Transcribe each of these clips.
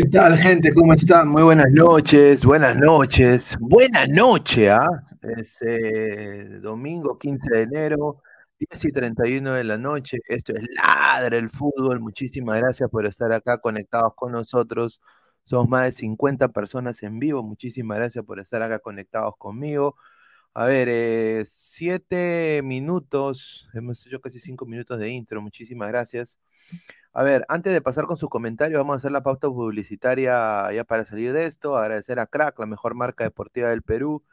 ¿Qué tal, gente? ¿Cómo están? Muy buenas noches, buenas noches. Buena noche, ¿ah? Es eh, domingo 15 de enero, 10 y 31 de la noche. Esto es Ladra el Fútbol. Muchísimas gracias por estar acá conectados con nosotros. Somos más de 50 personas en vivo. Muchísimas gracias por estar acá conectados conmigo. A ver, eh, siete minutos, hemos hecho casi cinco minutos de intro. Muchísimas gracias. A ver, antes de pasar con sus comentarios, vamos a hacer la pauta publicitaria ya para salir de esto. Agradecer a Crack, la mejor marca deportiva del Perú,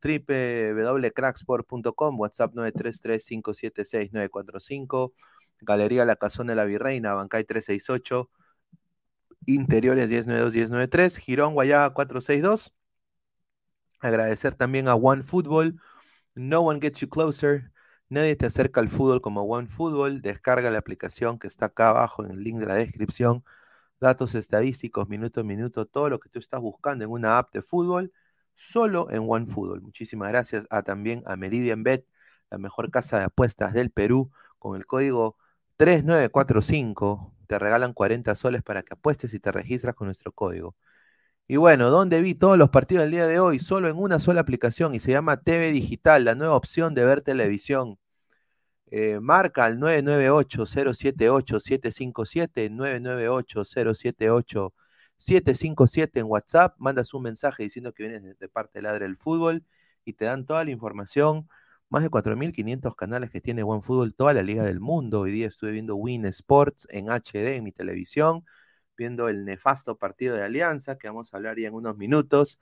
www.cracksport.com, WhatsApp 933-576-945, Galería La Cazón de la Virreina, Bancay 368, Interiores 1092-1093, Girón Guayaba 462. Agradecer también a One Football, No One Gets You Closer, Nadie te acerca al fútbol como OneFootball. Descarga la aplicación que está acá abajo en el link de la descripción. Datos estadísticos, minuto a minuto, todo lo que tú estás buscando en una app de fútbol, solo en OneFootball. Muchísimas gracias a, también a Meridian Bet, la mejor casa de apuestas del Perú, con el código 3945. Te regalan 40 soles para que apuestes y te registras con nuestro código. Y bueno, ¿dónde vi todos los partidos del día de hoy? Solo en una sola aplicación y se llama TV Digital, la nueva opción de ver televisión. Eh, marca al 998-078-757, 998-078-757 en WhatsApp, mandas un mensaje diciendo que vienes de parte de Ladre del Fútbol y te dan toda la información. Más de 4.500 canales que tiene OneFootball, toda la liga del mundo. Hoy día estuve viendo Win Sports en HD en mi televisión viendo el nefasto partido de Alianza, que vamos a hablar ya en unos minutos.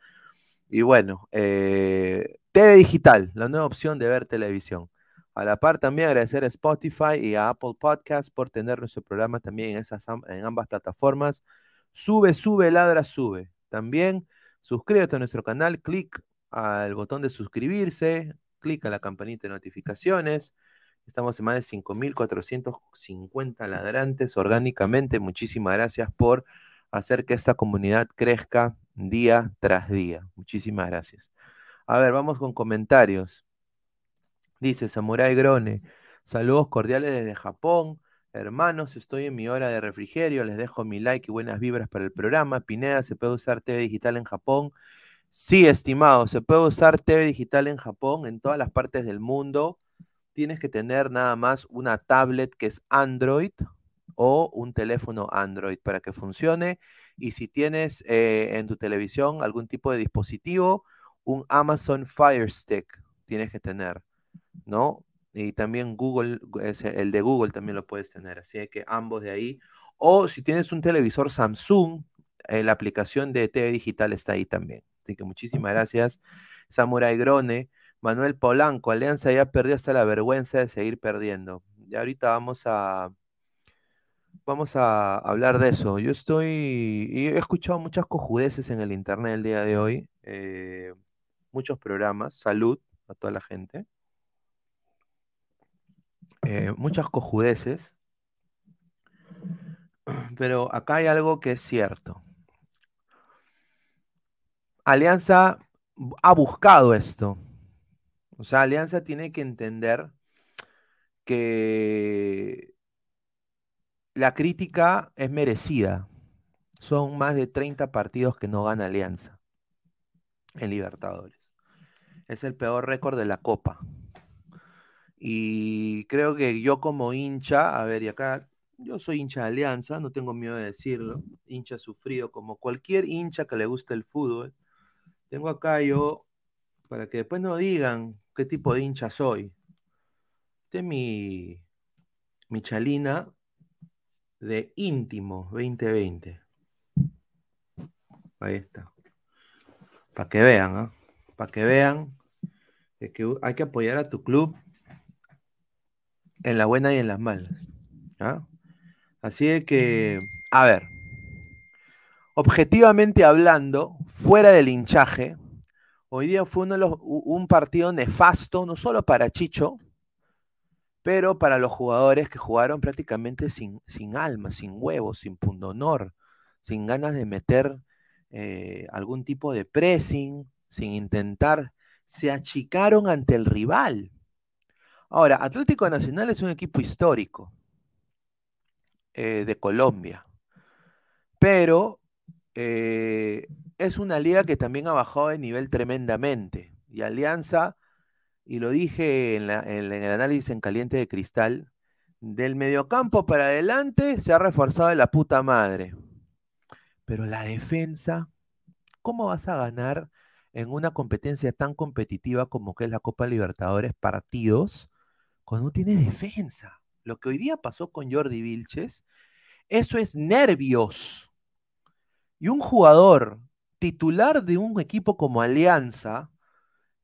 Y bueno, eh, TV Digital, la nueva opción de ver televisión. A la par también agradecer a Spotify y a Apple Podcast por tener nuestro programa también en, esas, en ambas plataformas. Sube, sube, ladra, sube. También suscríbete a nuestro canal, clic al botón de suscribirse, clic a la campanita de notificaciones. Estamos en más de 5.450 ladrantes orgánicamente. Muchísimas gracias por hacer que esta comunidad crezca día tras día. Muchísimas gracias. A ver, vamos con comentarios. Dice Samurai Grone, saludos cordiales desde Japón. Hermanos, estoy en mi hora de refrigerio. Les dejo mi like y buenas vibras para el programa. Pineda, ¿se puede usar TV digital en Japón? Sí, estimado, se puede usar TV digital en Japón, en todas las partes del mundo tienes que tener nada más una tablet que es Android o un teléfono Android para que funcione. Y si tienes eh, en tu televisión algún tipo de dispositivo, un Amazon Fire Stick tienes que tener, ¿no? Y también Google, el de Google también lo puedes tener, así que ambos de ahí. O si tienes un televisor Samsung, eh, la aplicación de TV Digital está ahí también. Así que muchísimas gracias. Samurai Grone, Manuel Polanco, Alianza ya perdió hasta la vergüenza de seguir perdiendo. Y ahorita vamos a, vamos a hablar de eso. Yo estoy, y he escuchado muchas cojudeces en el internet el día de hoy, eh, muchos programas, salud a toda la gente, eh, muchas cojudeces, pero acá hay algo que es cierto. Alianza ha buscado esto. O sea, Alianza tiene que entender que la crítica es merecida. Son más de 30 partidos que no gana Alianza en Libertadores. Es el peor récord de la Copa. Y creo que yo como hincha, a ver, y acá yo soy hincha de Alianza, no tengo miedo de decirlo, hincha sufrido, como cualquier hincha que le guste el fútbol. Tengo acá yo, para que después no digan qué tipo de hincha soy. Este es mi, mi chalina de íntimo 2020. Ahí está. Para que vean, ¿ah? Para que vean que hay que apoyar a tu club en la buena y en las malas. ¿ah? Así que, a ver, objetivamente hablando, fuera del hinchaje, hoy día fue un partido nefasto, no solo para Chicho, pero para los jugadores que jugaron prácticamente sin, sin alma, sin huevos, sin pundonor, sin ganas de meter eh, algún tipo de pressing, sin intentar, se achicaron ante el rival. Ahora, Atlético Nacional es un equipo histórico eh, de Colombia, pero eh, es una liga que también ha bajado de nivel tremendamente. Y Alianza, y lo dije en, el análisis en caliente de cristal, del mediocampo para adelante se ha reforzado de la puta madre. Pero la defensa, ¿cómo vas a ganar en una competencia tan competitiva como que es la Copa Libertadores partidos cuando no tiene defensa? Lo que hoy día pasó con Jordi Vilches, eso es nervios. Y un jugador titular de un equipo como Alianza,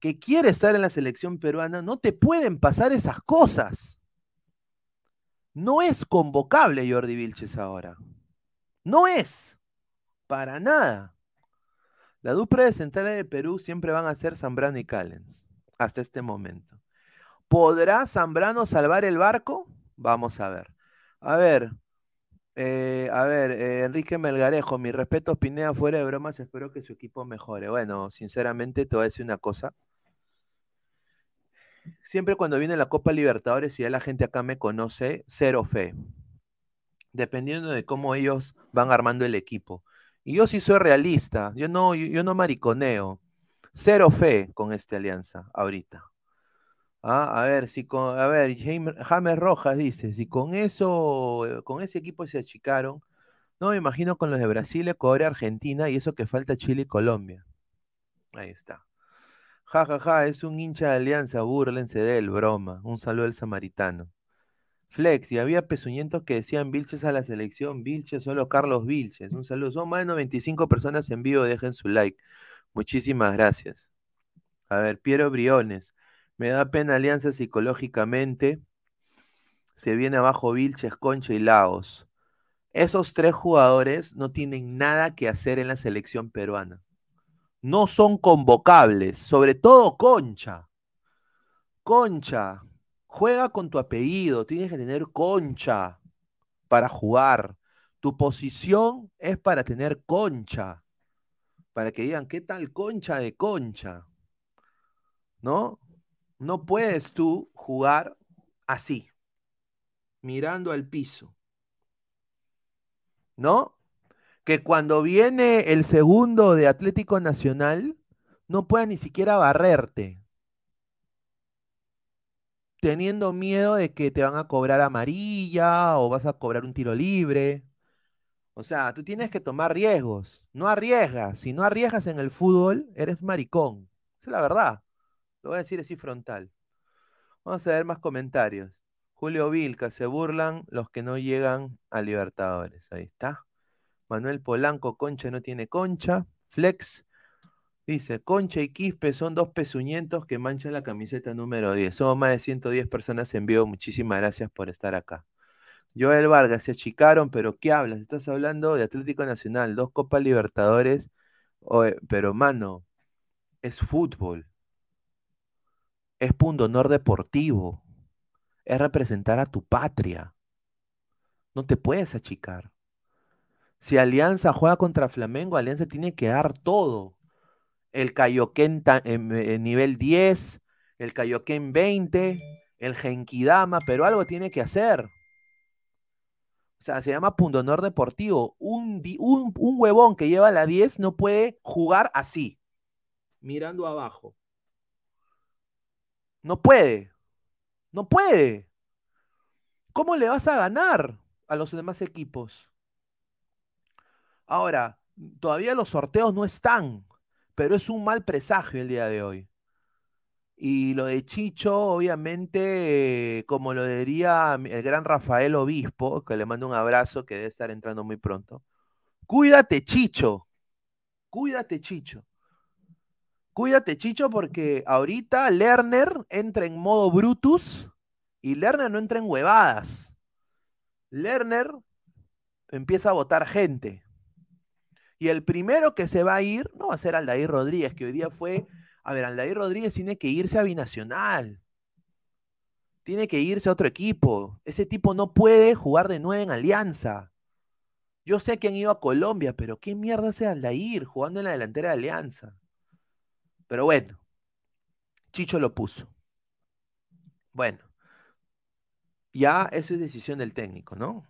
que quiere estar en la selección peruana, no te pueden pasar esas cosas. No es convocable Jordi Vilches ahora. No es. Para nada. La dupla de centrales de Perú siempre van a ser Zambrano y Callens. Hasta este momento. ¿Podrá Zambrano salvar el barco? Vamos a ver. A ver, eh, a ver, eh, Enrique Melgarejo, mi respeto, Pineda, fuera de bromas, espero que su equipo mejore. Bueno, sinceramente te voy a decir una cosa. Siempre cuando viene la Copa Libertadores y ya la gente acá me conoce, cero fe. Dependiendo de cómo ellos van armando el equipo. Y yo sí soy realista, yo no, yo no mariconeo. Cero fe con esta alianza ahorita. Ah, a ver, si con, a ver, James Rojas dice, si con eso, con ese equipo se achicaron, no me imagino con los de Brasil, Ecuador, Argentina y eso que falta Chile y Colombia. Ahí está. Ja, ja, ja, es un hincha de alianza, búrlense de él, broma. Un saludo al samaritano. Flex, y había pezuñentos que decían Vilches a la selección, Vilches, solo Carlos Vilches. Un saludo. Son más de 95 personas en vivo, dejen su like. Muchísimas gracias. A ver, Piero Briones. Me da pena Alianza psicológicamente. Se viene abajo Vilches, Concha y Laos. Esos tres jugadores no tienen nada que hacer en la selección peruana. No son convocables, sobre todo Concha. Concha, juega con tu apellido, tienes que tener concha para jugar. Tu posición es para tener concha. Para que digan, ¿qué tal concha de concha? ¿No? No puedes tú jugar así, mirando al piso. ¿No? Que cuando viene el segundo de Atlético Nacional, no pueda ni siquiera barrerte. teniendo miedo de que te van a cobrar amarilla o vas a cobrar un tiro libre. O sea, tú tienes que tomar riesgos. No arriesgas. Si no arriesgas en el fútbol, eres maricón. Esa es la verdad. Lo voy a decir así frontal. Vamos a ver más comentarios. Julio Vilca, se burlan los que no llegan a Libertadores. Ahí está. Manuel Polanco, Concha no tiene concha. Flex, dice, Concha y Quispe son dos pezuñentos que manchan la camiseta número 10. Somos más de 110 personas en vivo. Muchísimas gracias por estar acá. Joel Vargas, se achicaron, pero ¿qué hablas? Estás hablando de Atlético Nacional, dos Copas Libertadores, pero mano, es fútbol, es punto honor deportivo, es representar a tu patria. No te puedes achicar. Si Alianza juega contra Flamengo, Alianza tiene que dar todo. El en, nivel 10, el Kaioken 20, el Genkidama, pero algo tiene que hacer. O sea, se llama pundonor deportivo. Un, un, un huevón que lleva la 10 no puede jugar así, mirando abajo. No puede. No puede. ¿Cómo le vas a ganar a los demás equipos? Ahora, todavía los sorteos no están, pero es un mal presagio el día de hoy. Y lo de Chicho, obviamente, como lo diría el gran Rafael Obispo, que le mando un abrazo, que debe estar entrando muy pronto. Cuídate, Chicho. Cuídate, Chicho. Cuídate, Chicho, porque ahorita Lerner entra en modo Brutus y Lerner no entra en huevadas. Lerner empieza a votar gente. Y el primero que se va a ir no va a ser Aldair Rodríguez, que hoy día fue a ver, Aldair Rodríguez tiene que irse a Binacional. Tiene que irse a otro equipo. Ese tipo no puede jugar de nuevo en Alianza. Yo sé que han ido a Colombia, pero ¿qué mierda hace Aldair jugando en la delantera de Alianza? Pero bueno, Chicho lo puso. Bueno, ya eso es decisión del técnico, ¿no?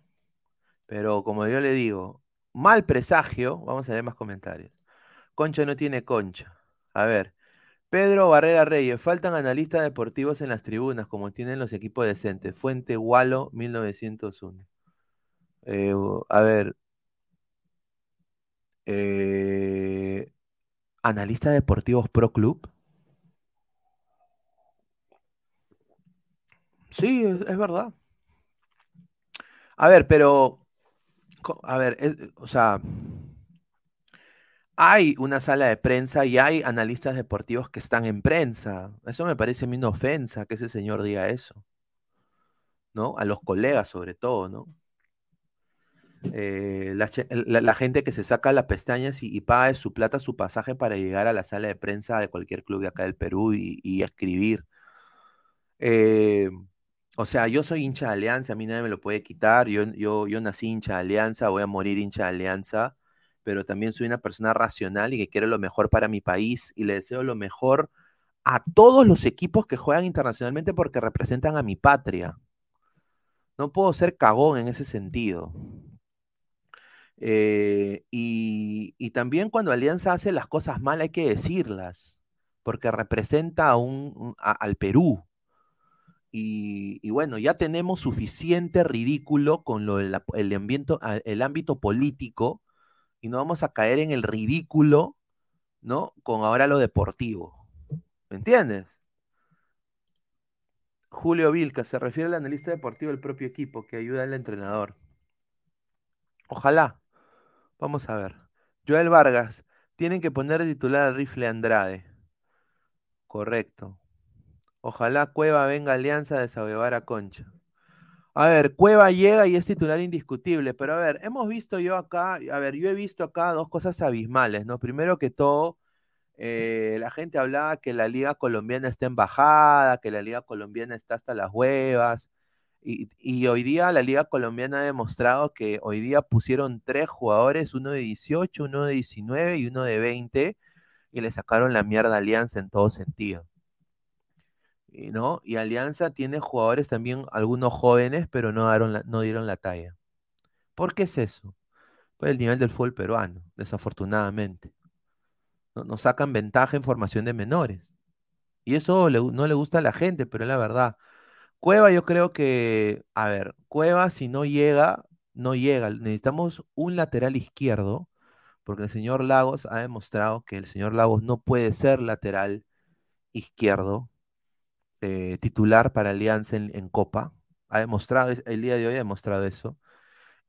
Pero como yo le digo, mal presagio, vamos a ver más comentarios. Concha no tiene concha. A ver, Pedro Barrera Reyes, faltan analistas deportivos en las tribunas, como tienen los equipos decentes. Fuente Walo, 1901. Eh, a ver. Eh, ¿Analistas deportivos Pro Club? Sí, es, verdad. A ver, pero. A ver, o sea hay una sala de prensa y hay analistas deportivos que están en prensa. Eso me parece a mí una ofensa que ese señor diga eso. ¿No? A los colegas sobre todo, ¿no? Eh, la, gente que se saca las pestañas y, paga su plata su pasaje para llegar a la sala de prensa de cualquier club de acá del Perú y, escribir. Eh, o sea, yo soy hincha de Alianza, a mí nadie me lo puede quitar. Yo, yo, yo nací hincha de Alianza, voy a morir hincha de Alianza pero también soy una persona racional y que quiere lo mejor para mi país y le deseo lo mejor a todos los equipos que juegan internacionalmente porque representan a mi patria. No puedo ser cagón en ese sentido. Eh, y, también cuando Alianza hace las cosas mal hay que decirlas, porque representa a un, al Perú. Y, bueno, ya tenemos suficiente ridículo con lo, el, el ámbito político y no vamos a caer en el ridículo, ¿no? Con ahora lo deportivo. ¿Me entiendes? Julio Vilca se refiere al analista deportivo del propio equipo que ayuda al entrenador. Ojalá. Vamos a ver. Joel Vargas. Tienen que poner titular al rifle Andrade. Correcto. Ojalá Cueva venga Alianza a desahogar a Concha. A ver, Cueva llega y es titular indiscutible, pero a ver, hemos visto yo acá, a ver, yo he visto acá dos cosas abismales, ¿no? Primero que todo, eh, la gente hablaba que la liga colombiana está en bajada, que la liga colombiana está hasta las huevas, y, hoy día la liga colombiana ha demostrado que hoy día pusieron tres jugadores, uno de 18, uno de 19 y uno de 20, y le sacaron la mierda a Alianza en todo sentido. Y, ¿no? y Alianza tiene jugadores también, algunos jóvenes, pero no, dieron la, no dieron la talla. ¿Por qué es eso? Por el nivel del fútbol peruano, desafortunadamente. No, nos sacan ventaja en formación de menores. Y eso no le gusta a la gente, pero es la verdad. Cueva, yo creo que, a ver, Cueva si no llega, no llega. Necesitamos un lateral izquierdo, porque el señor Lagos ha demostrado que el señor Lagos no puede ser lateral izquierdo eh, titular para Alianza en, Copa. Ha demostrado, el día de hoy ha demostrado eso.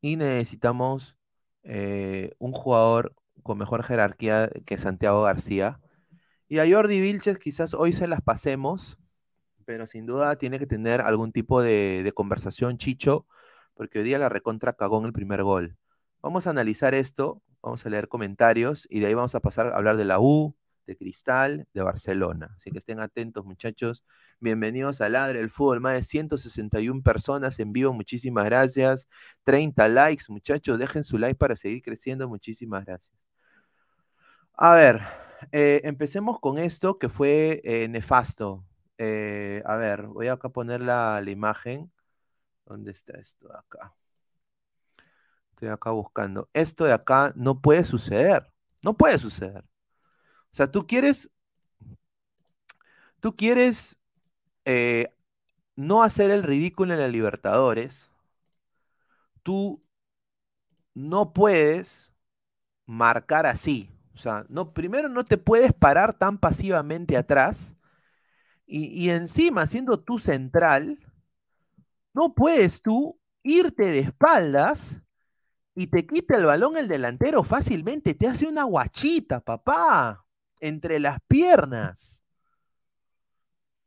Y necesitamos eh, un jugador con mejor jerarquía que Santiago García. Y a Jordi Vilches quizás hoy se las pasemos, pero sin duda tiene que tener algún tipo de, conversación, Chicho, porque hoy día la recontra cagó en el primer gol. Vamos a analizar esto, vamos a leer comentarios y de ahí vamos a pasar a hablar de la U, de Cristal, de Barcelona. Así que estén atentos, muchachos. Bienvenidos a Ladre el Fútbol. Más de 161 personas en vivo. Muchísimas gracias. 30 likes, muchachos. Dejen su like para seguir creciendo. Muchísimas gracias. A ver, eh, empecemos con esto que fue eh, nefasto. Eh, a ver, voy a acá poner la, la imagen. ¿Dónde está esto acá? Estoy acá buscando. Esto de acá no puede suceder. No puede suceder. O sea, tú quieres, tú quieres eh, no hacer el ridículo en la Libertadores. Tú no puedes marcar así. O sea, no, primero no te puedes parar tan pasivamente atrás. Y, encima, siendo tú central, no puedes tú irte de espaldas y te quita el balón el delantero fácilmente, te hace una guachita, papá, entre las piernas.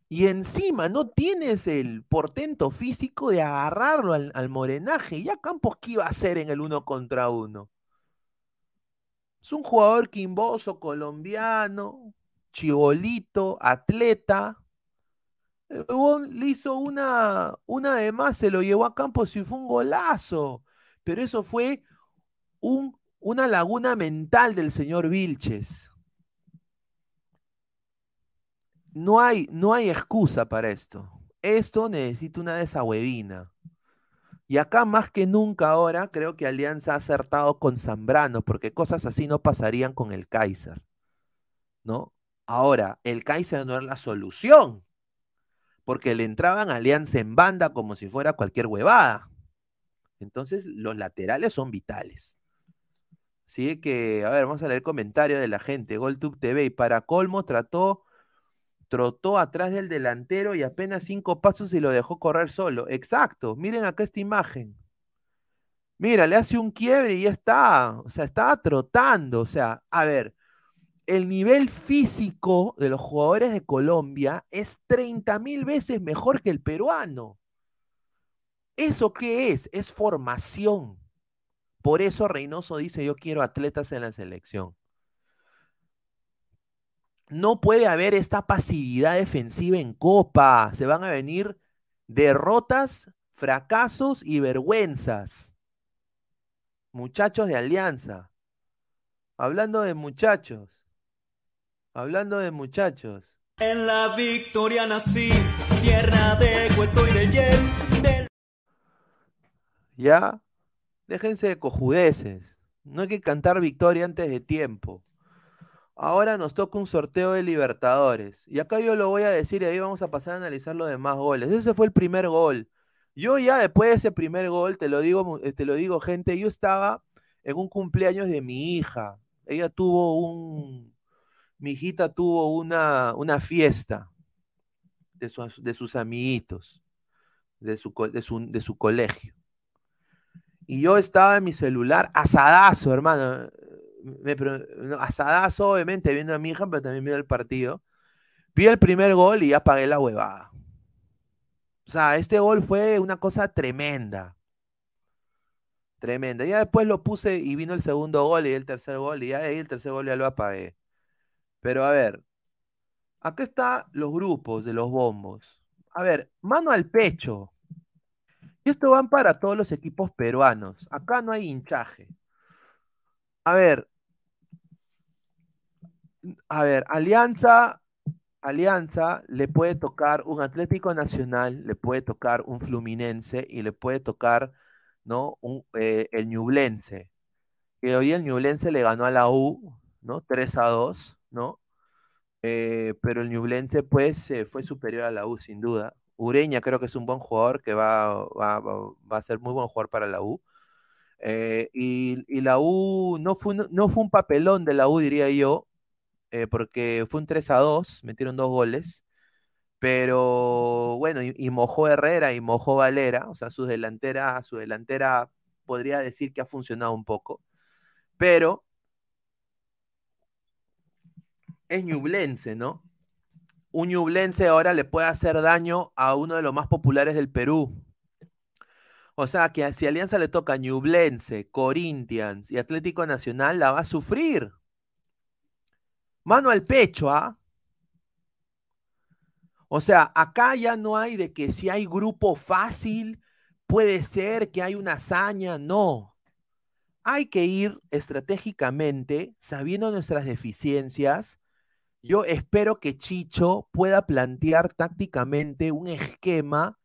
Y encima no tienes el portento físico de agarrarlo al, al morenaje. Ya Campos, ¿qué iba a hacer en el uno contra uno? Es un jugador quimboso, colombiano, chibolito, atleta. Huevón le hizo una, una de más, se lo llevó a Campos y fue un golazo. Pero eso fue un, una laguna mental del señor Vilches. No hay, no hay excusa para esto. Esto necesita una desahuevina. Y acá más que nunca ahora creo que Alianza ha acertado con Zambrano, porque cosas así no pasarían con el Kaiser. ¿No? Ahora, el Kaiser no es la solución, porque le entraban Alianza en banda como si fuera cualquier huevada. Entonces, los laterales son vitales. Así que, a ver, vamos a leer comentarios de la gente. GolTube TV y para colmo trató, trotó atrás del delantero y apenas cinco pasos y lo dejó correr solo. Exacto, miren acá esta imagen. Mira, le hace un quiebre y ya está. O sea, estaba trotando. O sea, a ver, el nivel físico de los jugadores de Colombia es 30 mil veces mejor que el peruano. ¿Eso qué es? Es formación. Por eso Reynoso dice, yo quiero atletas en la selección. No puede haber esta pasividad defensiva en Copa. Se van a venir derrotas, fracasos y vergüenzas. Muchachos de Alianza. Hablando de muchachos. Hablando de muchachos. En la victoria nací, tierra de cuento y de Jeff, del ¿Ya? Déjense de cojudeces. No hay que cantar victoria antes de tiempo. Ahora nos toca un sorteo de Libertadores. Y acá yo lo voy a decir y ahí vamos a pasar a analizar los demás goles. Ese fue el primer gol. Yo ya después de ese primer gol, te lo digo, eh, te lo digo, gente, yo estaba en un cumpleaños de mi hija. Ella tuvo un, mi hijita tuvo una, una fiesta de, sus- de sus amiguitos, de su, de su, colegio. Y yo estaba en mi celular, asadazo, hermano. No, asadazo, obviamente, viendo a mi hija, pero también viendo el partido. Vi el primer gol y ya pagué la huevada. O sea, este gol fue una cosa tremenda. Tremenda. Ya después lo puse y vino el segundo gol y el tercer gol, y ya ahí el tercer gol ya lo apagué. Pero a ver, acá están los grupos de los bombos. A ver, mano al pecho. Y esto van para todos los equipos peruanos. Acá no hay hinchaje. A ver, a ver, Alianza, Alianza le puede tocar un Atlético Nacional, le puede tocar un Fluminense y le puede tocar, ¿no? Un, eh, el Ñublense. Que hoy el Ñublense le ganó a la U, ¿no? 3 a 2, ¿no? Eh, pero el Ñublense, pues, eh, fue superior a la U, sin duda. Ureña creo que es un buen jugador que va, va, va a ser muy buen jugador para la U. Eh, y, y, la U no fue, no fue un papelón de la U, diría yo, porque fue un 3 a 2, metieron dos goles. Pero bueno, y, mojó Herrera y mojó Valera, o sea, su delantera, su delantera podría decir que ha funcionado un poco. Pero es ñublense, ¿no? Un ñublense ahora le puede hacer daño a uno de los más populares del Perú. O sea, que si Alianza le toca Ñublense, Corinthians y Atlético Nacional, la va a sufrir. Mano al pecho, ¿ah? O sea, acá ya no hay de que si hay grupo fácil, puede ser que hay una hazaña, no. Hay que ir estratégicamente, sabiendo nuestras deficiencias, yo espero que Chicho pueda plantear tácticamente un esquema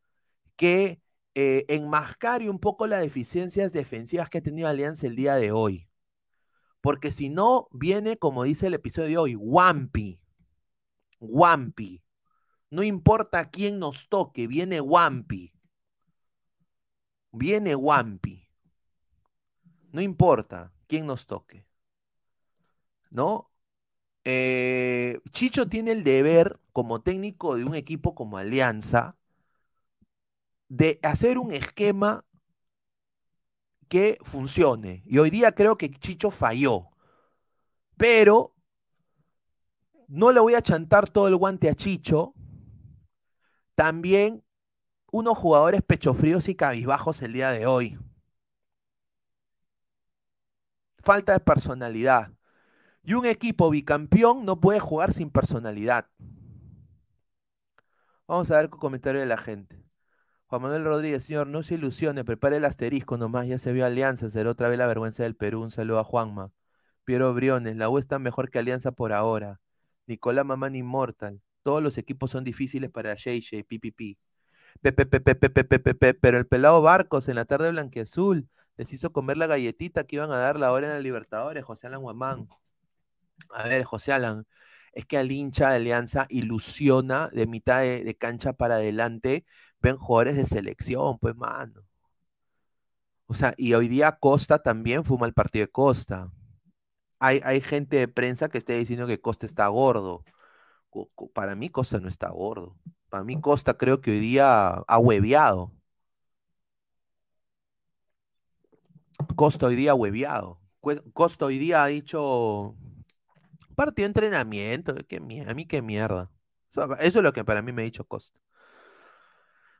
que eh, enmascare un poco las deficiencias defensivas que ha tenido Alianza el día de hoy. Porque si no, viene, como dice el episodio de hoy, Wampi. Wampi. No importa quién nos toque, viene Wampi. Viene Wampi. No importa quién nos toque. ¿No? Eh, Chicho tiene el deber, como técnico de un equipo como Alianza, de hacer un esquema que funcione. Y hoy día creo que Chicho falló. Pero no le voy a chantar todo el guante a Chicho. También unos jugadores pechofríos y cabizbajos el día de hoy. Falta de personalidad. Y un equipo bicampeón no puede jugar sin personalidad. Vamos a ver el comentario de la gente. Juan Manuel Rodríguez, señor, no se ilusione, prepare el asterisco nomás, ya se vio Alianza, será otra vez la vergüenza del Perú. Un saludo a Juanma. Piero Briones, la U está mejor que Alianza por ahora. Nicolás Mamán Inmortal, todos los equipos son difíciles para JJ, PPP. Pero el pelado Barcos en la tarde blanqueazul les hizo comer la galletita que iban a dar la hora en la Libertadores, José Alan Guamán. A ver, José Alan, es que al hincha de Alianza ilusiona de mitad de, cancha para adelante, ven jugadores de selección, pues mano. O sea, y hoy día Costa también fuma el partido de Costa. Hay, hay gente de prensa que está diciendo que Costa está gordo. Para mí Costa no está gordo. Para mí Costa creo que hoy día ha hueveado. Costa hoy día ha hueveado. Costa hoy día ha dicho Partido de entrenamiento, ¿qué, a mí qué mierda. Eso es lo que para mí me ha dicho Costa.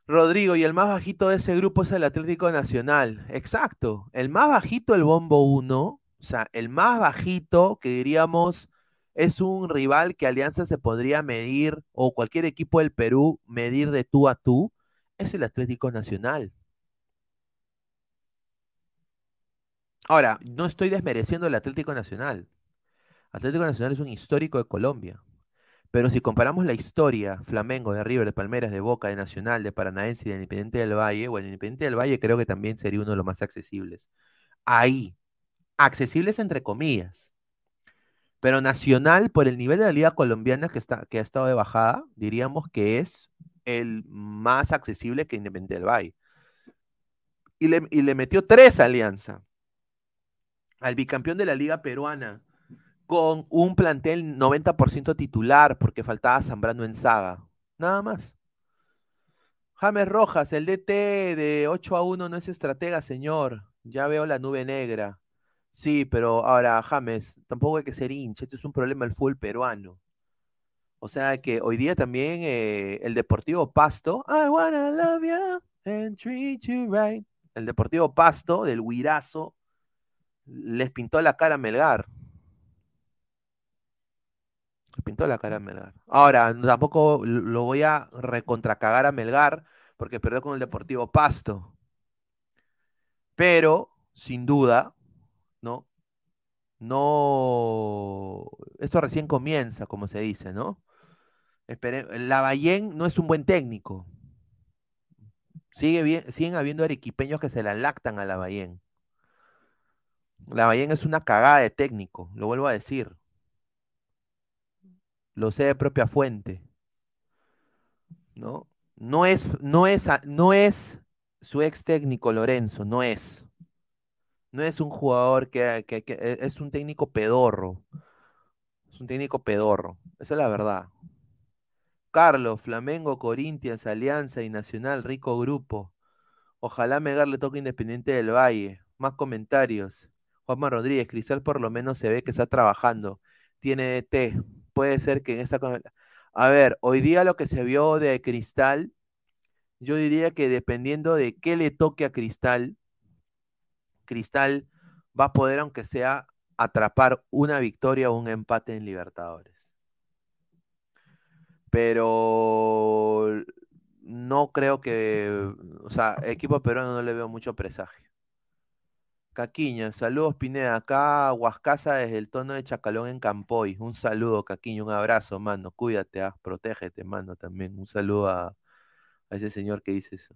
Rodrigo, y el más bajito de ese grupo es el Atlético Nacional. Exacto. El más bajito, el Bombo 1. O sea, el más bajito que diríamos es un rival que Alianza se podría medir, o cualquier equipo del Perú medir de tú a tú, es el Atlético Nacional. Ahora, no estoy desmereciendo el Atlético Nacional. Atlético Nacional es un histórico de Colombia. Pero si comparamos la historia, Flamengo, de River, de Palmeras, de Boca, de Nacional, de Paranaense y de Independiente del Valle, bueno, Independiente del Valle creo que también sería uno de los más accesibles. Ahí, accesibles entre comillas. Pero Nacional, por el nivel de la liga colombiana que, está, que ha estado de bajada, diríamos que es el más accesible que Independiente del Valle. Y le, y le metió tres alianzas al bicampeón de la liga peruana con un plantel 90% titular porque faltaba Zambrano en saga. Nada más. James Rojas, el DT de 8 a 1 no es estratega, señor. Ya veo la nube negra. Sí, pero ahora, James, tampoco hay que ser hincha. Esto es un problema del fútbol peruano. O sea que hoy día también eh, el Deportivo Pasto. I wanna love you and treat you right. El Deportivo Pasto del Huirazo les pintó la cara a Melgar pintó la cara a Melgar. Ahora, tampoco lo voy a recontracagar a Melgar porque perdió con el Deportivo Pasto. Pero, sin duda, ¿no? No. Esto recién comienza, como se dice, ¿no? La Lavallén no es un buen técnico. Sigue bien, siguen habiendo arequipeños que se la lactan a Lavallén. Lavallén es una cagada de técnico, lo vuelvo a decir. Lo sé de propia fuente. ¿No? No es, no es, no es su ex técnico Lorenzo, no es. No es un jugador que, que, e, es un técnico pedorro. Es un técnico pedorro. Esa es la verdad. Carlos, Flamengo, Corinthians, Alianza y Nacional, rico grupo. Ojalá Megar le toque Independiente del Valle. Más comentarios. Juanma Rodríguez, Cristal por lo menos se ve que está trabajando. Tiene T. Puede ser que en esta. A ver, hoy día lo que se vio de Cristal, yo diría que dependiendo de qué le toque a Cristal, Cristal va a poder, aunque sea, atrapar una victoria o un empate en Libertadores. Pero no creo que, o sea, equipo peruano no le veo mucho presagio. Caquiña, saludos Pineda, acá Huascasa desde el tono de Chacalón en Campoy. Un saludo, Caquiña, un abrazo, mano. Cuídate, ah, protégete, mano, también. Un saludo a, ese señor que dice eso.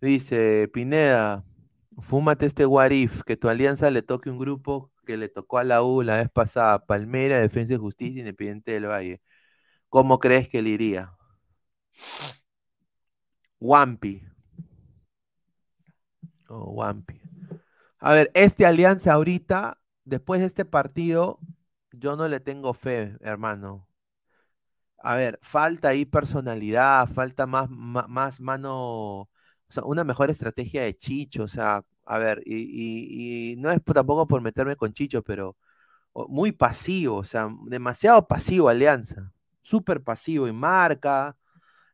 Dice, Pineda, fúmate este Warif, que tu alianza le toque un grupo que le tocó a la U la vez pasada, Palmera, Defensa y Justicia, Independiente del Valle. ¿Cómo crees que le iría? Wampi. Oh, Wampi. A ver, este alianza ahorita, después de este partido, yo no le tengo fe, hermano. A ver, falta ahí personalidad, falta más, más, mano, o sea, una mejor estrategia de Chicho, o sea, a ver, y, no es tampoco por meterme con Chicho, pero muy pasivo, o sea, demasiado pasivo Alianza, súper pasivo en marca,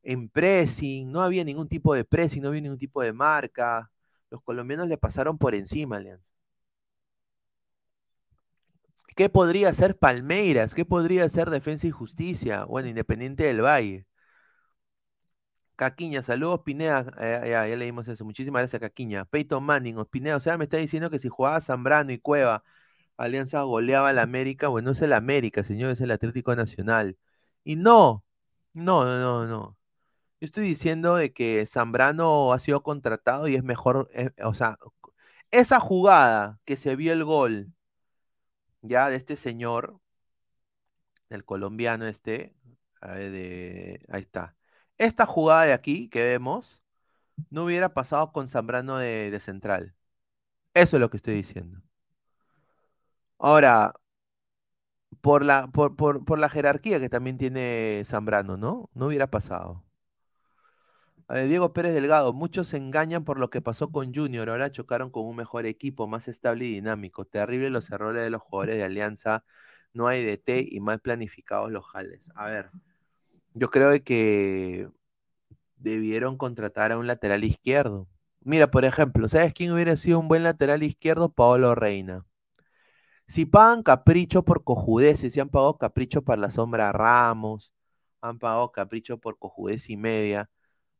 en pressing, no había ningún tipo de pressing, no había ningún tipo de marca. Los colombianos le pasaron por encima, Alianza. ¿Qué podría ser Palmeiras? ¿Qué podría ser Defensa y Justicia? Bueno, Independiente del Valle. Caquiña, saludos, Pineda. Eh, ya, leímos eso. Muchísimas gracias, Caquiña. Peyton Manning, Pineda, o sea, me está diciendo que si jugaba Zambrano y Cueva, Alianza goleaba al América. Bueno, no es el América, señor, es el Atlético Nacional. Y no, no, no, no. Yo estoy diciendo de que Zambrano ha sido contratado y es mejor, eh, o sea, esa jugada que se vio el gol ya de este señor, el colombiano este, de, ahí está. Esta jugada de aquí que vemos no hubiera pasado con Zambrano de, central. Eso es lo que estoy diciendo. Ahora, por la, por, por la jerarquía que también tiene Zambrano, ¿no? No hubiera pasado. Diego Pérez Delgado, muchos se engañan por lo que pasó con Junior, ahora chocaron con un mejor equipo, más estable y dinámico. Terrible los errores de los jugadores de Alianza, no hay DT y mal planificados los jales. A ver, yo creo que debieron contratar a un lateral izquierdo. Mira, por ejemplo, ¿sabes quién hubiera sido un buen lateral izquierdo? Paolo Reina. Si pagan capricho por cojudeces, si han pagado capricho para la sombra Ramos, han pagado capricho por cojudez y media,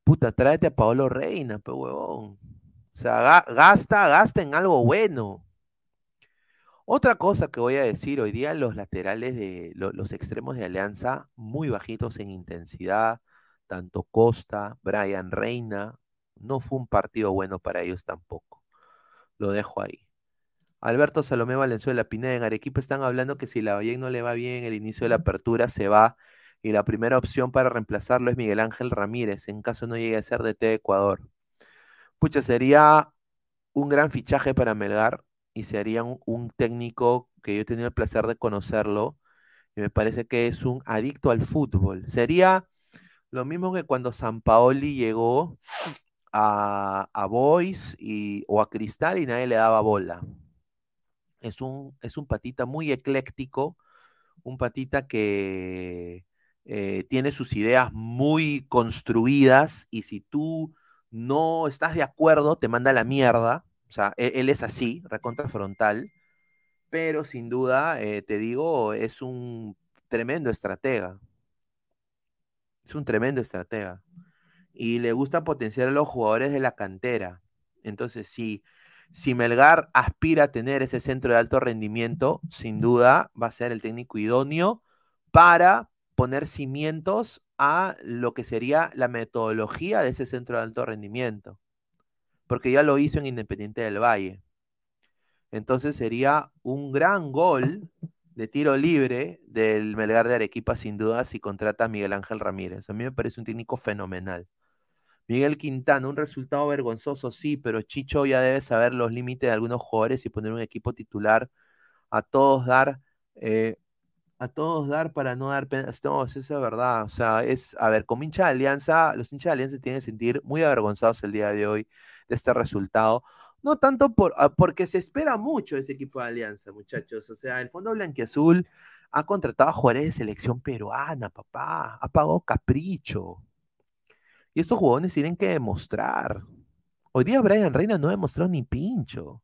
Puta, tráete a Paolo Reina, pues huevón. O sea, gasta, gasta en algo bueno. Otra cosa que voy a decir, hoy día los laterales de los extremos de Alianza muy bajitos en intensidad, tanto Costa, Brian Reina, no fue un partido bueno para ellos tampoco. Lo dejo ahí. Alberto Salomé Valenzuela, Pineda en Arequipa están hablando que si la Valle no le va bien el inicio de la apertura, se va y la primera opción para reemplazarlo es Miguel Ángel Ramírez, en caso no llegue a ser DT de Ecuador. Pucha, sería un gran fichaje para Melgar y sería un, técnico que yo he tenido el placer de conocerlo y me parece que es un adicto al fútbol. Sería lo mismo que cuando San Paoli llegó a, a Boys y, o a Cristal y nadie le daba bola. Es un, es un patita muy ecléctico, un patita que, eh, tiene sus ideas muy construidas y si tú no estás de acuerdo, te manda la mierda. O sea, e-, él, es así, recontra frontal, pero sin duda, eh, te digo, es un tremendo estratega. Es un tremendo estratega. Y le gusta potenciar a los jugadores de la cantera. Entonces, si, si Melgar aspira a tener ese centro de alto rendimiento, sin duda va a ser el técnico idóneo para poner cimientos a lo que sería la metodología de ese centro de alto rendimiento, porque ya lo hizo en Independiente del Valle. Entonces sería un gran gol de tiro libre del Melgar de Arequipa, sin duda, si contrata a Miguel Ángel Ramírez. A mí me parece un técnico fenomenal. Miguel Quintana, un resultado vergonzoso, sí, pero Chicho ya debe saber los límites de algunos jugadores y poner un equipo titular a todos dar, eh, a todos dar para no dar penas. No, eso es verdad. O sea, es, a ver, como hincha de Alianza, los hinchas de Alianza tienen que sentir muy avergonzados el día de hoy de este resultado. No tanto por, ah, porque se espera mucho ese equipo de Alianza, muchachos. O sea, el Fondo Blanquiazul ha contratado a jugadores de selección peruana, papá. Ha pagado capricho. Y estos jugadores tienen que demostrar. Hoy día Brian Reina no ha demostrado ni pincho.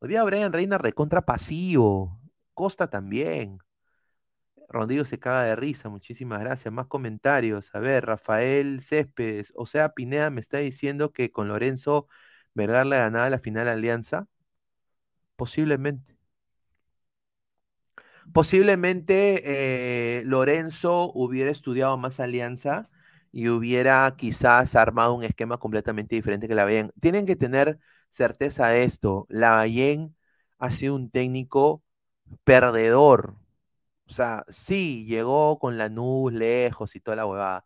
Hoy día Brian Reina recontra pasivo. Costa también. Rondillo se caga de risa, muchísimas gracias. Más comentarios. A ver, Rafael Céspedes. O sea, Pineda me está diciendo que con Lorenzo Vergara le ganaba la final Alianza. Posiblemente. Posiblemente eh, Lorenzo hubiera estudiado más Alianza y hubiera quizás armado un esquema completamente diferente que la Lavallén. Tienen que tener certeza de esto. La Lavallén ha sido un técnico perdedor. O sea, sí, llegó con la nube lejos y toda la huevada.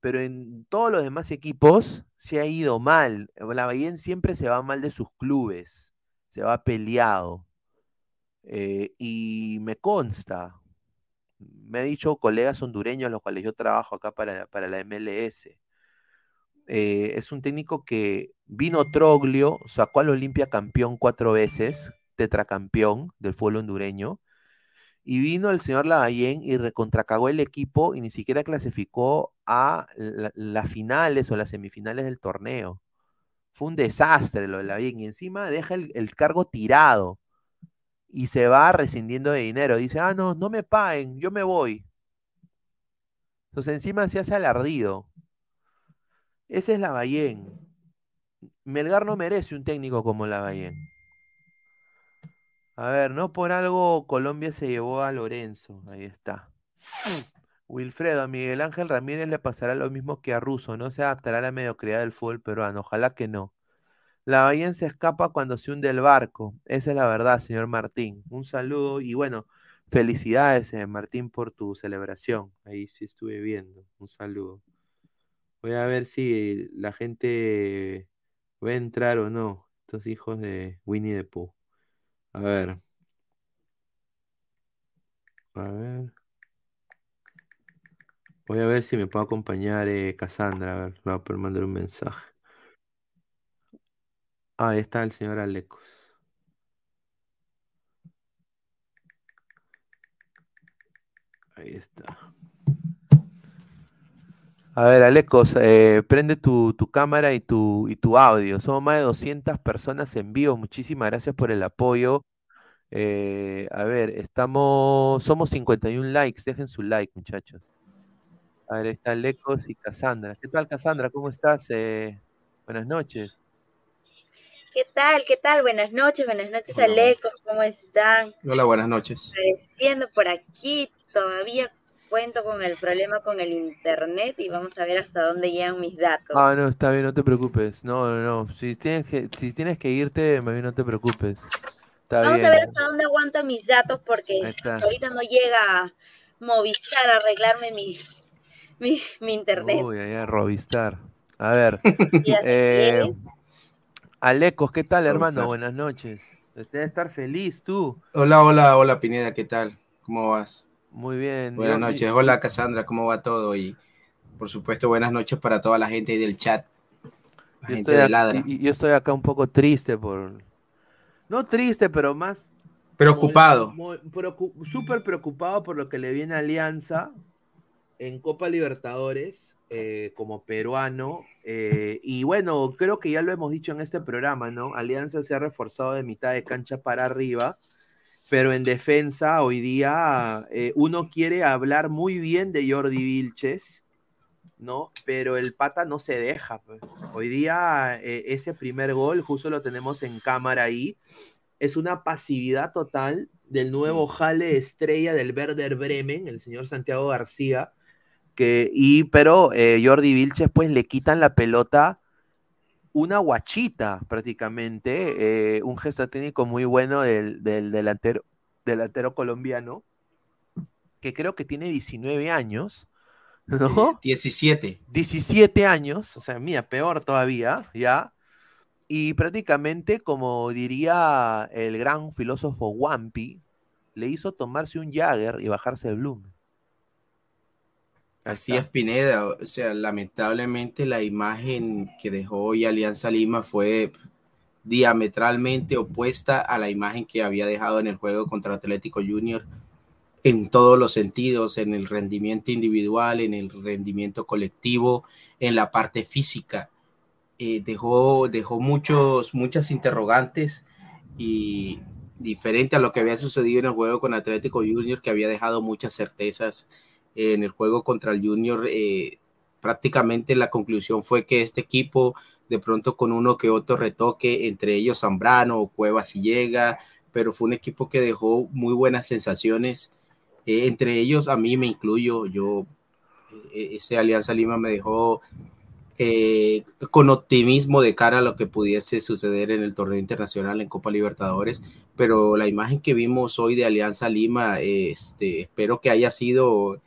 Pero en todos los demás equipos se ha ido mal. La Lavallén siempre se va mal de sus clubes. Se va peleado. Eh, y me consta, me ha dicho colegas hondureños, los cuales yo trabajo acá para, para la MLS. Eh, es un técnico que vino Troglio, sacó al Olimpia campeón cuatro veces, tetracampeón del fútbol hondureño, y vino el señor Lavallén y recontracagó el equipo y ni siquiera clasificó a las finales o las semifinales del torneo. Fue un desastre lo de Lavallén y encima deja el cargo tirado y se va rescindiendo de dinero. Dice, ah, no, no me paguen, yo me voy. Entonces encima se hace alardido. Ese es la Lavallén. Melgar no merece un técnico como la Lavallén. A ver, no por algo Colombia se llevó a Lorenzo. Ahí está. Wilfredo, a Miguel Ángel Ramírez le pasará lo mismo que a Russo. No se adaptará a la mediocridad del fútbol peruano. Ojalá que no. La Bahía se escapa cuando se hunde el barco. Esa es la verdad, señor Martín. Un saludo y bueno, felicidades, eh, Martín, por tu celebración. Ahí sí estuve viendo. Un saludo. Voy a ver si la gente va a entrar o no. Estos hijos de Winnie the Pooh. A ver. A ver. Voy a ver si me puedo acompañar eh, Cassandra. A ver, le voy a poder mandar un mensaje. Ahí está el señor Alecos. Ahí está. A ver, Alecos, eh, prende tu, cámara y tu, y tu audio. Somos más de 200 personas en vivo. Muchísimas gracias por el apoyo. Eh, a ver, estamos, somos 51 likes. Dejen su like, muchachos. A ver, está Alecos y Cassandra. ¿Qué tal, Cassandra? ¿Cómo estás? Eh, buenas noches. ¿Qué tal? ¿Qué tal? Buenas noches, buenas noches, Alecos, ¿cómo están? Hola, buenas noches. Viendo por aquí, todavía cuento con el problema con el internet y vamos a ver hasta dónde llegan mis datos. Ah, no, está bien, no te preocupes. No, no, no. Si tienes que, si tienes que irte, más bien no te preocupes. vamos a ver hasta dónde aguanto mis datos porque ahorita no llega Movistar a arreglarme mi, mi, mi internet. Uy, allá, Rovistar. A ver. eh, Alecos, ¿qué tal, hermano? Buenas noches. Debe estar feliz tú. Hola, hola, hola, Pineda, ¿qué tal? ¿Cómo vas? Muy bien. Buenas noches. Hola, Cassandra, ¿cómo va todo? Y por supuesto, buenas noches para toda la gente del chat. yo, estoy acá, yo estoy acá un poco triste por. No triste, pero más. Preocupado. Súper preocupado por lo que le viene a Alianza en Copa Libertadores eh, como peruano. Eh, y bueno, creo que ya lo hemos dicho en este programa, ¿no? Alianza se ha reforzado de mitad de cancha para arriba, pero en defensa hoy día eh, uno quiere hablar muy bien de Jordi Vilches, ¿no? Pero el pata no se deja. Pues. Hoy día ese primer gol, justo lo tenemos en cámara ahí, es una pasividad total del nuevo jale estrella del Werder Bremen, el señor Santiago García, y, pero eh, Jordi Vilches, pues le quitan la pelota una guachita prácticamente, eh, un gesto técnico muy bueno del, delantero, delantero colombiano, que creo que tiene 19 años, ¿No? 17. 17 años, o sea, mía, peor todavía, ¿ya? Y prácticamente, como diría el gran filósofo Wampi, le hizo tomarse un Jagger y bajarse el Bloom. Así es, Pineda. O sea, lamentablemente la imagen que dejó hoy Alianza Lima fue diametralmente opuesta a la imagen que había dejado en el juego contra Atlético Junior en todos los sentidos, en el rendimiento individual, en el rendimiento colectivo, en la parte física. Eh, dejó, dejó muchos, muchas interrogantes y diferente a lo que había sucedido en el juego con Atlético Junior, que había dejado muchas certezas en el juego contra el Junior. Eh, prácticamente la conclusión fue que este equipo, de pronto con uno que otro retoque, entre ellos Zambrano o Cueva si llega, pero fue un equipo que dejó muy buenas sensaciones. Eh, entre ellos, a mí me incluyo, yo, eh, ese Alianza Lima me dejó con optimismo de cara a lo que pudiese suceder en el torneo internacional en Copa Libertadores, pero la imagen que vimos hoy de Alianza Lima, este, espero que haya sido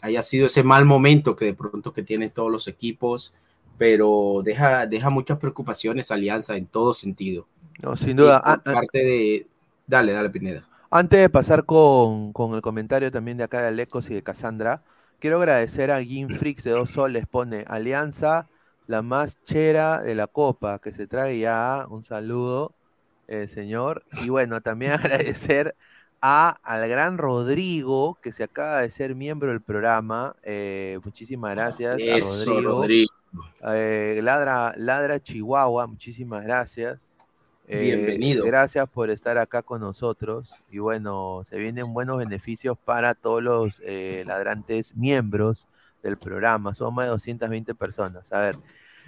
haya sido ese mal momento que de pronto que tienen todos los equipos, pero deja, deja muchas preocupaciones Alianza en todo sentido. No, sin duda. Ah, parte de... Dale, dale, Pineda. Antes de pasar con, el comentario también de acá de Alecos y de Cassandra, quiero agradecer a Gin Freaks de dos soles, pone Alianza, la más chera de la copa, que se trae ya, un saludo, eh, señor. Y bueno, también agradecer al gran Rodrigo, que se acaba de ser miembro del programa. Eh, muchísimas gracias a Rodrigo. Eh, ladra, ladra Chihuahua, muchísimas gracias. Eh, Bienvenido. Gracias por estar acá con nosotros. Y bueno, se vienen buenos beneficios para todos los ladrantes miembros del programa. Son más de 220 personas. A ver,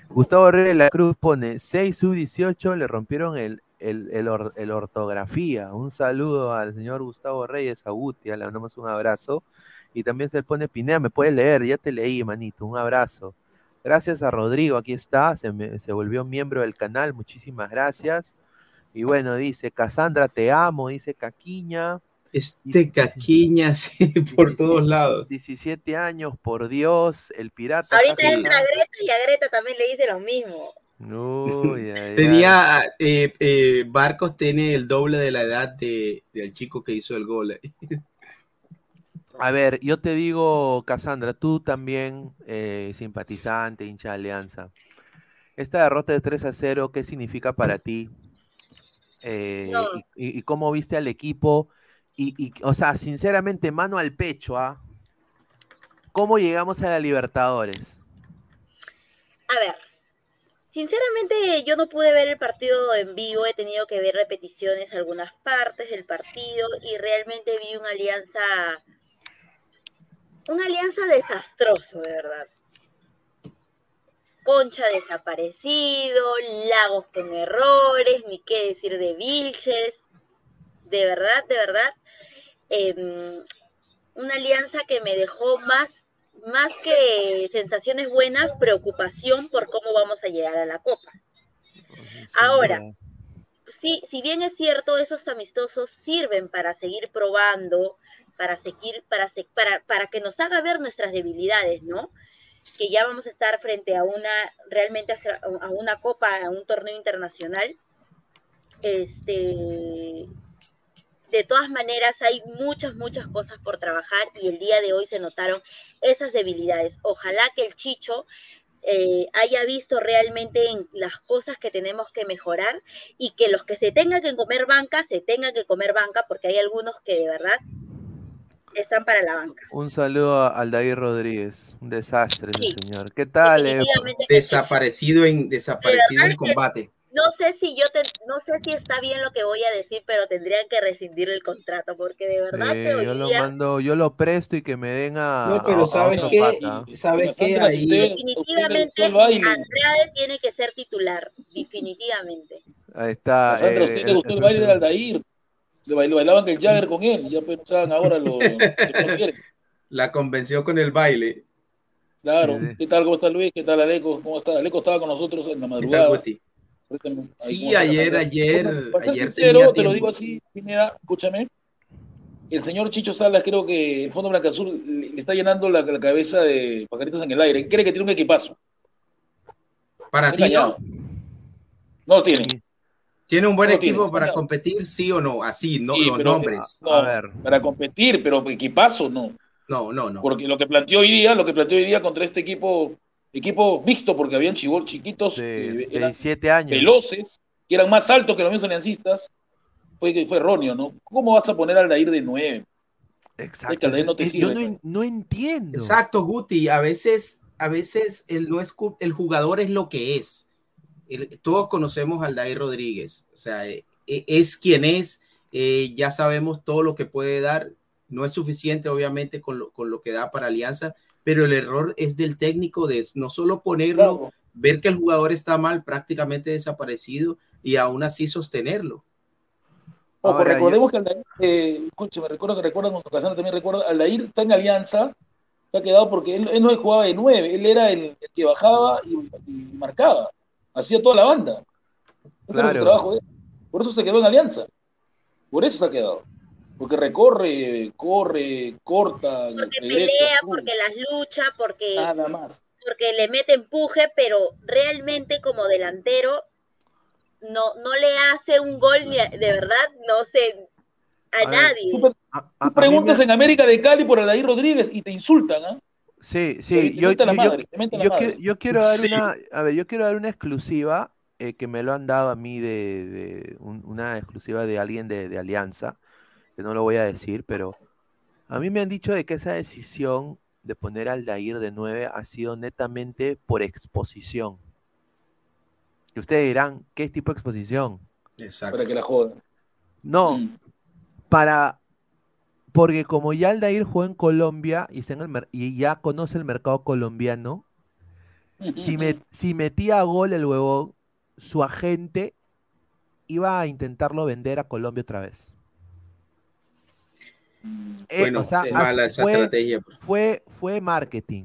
Gustavo Reyes de la Cruz pone 6 sub 18, le rompieron el, el, ortografía. Un saludo al señor Gustavo Reyes Agutia, le damos un abrazo. Y también se pone Pinea, me puede leer, ya te leí, manito, un abrazo. Gracias a Rodrigo, aquí está, se, se volvió miembro del canal, muchísimas gracias. Y bueno, dice, Cassandra, te amo, dice Caquiña. Este Caquiña, sí, por todos lados. 17 años, por Dios, el pirata. Ahorita entra Greta y a Greta también le dice lo mismo. Tenía, eh, eh, Barcos tiene el doble de la edad de, del chico que hizo el gol. A ver, yo te digo, Cassandra, tú también, eh, simpatizante, hincha de Alianza. Esta derrota de 3 a 0, ¿qué significa para ti? y, cómo viste al equipo? Y, o sea, sinceramente, mano al pecho, ¿ah? ¿Cómo llegamos a la Libertadores? A ver, Sinceramente, yo no pude ver el partido en vivo, he tenido que ver repeticiones algunas partes del partido y realmente vi una alianza, una alianza desastroso, de verdad. Concha desaparecido, Lagos con errores, ni qué decir de Vilches, de verdad, de verdad. Em, una alianza que me dejó más más que sensaciones buenas, preocupación por cómo vamos a llegar a la Copa. Ahora, sí, si bien es cierto, esos amistosos sirven para seguir probando, para seguir, para, para, para que nos haga ver nuestras debilidades, ¿no? Que ya vamos a estar frente a una, realmente a una copa, a un torneo internacional. Este, de todas maneras hay muchas, muchas cosas por trabajar y el día de hoy se notaron esas debilidades. Ojalá que el Chicho eh, haya visto realmente en las cosas que tenemos que mejorar y que los que se tengan que comer banca, se tengan que comer banca, porque hay algunos que de verdad están para la banca. Un saludo a Aldair Rodríguez, un desastre, señor. ¿Qué tal? Eh? Desaparecido en, desaparecido en combate no sé si yo te, no sé si está bien lo que voy a decir, pero tendrían que rescindir el contrato porque de verdad yo lo mando, yo lo presto y que me den a No, pero sabes qué, sabes qué ahí definitivamente Andrade tiene que ser titular, definitivamente. Ahí está. Sandra, usted le gustó el baile de Aldair. Le bailaban el Jagger con él, ya pensaban ahora lo, La convenció con el baile. Claro. ¿Qué tal? ¿Cómo está Luis? ¿Qué tal Aleco? ¿Cómo está? Aleco estaba con nosotros en la madrugada. Sí, ayer, ayer, ayer sincero, te lo digo así, Pineda, escúchame. el señor Chicho Salas, creo que el Fondo Blanca Azul le está llenando la, la cabeza de pajaritos en el aire. Cree que tiene un equipazo. Para ti, ¿no? No lo tiene. ¿Tiene un buen No tiene, equipo para no. competir, sí o no? Así, no Sí, los pero- nombres. No, A ver. Para competir, pero equipazo no. No, no, no. Porque lo que planteó hoy día, lo que planteó hoy día contra este equipo, equipo mixto, porque habían chivol chiquitos, Sí, que eran 17 años. veloces, que eran más altos que los mismos aliancistas, fue, fue erróneo, ¿no? ¿Cómo vas a poner al Dair de 9? Exacto. que no te Es- yo sirve, no, en- no entiendo. Exacto, Guti. A veces, a veces el, no es, el jugador es lo que es. El- todos conocemos al Dair Rodríguez. O sea, eh, eh, es quien es. eh, ya sabemos todo lo que puede dar. No es suficiente, obviamente, con lo, con lo que da para Alianza, pero el error es del técnico de no solo ponerlo, Claro. ver que el jugador está mal, prácticamente desaparecido, y aún así sostenerlo. Ojo, Ahora, recordemos que Aldair, eh, escuche, me recuerdo que recuerdan con Casano también recuerda, Aldair está en alianza, se ha quedado porque él, él no jugaba de nueve, él era el, el que bajaba y, y marcaba, hacía toda la banda. Ese era Claro. su trabajo de él. Por eso se quedó en alianza. Por eso se ha quedado. Porque recorre, corre, corta, Porque regresa, pelea, porque las lucha, porque, nada más. porque le mete empuje, pero realmente como delantero no, no le hace un gol ni a- de verdad, no sé, a, A ver, nadie. Tú, preguntas me- en América de Cali por Aldair Rodríguez y te insultan, ¿ah? Sí, sí, te yo, yo- yo- madre, yo madre. qui- yo quiero dar Sí. una, a ver, yo quiero dar una exclusiva eh, que me lo han dado a mí de, de un- una exclusiva de alguien de, de Alianza, que no lo voy a decir, pero a mí me han dicho de que esa decisión de poner al Dair de 9 ha sido netamente por exposición. Y ustedes dirán, ¿qué tipo de exposición? Exacto. Para que la jodan. No, Mm. para porque como ya Aldair jugó en Colombia y, está en el mer- y ya conoce el mercado colombiano, si, me- si metía gol el huevón, su agente iba a intentarlo vender a Colombia otra vez. Eh, Bueno, o sea, mala esa fue, estrategia. fue, fue marketing.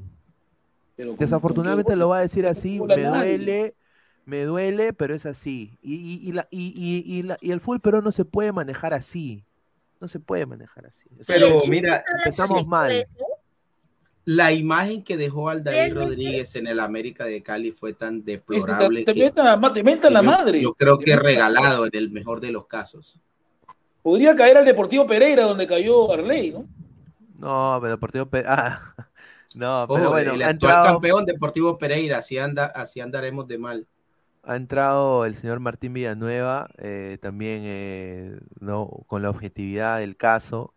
Pero Desafortunadamente con lo voy a decir así, me duele, me duele, pero es así. Y, y- y la- y- y- y la- y el fútbol pero no se puede manejar así. No se puede manejar así. O sea, Pero mira, empezamos sí, mal. la imagen que dejó Aldair Rodríguez en el América de Cali fue tan Este, deplorable te, te que, metan la, te que la yo, madre. yo creo Te que regalado en el mejor de los casos. Podría caer al Deportivo Pereira, donde cayó Arley, ¿no? No, pero Deportivo Pe- ah, no, pero Ojo, bueno, el ha actual entrado, campeón Deportivo Pereira, así, anda, así andaremos de mal. ha entrado el señor Martín Villanueva, eh, también eh, no, con la objetividad del caso,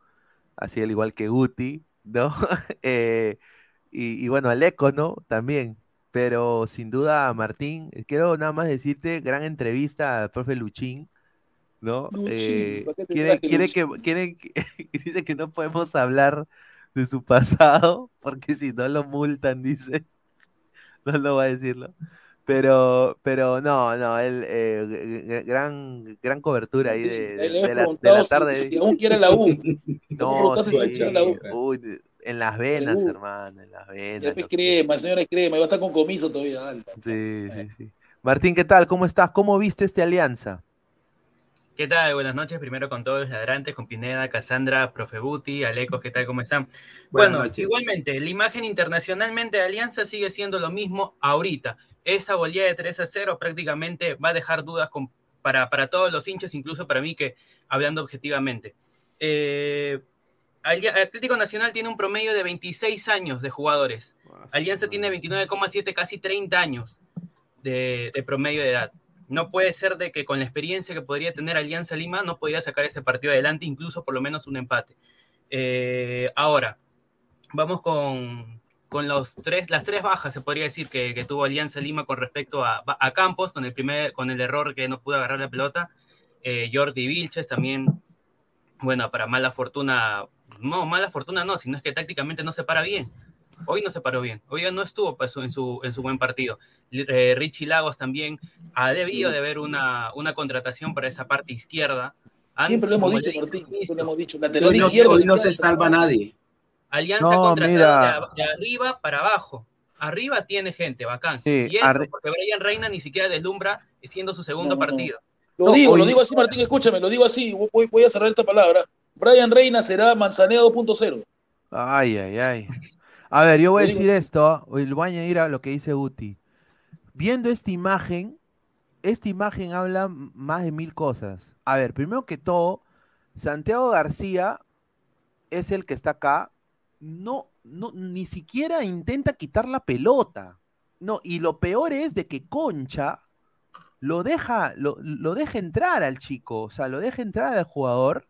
así al igual que Guti, ¿no? Eh, y, y bueno, Aleco, ¿no? También. Pero sin duda, Martín, quiero nada más decirte, gran entrevista al profe Luchín, ¿no? Eh, ¿para qué te quiere, quiere que, quiere que- dice que no podemos hablar de su pasado, porque si no lo multan, dice. No lo va a decirlo. Pero, pero no, no, él, eh, gran, gran cobertura ahí de, de- de la, de la si- tarde. Si, aún quiere la U. No, si sí, la U. uy, en las venas, hermano, en las venas. que- crema, el señor es crema, y va a estar con comiso todavía. dale. Sí, sí, sí. Martín, ¿qué tal? ¿Cómo estás? ¿Cómo viste esta alianza? ¿Qué tal? Buenas noches. Primero con todos los ladrantes, con Pineda, Cassandra, Profe Buti, Alecos, ¿qué tal? ¿Cómo están? Buenas bueno, noches. igualmente, la imagen internacionalmente de Alianza sigue siendo lo mismo ahorita. Esa goleada de 3 a 0 prácticamente va a dejar dudas con- para, para todos los hinchas, incluso para mí que hablando objetivamente. Eh, Atlético Nacional tiene un promedio de 26 años de jugadores. Alianza tiene 29,7, casi 30 años de, de promedio de edad. No puede ser de que con la experiencia que podría tener Alianza Lima no podría sacar ese partido adelante, incluso por lo menos un empate. Eh, ahora, vamos con, con tres, las tres bajas, se podría decir, que, tuvo Alianza Lima con respecto a, a Campos, con el, primer, con el error que no pudo agarrar la pelota. Eh, Jordi Vilches también, bueno, para mala fortuna, no, mala fortuna no, sino es que tácticamente no se para bien. Hoy no se paró bien, hoy no estuvo pues, en, su, en su buen partido. Eh, Richie Lagos también ha debido de haber una, una contratación para esa parte izquierda. Siempre lo hemos dicho, le Martín, siempre lo hemos dicho. Lateral Hoy no, izquierdo. hoy no se salva nadie. Alianza No, mira. de, de arriba para abajo. Arriba tiene gente, bacán. Sí, y eso, arri- porque Brian Reina ni siquiera deslumbra siendo su segundo No, no, no. partido. Lo No, digo, lo digo así, Martín, escúchame, lo digo así. Voy, voy a cerrar esta palabra. Brian Reina será Manzanea 2.0. Ay, ay, ay. A ver, yo voy a decir esto, y lo voy a añadir a lo que dice Guti. Viendo esta imagen, esta imagen habla más de mil cosas. A ver, primero que todo, Santiago García es el que está acá. No, no, ni siquiera intenta quitar la pelota. No, y lo peor es de que Concha lo deja, lo, lo deja entrar al chico, o sea, lo deja entrar al jugador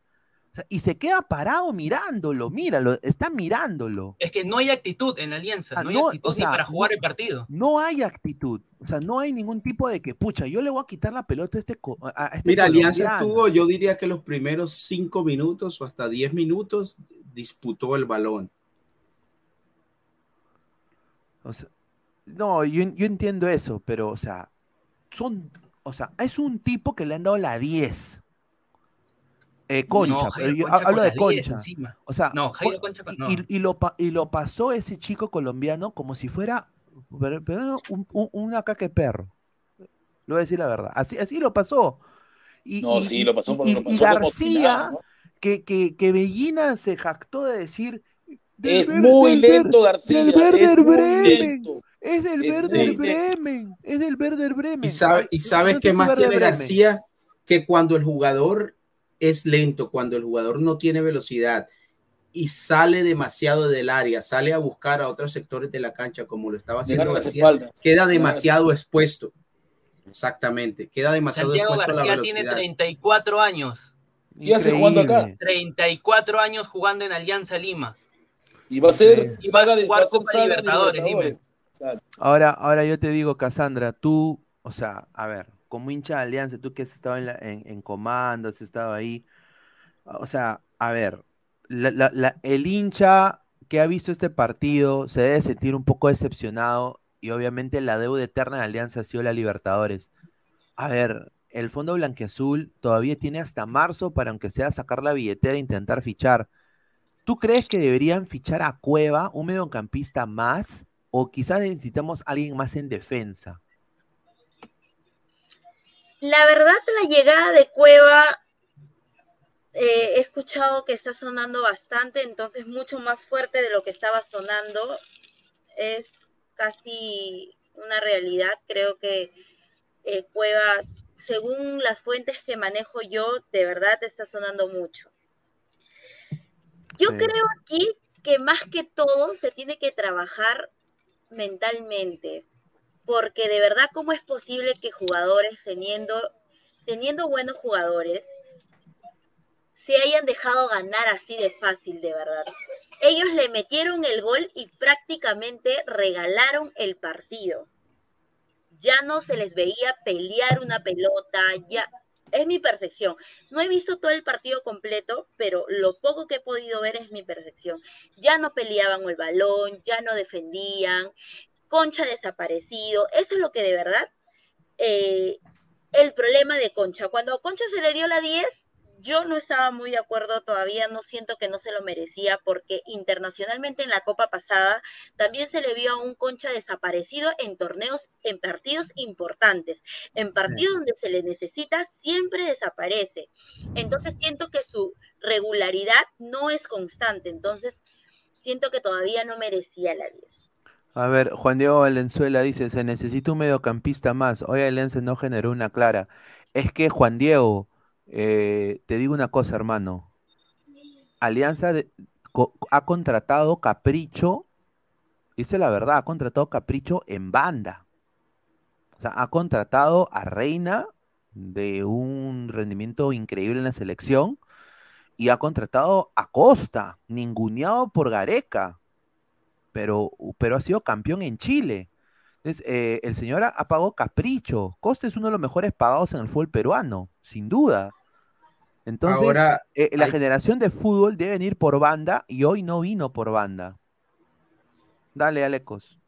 sea, y se queda parado mirándolo, míralo, está mirándolo. Es que no hay actitud en la alianza, Ah, no hay actitud o sea, ni para jugar el partido. No hay actitud, o sea, no hay ningún tipo de que, pucha, yo le voy a quitar la pelota a este, co- a este Mira, Alianza estuvo, yo diría que los primeros cinco minutos o hasta diez minutos disputó el balón. O sea, no, yo, yo entiendo eso, pero, o sea, son, o sea, es un tipo que le han dado la 10. Eh, Concha, No, pero yo Concha hablo de la 10 Concha. O sea, No, Jairo co- Concha con- y, no. y- y lo, y lo pasó ese chico colombiano como si fuera pero- pero no, un, un, una caca de perro. Lo voy a decir la verdad. Así, así lo pasó. Y, No, y- sí, lo pasó, porque y- lo y pasó García, que, que, que Bellina se jactó de decir. Es Ver- muy del Ver- lento García, Del Werder es muy Bremen. lento. Es del Werder Bremen. Es del Werder Bremen. Y, sabe- y sabes no qué más tiene Bremen. García, que cuando el jugador es lento, cuando el jugador no tiene velocidad y sale demasiado del área, sale a buscar a otros sectores de la cancha como lo estaba haciendo García, queda demasiado expuesto. Exactamente, queda demasiado Santiago expuesto a la García tiene velocidad. 34 años. ¿Qué hace jugando acá? Increíble. 34 años jugando en Alianza Lima. Y va a ser Y va a jugar va a ser Copa de Libertadores, dime. Ahora, ahora yo te digo, Cassandra, tú, o sea, a ver, como hincha de Alianza, tú que has estado en, la- en, en comando, has estado ahí, o sea, a ver, el hincha que ha visto este partido se debe sentir un poco decepcionado y obviamente la deuda eterna de Alianza ha sido la Libertadores. A ver, el Fondo Blanquiazul todavía tiene hasta marzo para aunque sea sacar la billetera e intentar fichar. ¿Tú crees que deberían fichar a Cueva, un mediocampista más? ¿O quizás necesitamos a alguien más en defensa? La verdad, la llegada de Cueva, eh, he escuchado que está sonando bastante, entonces mucho más fuerte de lo que estaba sonando. Es casi una realidad. Creo que eh, Cueva, según las fuentes que manejo yo, de verdad está sonando mucho. Yo Sí. creo aquí que más que todo se tiene que trabajar mentalmente, porque de verdad, ¿cómo es posible que jugadores teniendo, teniendo buenos jugadores se hayan dejado ganar así de fácil, de verdad? Ellos le metieron el gol y prácticamente regalaron el partido. Ya no se les veía pelear una pelota, ya es mi percepción. No he visto todo el partido completo, pero lo poco que he podido ver es mi percepción. Ya no peleaban el balón, ya no defendían, Concha desaparecido. Eso es lo que de verdad eh, el problema de Concha. Cuando a Concha se le dio la 10, yo no estaba muy de acuerdo todavía, no siento que no se lo merecía porque internacionalmente en la Copa pasada también se le vio a un Concha desaparecido en torneos, en partidos importantes, en partidos donde se le necesita siempre desaparece. Entonces siento que su regularidad no es constante, entonces siento que todavía no merecía la 10. A ver, Juan Diego Valenzuela dice, se necesita un mediocampista más. Hoy Alianza no generó una clara. Es que, Juan Diego, eh, te digo una cosa, hermano. Alianza ha contratado Capricho, dice la verdad, ha contratado Capricho en banda. O sea, ha contratado a Reina de un rendimiento increíble en la selección y ha contratado a Costa, ninguneado por Gareca pero, pero ha sido campeón en Chile. Entonces, eh, el señor ha, ha pagado capricho. Costa es uno de los mejores pagados en el fútbol peruano, sin duda. Entonces, Ahora, eh, la hay- generación de fútbol debe venir por banda y hoy no vino por banda. Dale, Alecos.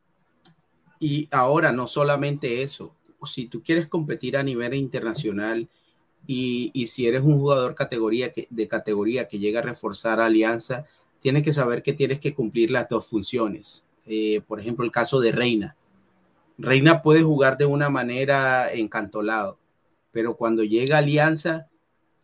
Y ahora no solamente eso, si tú quieres competir a nivel internacional y, y si eres un jugador categoría que, de categoría que llega a reforzar a Alianza, tienes que saber que tienes que cumplir las dos funciones. Eh, por ejemplo, el caso de Reina. Reina puede jugar de una manera encantolado, pero cuando llega a Alianza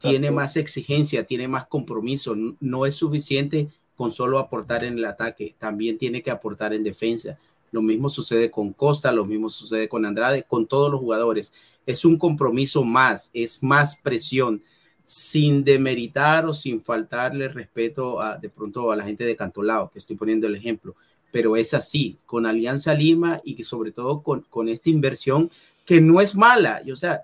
tiene más exigencia, tiene más compromiso. No es suficiente con solo aportar en el ataque, también tiene que aportar en defensa. Lo mismo sucede con Costa, lo mismo sucede con Andrade, con todos los jugadores. Es un compromiso más, es más presión, sin demeritar o sin faltarle respeto a, de pronto a la gente de Cantolao, que estoy poniendo el ejemplo, pero es así, con Alianza Lima y que sobre todo con, con esta inversión que no es mala. Y, o sea,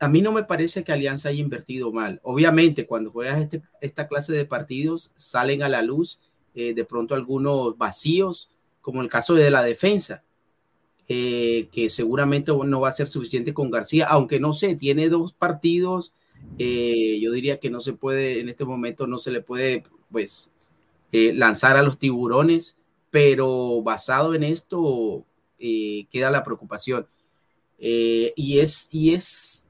a mí no me parece que Alianza haya invertido mal. Obviamente, cuando juegas este, esta clase de partidos, salen a la luz eh, de pronto algunos vacíos, como el caso de la defensa, eh, que seguramente no va a ser suficiente con García, aunque no sé, tiene dos partidos. Eh, yo diría que no se puede, en este momento no se le puede, pues, eh, lanzar a los tiburones, pero basado en esto eh, queda la preocupación. Y es, y es,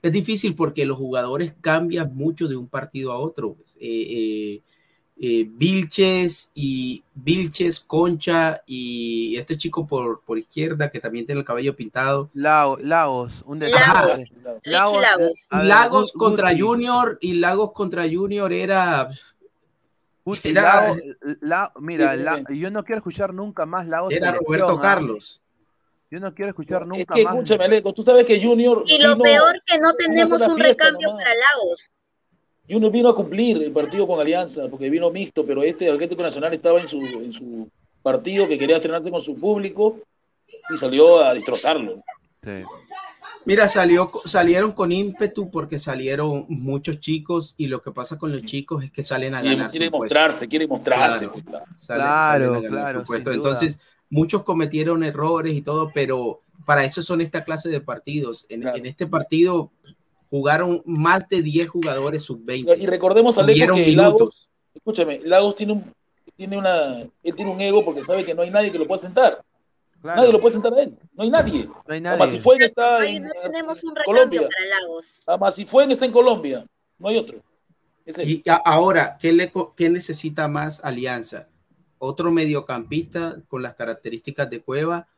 es difícil porque los jugadores cambian mucho de un partido a otro. pues. Eh, Vilches y Vilches, Concha y este chico por, por izquierda que también tiene el cabello pintado. Lao- Lagos, un Lagos. Lagos, Lagos. eh, ver, Lagos contra Guti, Junior y Lagos contra Junior era Guti, era- la- mira, Sí, la- yo no quiero escuchar nunca más Lagos era Roberto ¿ah? Carlos. Yo no quiero escuchar Es nunca que, más. escúchame, Aleco, tú sabes que Junior. Y lo vino- peor que no tenemos un recambio nomás. para Lagos. Junior vino a cumplir el partido con Alianza, porque vino mixto, pero este Atlético Nacional estaba en su, en su partido que quería estrenarse con su público y salió a destrozarlo. Sí. Mira, salió, salieron con ímpetu porque salieron muchos chicos y lo que pasa con los chicos es que salen a Quiere, ganar quiere mostrarse, quiere mostrarse. Claro. pues, claro. Salen- Claro, salen ganar. Entonces, muchos cometieron errores y todo, pero para eso son esta clase de partidos. En, Claro. en este partido jugaron más de 10 jugadores Y sub-20. recordemos, Aleco, Tuvieron que Lagos, escúchame, Lagos tiene un, tiene una, él tiene un ego porque sabe que no hay nadie que lo pueda sentar. Claro, Nadie lo puede sentar a él. No hay nadie. no hay Además, nadie. si fue está en, no en tenemos un recambio Colombia. para Lagos. Además, si fue está en Colombia. No hay otro. Y a- ahora, ¿qué, le, co- ¿qué necesita más Alianza? ¿Otro mediocampista con las características de Cueva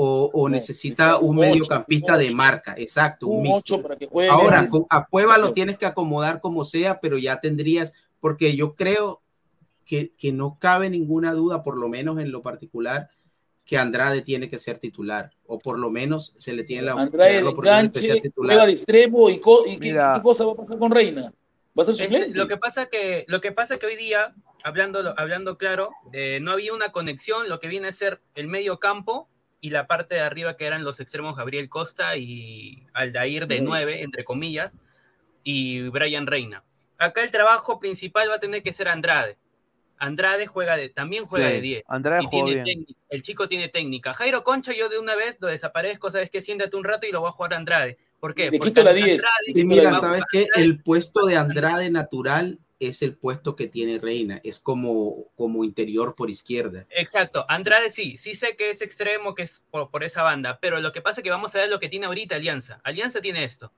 o, o No, necesita un mediocampista de marca? Exacto, un un mixto. 8 para que juegue. Ahora, a Cueva lo tienes que acomodar como sea, pero ya tendrías, porque yo creo que, que no cabe ninguna duda, por lo menos en lo particular, que Andrade tiene que ser titular, o por lo menos se le tiene la, Andrade la de oportunidad de de titular. extremo y, co- y qué, qué cosa va a pasar con Reina. Va a ser Este, lo que pasa que lo que pasa que hoy día hablando hablando claro eh, no había una conexión lo que viene a ser el medio campo y la parte de arriba que eran los extremos Gabriel Costa y Aldair de Mm. 9 entre comillas y Brian Reina acá el trabajo principal va a tener que ser Andrade Andrade juega de también juega Sí, de 10 Andrade bien. El chico tiene técnica. Jairo Concha, yo de una vez lo desaparezco, ¿sabes qué? Siéntate un rato y lo voy a jugar a Andrade. ¿Por qué? Le Porque quito la Andrade 10. Y mira, ¿sabes qué? El puesto de Andrade natural es el puesto que tiene Reina, es como, como interior por izquierda. Exacto, Andrade sí, sí sé que es extremo, que es por, por esa banda, pero lo que pasa es que vamos a ver lo que tiene ahorita Alianza. Alianza tiene esto.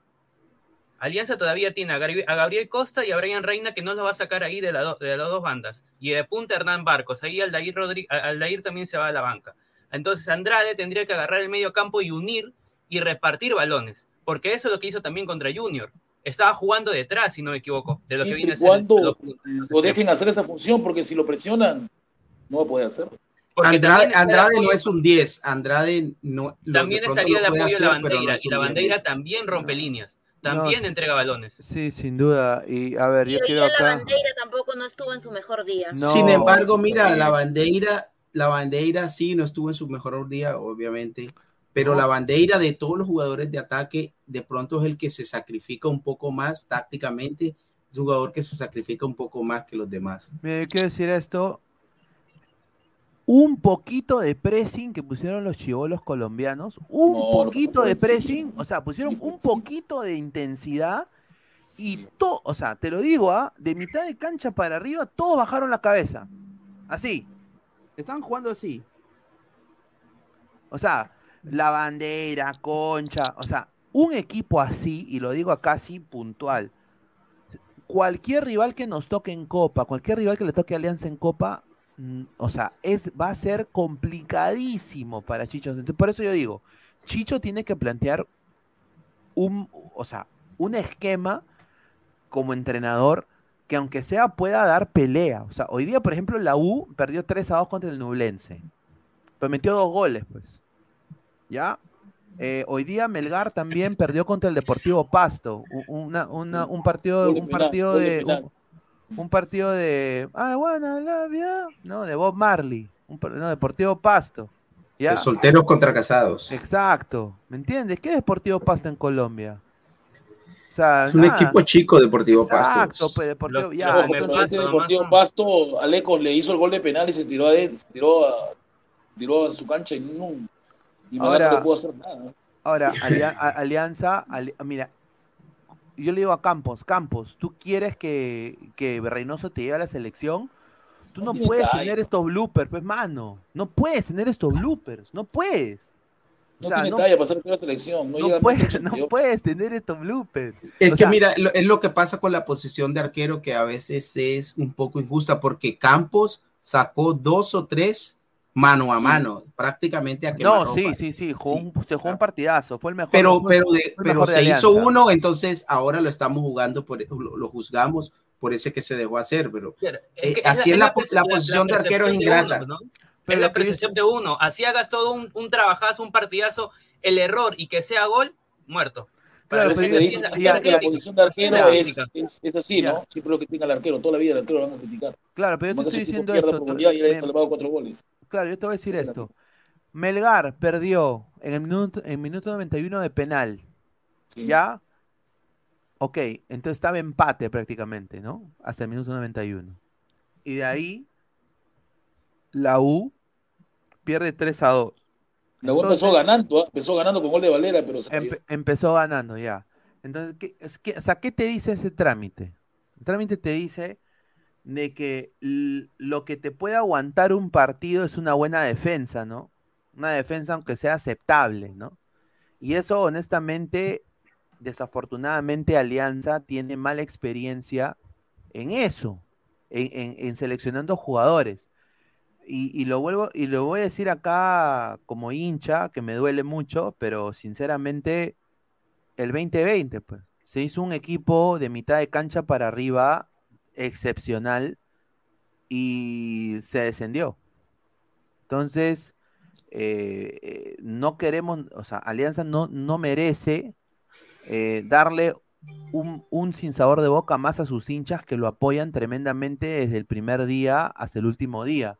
Alianza todavía tiene a, Gabriel Costa y a Brian Reina que no lo va a sacar ahí de, la de las dos bandas. Y de punta Hernán Barcos, ahí Aldair, a- Aldair también se va a la banca. Entonces Andrade tendría que agarrar el medio campo y unir y repartir balones, porque eso es lo que hizo también contra Junior. Estaba jugando detrás, si no me equivoco, de lo que Siempre viene a y ser cuando los- los lo extremos. dejen hacer esa función, porque si lo presionan, no va a poder hacerlo. Andrade, Andrade no es un 10, Andrade no. lo- También de estaría de puede apoyo la hacer, pero no bandera es y la 10. bandera también rompe líneas, también sí. entrega balones. Sí, sin duda. Y a ver, Y yo quiero día la acá. bandera tampoco no estuvo en su mejor día. No. Sin embargo, mira, la bandera, la bandera sí no estuvo en su mejor día, obviamente, pero la bandera de todos los jugadores de ataque de pronto es el que se sacrifica un poco más tácticamente, es un jugador que se sacrifica un poco más que los demás. Mira, yo quiero decir esto. Un poquito de pressing que pusieron los chivolos colombianos, un No, no poquito de pressing, o sea, pusieron un poquito de intensidad y todo, o sea, te lo digo, ¿ah? de mitad de cancha para arriba, todos bajaron la cabeza. Así. Estaban jugando así. O sea, la bandera, concha, o sea, un equipo así, y lo digo acá así puntual, cualquier rival que nos toque en Copa, cualquier rival que le toque a Alianza en Copa, mm, o sea, es, va a ser complicadísimo para Chicho. Entonces, por eso yo digo, Chicho tiene que plantear un, o sea, un esquema como entrenador que aunque sea pueda dar pelea. O sea, hoy día, por ejemplo, la U perdió 3 a 2 contra el Nublense. Pero metió dos goles, pues. ¿Ya? Eh, hoy día Melgar también perdió contra el Deportivo Pasto. una- una- un partido, un partido de. Un, un partido de. I wanna love you", No, de Bob Marley. Un, no, Deportivo Pasto. ¿Ya? De solteros contra casados. Exacto. ¿Me entiendes? ¿Qué es Deportivo Pasto en Colombia? O sea, Es un nada. equipo chico Deportivo Exacto, Pasto. pues Deportivo. Lo- ya, No, entonces- Deportivo Pasto, Alecos le hizo el gol de penal y se tiró a él, se tiró a, tiró a su cancha y no, y Ahora- no pudo hacer nada. Ahora, Alianza, ali- mira, yo le digo a Campos, Campos, ¿tú quieres que, que Reynoso te lleve a la selección? Tú No puedes tener estos bloopers, pues, mano. No puedes tener estos bloopers, no puedes. O No sea, tiene no, talla para ser la selección. No, no llega no 82. puedes tener estos bloopers. Es O que sea, mira, lo- es lo que pasa con la posición de arquero que a veces es un poco injusta porque Campos sacó dos o tres mano a Sí. mano, prácticamente a No, sí, sí, sí, jugó Sí. se jugó un partidazo, fue el mejor. Pero, pero, de- el pero mejor se hizo uno, entonces ahora lo estamos jugando, por, lo, lo juzgamos por ese que se dejó hacer, pero Claro, Eh, que así es la perce- la posición de arquero es ingrata. uno, ¿no? Pero es la que percepción de uno. Así hagas todo un, un trabajazo, un partidazo, el error y que sea gol, muerto. Claro, pero es la- que la, es la posición de es arquero la es, es, es así, Ya. ¿no? Siempre lo critican al arquero. Toda la vida el arquero lo van a criticar. Claro, pero yo te estoy diciendo esto. te- y salvado cuatro goles. Claro, yo te voy a decir esto. Melgar perdió en el minuto, en minuto 91 de penal. Sí. ¿Ya? Ok, entonces estaba empate prácticamente, ¿no? Hasta el minuto 91. Y de ahí, la U pierde 3 a 2. La U empezó ganando, ¿ah? empezó ganando con gol de Valera, pero se. Empe- empezó ganando ya. Entonces, ¿qué, o sea, ¿qué te dice ese trámite? El trámite te dice de que lo que te puede aguantar un partido es una buena defensa, ¿no? Una defensa aunque sea aceptable, ¿no? Y eso, honestamente, desafortunadamente, Alianza tiene mala experiencia en eso, en, en- en seleccionando jugadores. Y, y lo vuelvo, y lo voy a decir acá como hincha, que me duele mucho, pero sinceramente, el 2020, pues, se hizo un equipo de mitad de cancha para arriba excepcional y se descendió. Entonces, eh, eh, no queremos, o sea, Alianza no, no merece eh, darle un, un sinsabor de boca más a sus hinchas que lo apoyan tremendamente desde el primer día hasta el último día.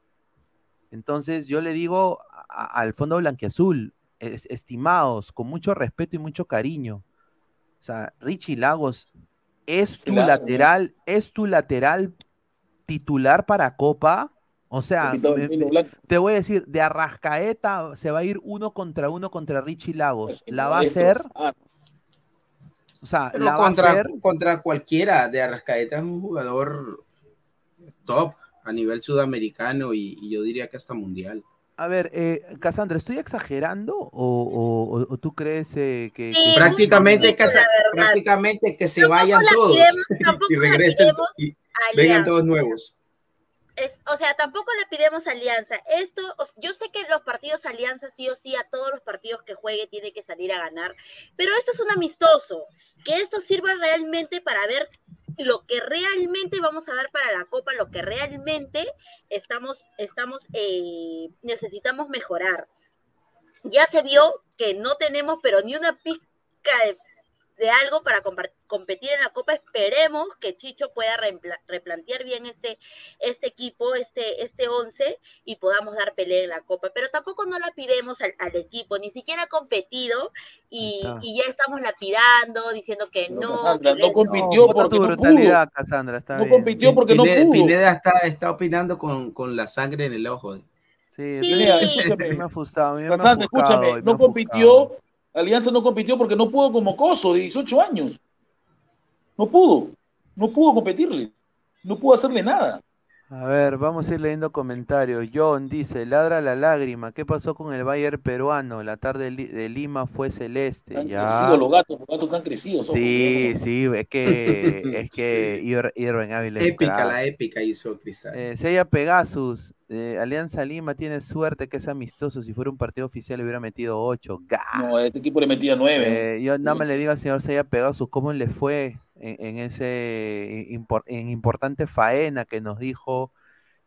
Entonces, yo le digo al Fondo Blanquiazul, es- estimados, con mucho respeto y mucho cariño. O sea, Richie Lagos es tu Claro, lateral, es tu lateral titular para Copa. O sea, me- te voy a decir, de Arrascaeta se va a ir uno contra uno contra Richie Lagos. La va a hacer, ah, o sea, Pero la va a contra, hacer. contra cualquiera de Arrascaeta es un jugador top a nivel sudamericano y, y yo diría que hasta mundial. A ver, eh, Cassandra, ¿estoy exagerando o, o- o- o tú crees eh, que, Sí, que- Prácticamente que, prácticamente que se Tampoco vayan todos y regresen pidemos y vengan Alianza. todos nuevos. Es- o sea, tampoco le pidemos alianza. Esto, yo sé que los partidos alianza sí o sí a todos los partidos que juegue tiene que salir a ganar, pero esto es un amistoso, que esto sirva realmente para ver lo que realmente vamos a dar para la Copa, lo que realmente estamos, estamos, eh, necesitamos mejorar. Ya se vio que no tenemos, pero ni una pizca de, de algo para competir en la Copa. Esperemos que Chicho pueda replantear bien este, este equipo, este, este 11 y podamos dar pelea en la Copa. Pero tampoco no la pidemos al, al equipo, ni siquiera ha competido y, ya estamos lapidando, diciendo que Pero no. Cassandra, que no compitió bota porque tu no brutalidad, Cassandra, está No bien. compitió porque no Pineda, pudo. Pineda está, está opinando con, con la sangre en el ojo. Sí, Sí. escúchame. me ha asustado, me ha Cassandra, escúchame, me no compitió. Alianza no compitió porque no pudo como Coso, de 18 años. No pudo, no pudo competirle, no pudo hacerle nada. A ver, vamos a ir leyendo comentarios. John dice, ladra la lágrima. ¿Qué pasó con el Bayern peruano? La tarde de Li- de Lima fue celeste. Han Ya. crecido los gatos, los gatos están crecidos. Sí, no- sí, es que, es que Ir- Irving Ávila Épica, la épica hizo Cristal. Eh, Sella Pegasus, eh, Alianza Lima tiene suerte que es amistoso. Si fuera un partido oficial le hubiera metido 8. No, a este equipo le metía 9. Eh, yo nada más le digo al señor Sella Pegasus cómo le fue en, en ese importante faena que nos dijo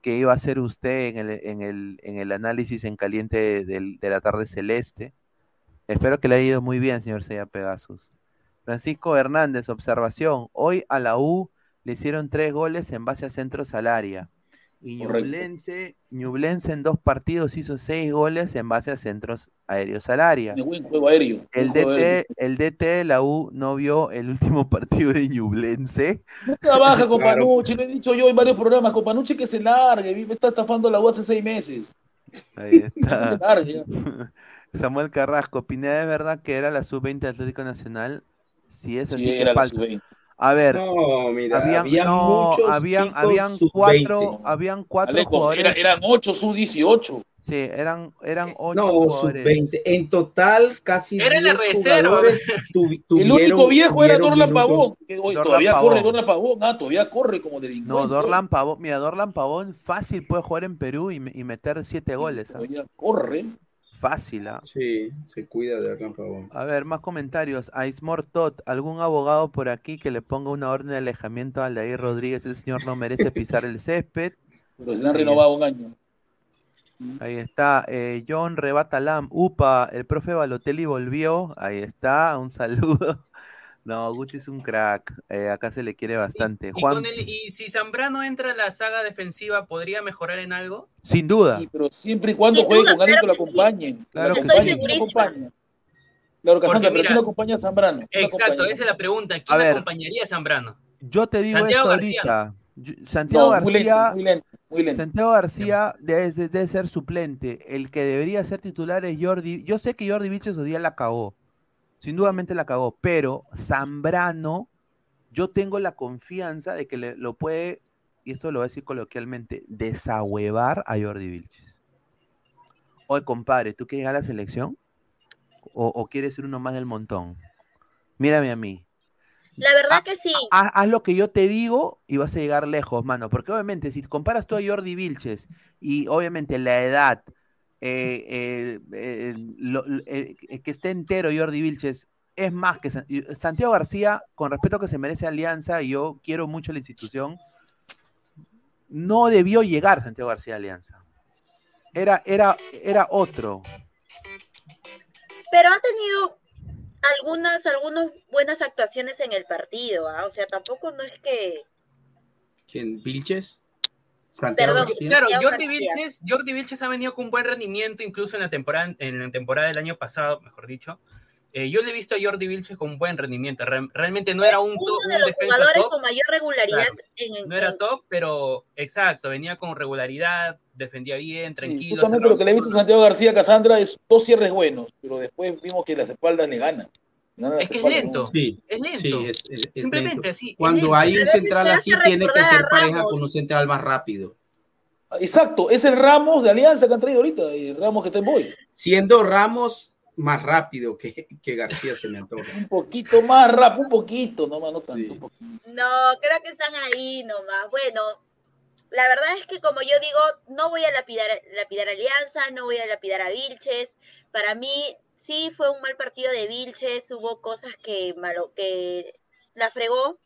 que iba a hacer usted en el, en el, en el análisis en caliente del- de la tarde celeste. Espero que le haya ido muy bien, señor Sella Pegasus. Francisco Hernández, observación. Hoy a la U le hicieron tres goles en base a centros al área. Y. Ñublense, Ñublense en dos partidos hizo seis goles en base a centros aéreos al área. Tiene buen juego aéreo. El aéreo. DT, el DT de la U no vio el último partido de Ñublense. No trabaja con Claro. Panucci, lo he dicho yo en varios programas, con Panucci que se largue, me está estafando la U hace seis meses. Ahí Que se está. largue. Samuel Carrasco, Pineda, ¿es verdad que era la sub-20 de Atlético Nacional? Si es así, Sí, la falta. Sub-20. A ver, No, mira, habían, había no, muchos habían, chicos habían sub-20. cuatro, habían cuatro Alejo, jugadores. era- eran 8 sub 18. Sí, eran, eran ocho No, jugadores. sub-20. En total, casi Era la 10 reserva. jugadores tuvi- El único viejo era Dorlan. Pavón. Dorlan todavía Pavón. corre Dorlan Pavón. Ah, todavía corre como delincuente. No, Dorlan Pavón, mira, Dorlan Pavón fácil puede jugar en Perú y, y meter siete goles. ¿ah? Todavía corre. Fácil, ¿ah? Sí, se cuida de Dorlan Pavón. A ver, más comentarios. Aismor Tot, ¿algún abogado por aquí que le ponga una orden de alejamiento a Aldair Rodríguez? Ese señor no merece pisar el césped. Pero se han renovado un año. Ahí está. eh, John Rebatalam, UPA, el profe Balotelli volvió. Ahí está, un saludo. No, Guti es un crack. eh, acá se le quiere bastante. Y, Juan, con el- y si Zambrano entra a la saga defensiva, ¿podría mejorar en algo? sin duda. Sí, pero siempre y cuando juegue con alguien que lo claro que sí. acompañe. Que Claro que acompañe, sí. ¿quién lo acompaña? Claro, Casandra, Porque pero ¿quién lo acompaña a Zambrano? ¿Quién lo Exacto, a esa es la pregunta. A ¿Quién ver. acompañaría a Zambrano? Yo te digo Santiago esto García. ahorita. Santiago No, muy lento, García. muy lento, muy lento. Santiago García debe, debe ser suplente. El que debería ser titular es Jordi. Yo sé que Jordi Vilches hoy día la cagó. Sin dudamente la cagó. Pero Zambrano, yo tengo la confianza de que le- lo puede, y esto lo voy a decir coloquialmente, desahuevar a Jordi Vilches. Oye, compadre, ¿tú quieres llegar a la selección? ¿O, o quieres ser uno más del montón? Mírame a mí. La verdad Ah, que sí. Haz, haz lo que yo te digo y vas a llegar lejos, mano. Porque obviamente, si comparas tú a Jordi Vilches y obviamente la edad, eh, eh, eh, lo- eh, que esté entero Jordi Vilches, es más que San- Santiago García, con respeto que se merece Alianza, y yo quiero mucho la institución, no debió llegar Santiago García a Alianza. Era, era, era otro. Pero ha tenido algunas, algunas buenas actuaciones en el partido, ¿ah? O sea, tampoco no es que... ¿Quién? ¿Vilches? ¿Santiago Perdón, García? Claro, Jordi. Vilches, Jordi Vilches ha venido con un buen rendimiento incluso en la temporada, en la temporada del año pasado, mejor dicho. Eh, yo le he visto a Jordi Vilches con un buen rendimiento. Re- realmente no era un, uno de un los defensa jugadores top, con mayor regularidad Claro. en, en- no era top, pero exacto, venía con regularidad, defendía bien, Sí, tranquilo. justamente lo que le he visto a Santiago García Casandra es dos cierres buenos, pero después vimos que las espaldas le ganan. Ganan Es que es lento. ¿no? Sí, Es lento. sí, es, es- es Simplemente lento. así. Cuando lento. hay A un central así, tiene que ser a pareja con un central más rápido. Exacto, es el Ramos de Alianza que han traído ahorita, el Ramos que está en Boys. Siendo Ramos más rápido que, que García se me antoja. Un poquito más rápido, un poquito, nomás, no tanto. Sí. un poquito. No, creo que están ahí nomás. Bueno, la verdad es que como yo digo, no voy a lapidar, lapidar a Alianza, no voy a lapidar a Vilches. Para mí sí fue un mal partido de Vilches, hubo cosas que, malo, que la fregó,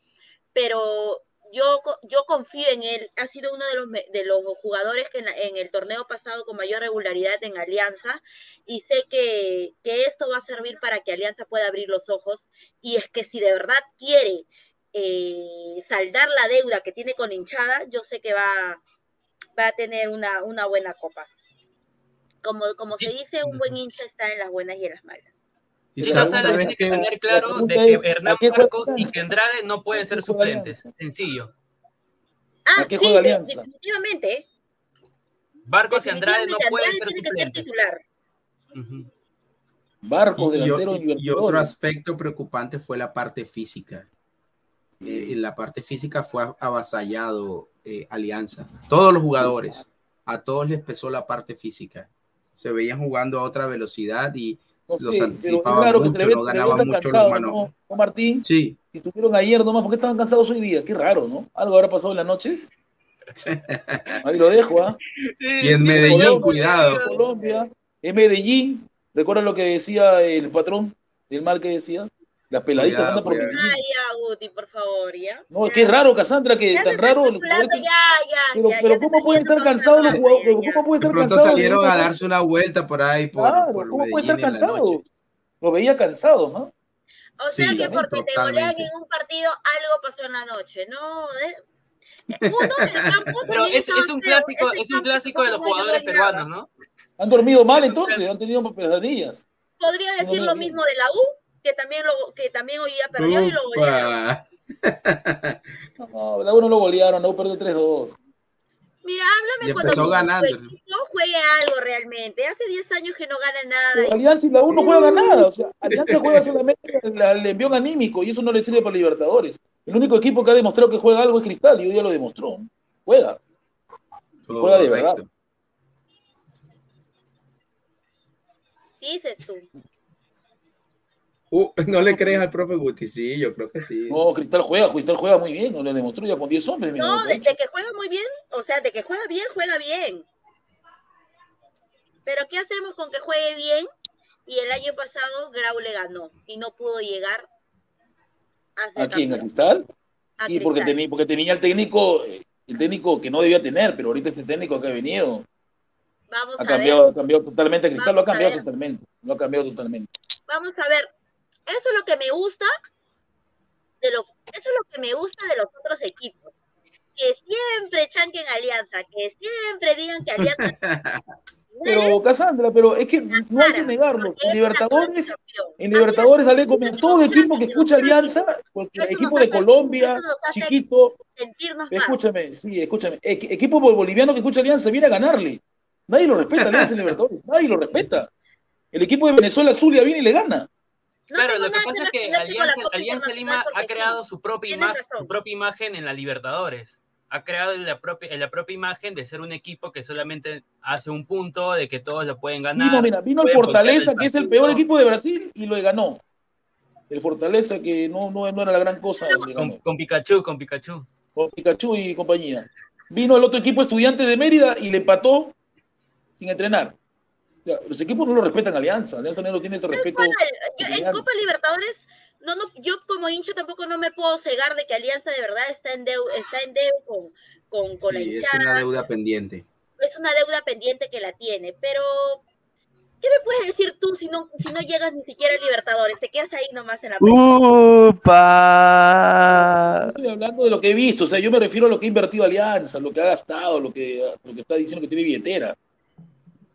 pero yo, yo confío en él. Ha sido uno de los, de los jugadores que en el torneo pasado con mayor regularidad en Alianza y sé que, que esto va a servir para que Alianza pueda abrir los ojos y es que si de verdad quiere eh, saldar la deuda que tiene con hinchada, yo sé que va, va a tener una, una buena copa. Como, como se dice, un buen hincha está en las buenas y en las malas. Y Sala tiene que tener claro de que es, ¿a Hernán Marcos y que Andrade no pueden ¿A ser suplentes. Sencillo. Ah, ¿A qué sí, definitivamente. Barcos y Andrade no pueden Andrade ser tiene que ser suplentes. Barcos, y, y- delantero y- y otro aspecto preocupante fue la parte física. Eh, en la parte física fue avasallado eh, Alianza. Todos los jugadores, a todos les pesó la parte física. Se veían jugando a otra velocidad y No los es anticipaban que mucho, ve, no ganaban mucho cansado, los manos. ¿no? ¿No, Martín? Sí, Si tuvieron ayer nomás, ¿por qué estaban cansados hoy día? Qué raro, ¿no? ¿Algo habrá pasado en las noches? Ahí lo dejo, ¿ah? y en Medellín, Colombia, cuidado. Colombia, en Medellín, ¿recuerdan lo que decía el patrón del mal que decía? Las peladitas Cuidado, andan por cuidado. Medellín. Guti, por favor, ¿ya? No, es Ya. que es raro, Cassandra, que Ya tan raro. jugadores- ya, ya, Pero, ya, pero ¿cómo pueden estar cansados los jugadores? ¿Cómo pueden De estar pronto cansados? salieron a darse una vuelta por ahí por, Claro, por ¿cómo pueden estar cansados? Lo veía cansados, ¿no? O sea Sí, que porque te golean en un partido, algo pasó en la noche, ¿no? ¿eh? Uno del campo Pero es, es un clásico, es un clásico de los jugadores peruanos, ¿no? Han dormido mal entonces, han tenido pesadillas. Podría No, decir no, lo mismo de la U, que también lo que también hoy día perdió y lo golearon. No, la uno lo golearon, la U perdió 3-2. Mira, háblame cuando empezó ganando. equipo juegue algo realmente. Hace 10 años que no gana nada. Pero Alianza y la U no juegan nada, o sea, Alianza juega solamente la- el envión anímico y eso no le sirve para Libertadores. El único equipo que ha demostrado que juega algo es Cristal y hoy ya lo demostró. Juega. Juega de verdad. Dices tú. Uh, no le crees al profe Guti, sí, yo creo que sí. No, Cristal juega, Cristal juega muy bien, lo demostró ya con 10 hombres. No, lo que juega muy bien, o sea, de que juega bien, juega bien. Pero ¿qué hacemos con que juegue bien? Y el año pasado Grau le ganó y no pudo llegar a ¿A quién? ¿A. Cristal? A Sí, porque tenía, porque tenía el técnico, el técnico que no debía tener, pero ahorita ese técnico que ha venido Vamos ha a cambiado, ver, ha cambiado totalmente a Cristal, lo ha Vamos cambiado totalmente, lo ha cambiado totalmente. vamos a ver. Eso es lo que me gusta de los, eso es lo que me gusta de los otros equipos. Que siempre chanquen Alianza, que siempre digan que Alianza Pero, Cassandra, pero es que no hay que negarlo. En es Libertadores, en Libertadores sale como Alianza todo equipo que escucha Alianza, porque equipo de Colombia, chiquito, escúchame, sí, escúchame, equ- equipo boliviano que escucha Alianza viene a ganarle. Nadie lo respeta, Alianza en Libertadores, nadie lo respeta. El equipo de Venezuela Zulia viene y le gana. No Claro, lo que pasa es que Alianza, Lima ha sí. creado su propia, imagen, su propia imagen en la Libertadores. Ha creado la propia, la propia imagen de ser un equipo que solamente hace un punto, de que todos lo pueden ganar. Vino, mira, vino el Fortaleza, el que es el peor equipo de Brasil, y lo ganó. El Fortaleza, que no, no, no era la gran cosa, Con, con Pikachu, con Pikachu. Con Pikachu y compañía. Vino el otro equipo estudiante de Mérida y le empató sin entrenar. Los equipos no lo respetan Alianza. Alianza no tiene ese respeto. Bueno, yo- en. Copa Libertadores, no, no, yo como hincha tampoco no me puedo cegar de que Alianza de verdad está en deuda, está en deuda con, con, con la Sí, es hinchada. una deuda pendiente. es una deuda pendiente que la tiene, pero ¿qué me puedes decir tú si no, si no llegas ni siquiera a Libertadores? Te quedas ahí nomás en la ¡Upa! Estoy hablando de lo que he visto. O sea, yo me refiero a lo que ha invertido Alianza, lo que ha gastado, lo que, lo que está diciendo que tiene billetera.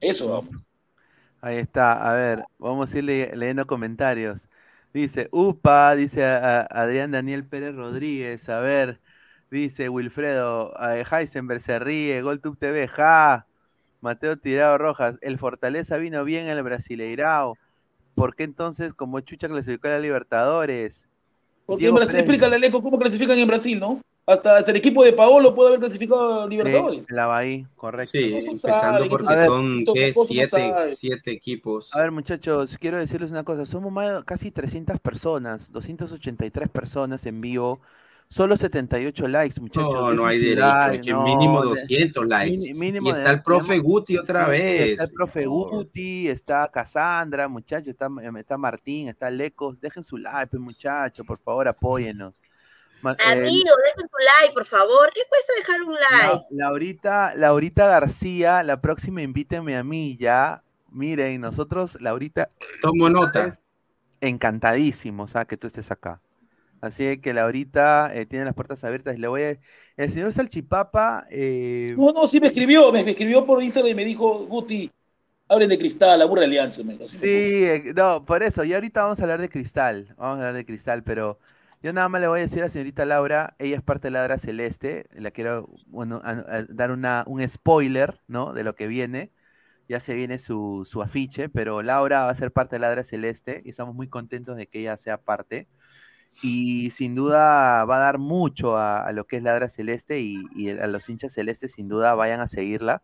Eso, vamos. Ahí está, a ver, vamos a ir le- leyendo comentarios. Dice, upa, dice a- a- Adrián Daniel Pérez Rodríguez, a ver, dice Wilfredo, Heisenberg se ríe, GolTube TV, ja, Mateo Tirado Rojas, el Fortaleza vino bien en el Brasileirao, ¿por qué entonces como Chucha clasificó a la Libertadores? Porque Diego en Brasil, explícale, Aleco, cómo clasifican en Brasil, ¿no? Hasta, hasta el equipo de Paolo puede haber clasificado a Libertadores. Sí, la Bahía, correcto. Sí, empezando sabe, porque ver, son ¿qué? Siete, siete equipos. A ver, muchachos, quiero decirles una cosa. Somos más, casi 300 personas, 283 personas en vivo. Solo 78 likes, muchachos. No, no hay derecho, like, hay que no, mínimo de- 200 likes. mínimo y de- está el profe Guti otra vez. Está el profe. Guti, está Cassandra, muchachos, está, está Martín, está Lecos. Dejen su like, pues, muchachos, por favor, apóyennos. Ma- eh, Amigos, dejen tu like, por favor. ¿Qué cuesta dejar un like? La- Laurita, Laurita García, la próxima invítenme a mí ya. Miren, nosotros, Laurita, Tomo nota. encantadísimos a que tú estés acá. Así que Laurita eh, tiene las puertas abiertas. Le voy a... El señor Salchipapa, eh, No, no, sí me escribió, me escribió por Instagram y me dijo, Guti, hablen de cristal, aburre Alianza. Me sí, eh, no, por eso, y ahorita vamos a hablar de Cristal, vamos a hablar de Cristal, pero yo nada más le voy a decir a la señorita Laura, ella es parte de Ladra Celeste, la quiero, bueno, dar una, un spoiler, ¿no? De lo que viene, ya se viene su, su afiche, pero Laura va a ser parte de Ladra Celeste y estamos muy contentos de que ella sea parte. Y sin duda va a dar mucho a, lo que es Ladra Celeste y, y a los hinchas celestes, sin duda vayan a seguirla.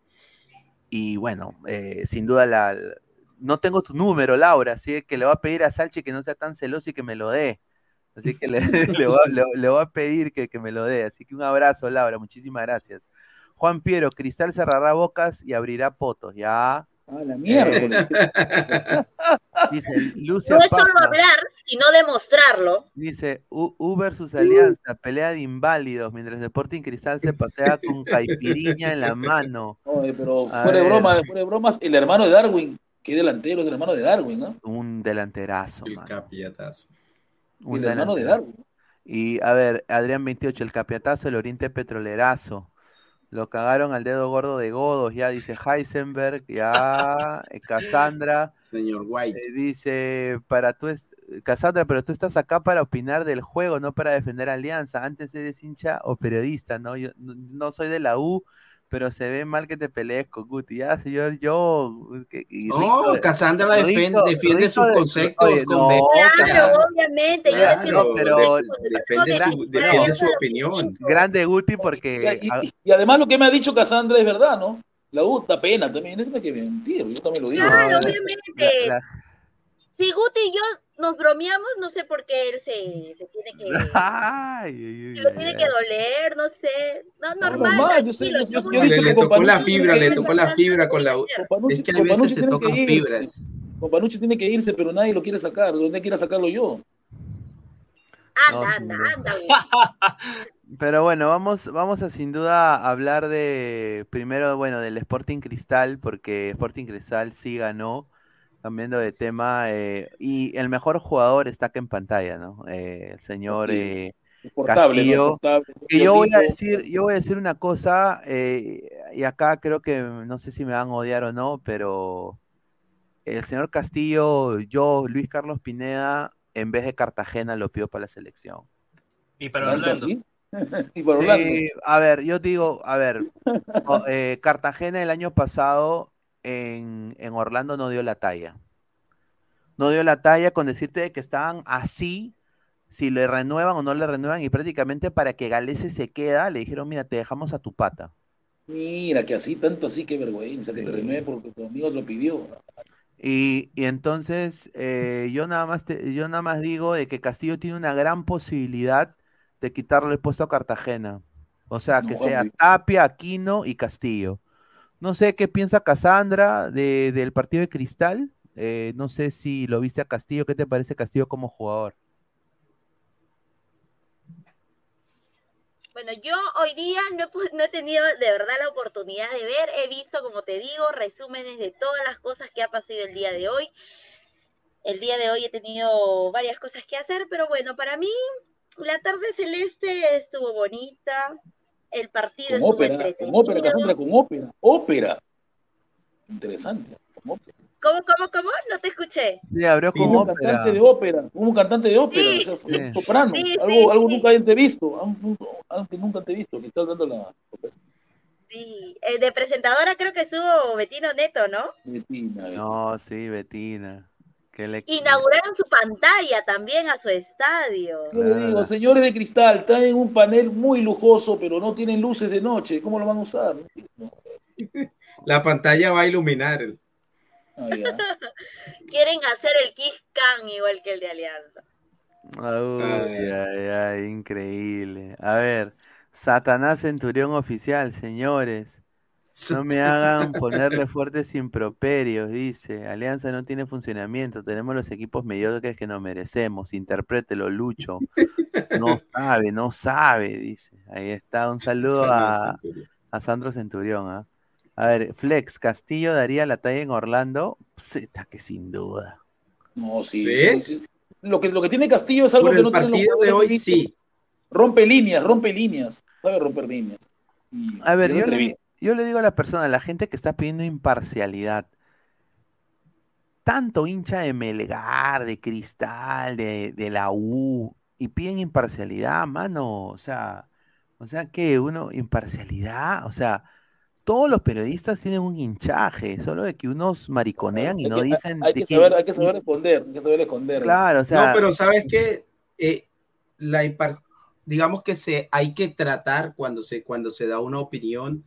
Y bueno, eh, sin duda la, no tengo tu número, Laura, así que le voy a pedir a Salchi que no sea tan celoso y que me lo dé. Así que le, le voy, a- le- le voy a pedir que, que me lo dé. Así que un abrazo, Laura, muchísimas gracias. Juan Piero, Cristal cerrará bocas y abrirá potos. Ya, A la mierda. Dice No Lucia es solo hablar, sino demostrarlo. Dice U- U versus Alianza, pelea de inválidos, mientras Sporting Cristal se pasea con caipiriña en la mano. Oye, pero fuera de ver. bromas, fuera de bromas, el hermano de Darwin, que delantero es el hermano de Darwin, ¿no? Un delanterazo, El mano. capiatazo. Un el hermano de. Darwin. Y a ver, Adrián 28, el capiatazo del Oriente Petrolerazo. Lo cagaron al dedo gordo de Godos, ya dice Heisenberg, ya eh, Cassandra, Señor White. eh, dice, para tú es, Cassandra, pero tú estás acá para opinar del juego, no para defender a Alianza. Antes eres hincha o periodista, ¿no? Yo no soy de la U, pero se ve mal que te pelees con Guti. Ya, señor, yo... que- y No, Rico- Cassandra defiende, Rico- defiende Rico sus de- conceptos oye, con no, Claro, Claro. obviamente. Yo defiendo pero- defiende su- defiende opinión. Grande Guti porque... y- a- y- y además lo que me ha dicho Cassandra es verdad, ¿no? La U da pena también, es que mentir, yo también lo digo. Claro, No, obviamente. la- la- Si Guti y yo nos bromeamos, no sé por qué él se, se tiene que... Ay, ay, Si lo ay, tiene ay. que doler, no sé. No, No, normal, normal, yo sé, yo- yo- yo le, le tocó la Panucci fibra, tiene le tocó la fibra con la... Con Es Panucci, que a veces Panucci se tocan fibras. Con Panucci tiene que irse, pero nadie lo quiere sacar. ¿Dónde quiera sacarlo yo? No, Anda, anda, anda. Pero bueno, vamos, vamos a sin duda hablar de primero, bueno, del Sporting Cristal, porque Sporting Cristal sí ganó, cambiando de tema, eh, y el mejor jugador está acá en pantalla, ¿no? Eh, el señor Castillo. eh, Castillo, yo voy a decir, yo voy a decir una cosa, eh, y acá creo que no sé si me van a odiar o no, pero el señor Castillo, yo, Luis Carlos Pineda, en vez de Cartagena, lo pido para la selección. Y para ¿Tanto Orlando. y para Orlando. Sí, a ver, yo digo, a ver, eh, Cartagena el año pasado en, en Orlando no dio la talla. No dio la talla con decirte de que estaban así, si le renuevan o no le renuevan, y prácticamente para que Galese se queda, le dijeron, mira, te dejamos a tu pata. Mira, que así, tanto así, qué vergüenza, que te renueve porque tu amigo lo pidió. Y, y entonces eh, yo nada más te- yo nada más digo de que Castillo tiene una gran posibilidad de quitarle el puesto a Cartagena. O sea, que sea. Tapia, Aquino y Castillo. No sé qué piensa Casandra de, del partido de Cristal. Eh, no sé si lo viste a Castillo. ¿Qué te parece Castillo como jugador? Bueno, yo hoy día no, no he tenido de verdad la oportunidad de ver, he visto, como te digo, resúmenes de todas las cosas que ha pasado el día de hoy. El día de hoy he tenido varias cosas que hacer, pero bueno, para mí la tarde celeste estuvo bonita, el partido Con ópera, con ópera, Cassandra, con ópera. Ópera. Interesante. Con ópera. ¿Cómo, cómo, cómo? No te escuché. Sí, abrió Sí, con un ópera. cantante de ópera, un cantante de ópera, Sí. o sea, Sí. soprano, Sí, sí, algo, algo sí. nunca antes visto, algo, que nunca te he visto, que estás dando la Sí, eh, de presentadora creo que estuvo Betino Neto, ¿no? Betina, Betina. No, sí, Betina. Que le... Inauguraron su pantalla también a su estadio. Yo le digo, señores de cristal, traen un panel muy lujoso, pero no tienen luces de noche, ¿cómo lo van a usar? No. La pantalla va a iluminar. el- Ah. Quieren hacer el Kiss Can igual que el de Alianza. Uy, ay, ay, increíble. A ver, Satanás Centurión Oficial, señores. No me hagan ponerle fuertes improperios, dice. Alianza no tiene funcionamiento. Tenemos los equipos mediocres que nos merecemos. Interprételo, Lucho. No sabe, no sabe, dice. Ahí está. Un saludo a, a Sandro Centurión. ¿ah? A ver, Flex, Castillo daría la talla en Orlando. Está que sin duda. No, sí. ¿Ves? Lo que, lo que tiene Castillo es algo Por que el no tienen los partido de hoy, sí. Rompe líneas, rompe líneas. Sabe romper líneas. Y- A ver, yo le. Yo le digo a la persona, a la gente que está pidiendo imparcialidad, tanto hincha de Melgar, de Cristal, de, de la U, y piden imparcialidad, mano, o sea, o sea que uno, imparcialidad, o sea, todos los periodistas tienen un hinchaje, solo de que unos mariconean y Hay no que- dicen Hay de que que- saber, hay que saber responder, hay que saber esconder. claro, o sea, no, pero sabes que la impar- digamos que se hay que tratar cuando se cuando se da una opinión.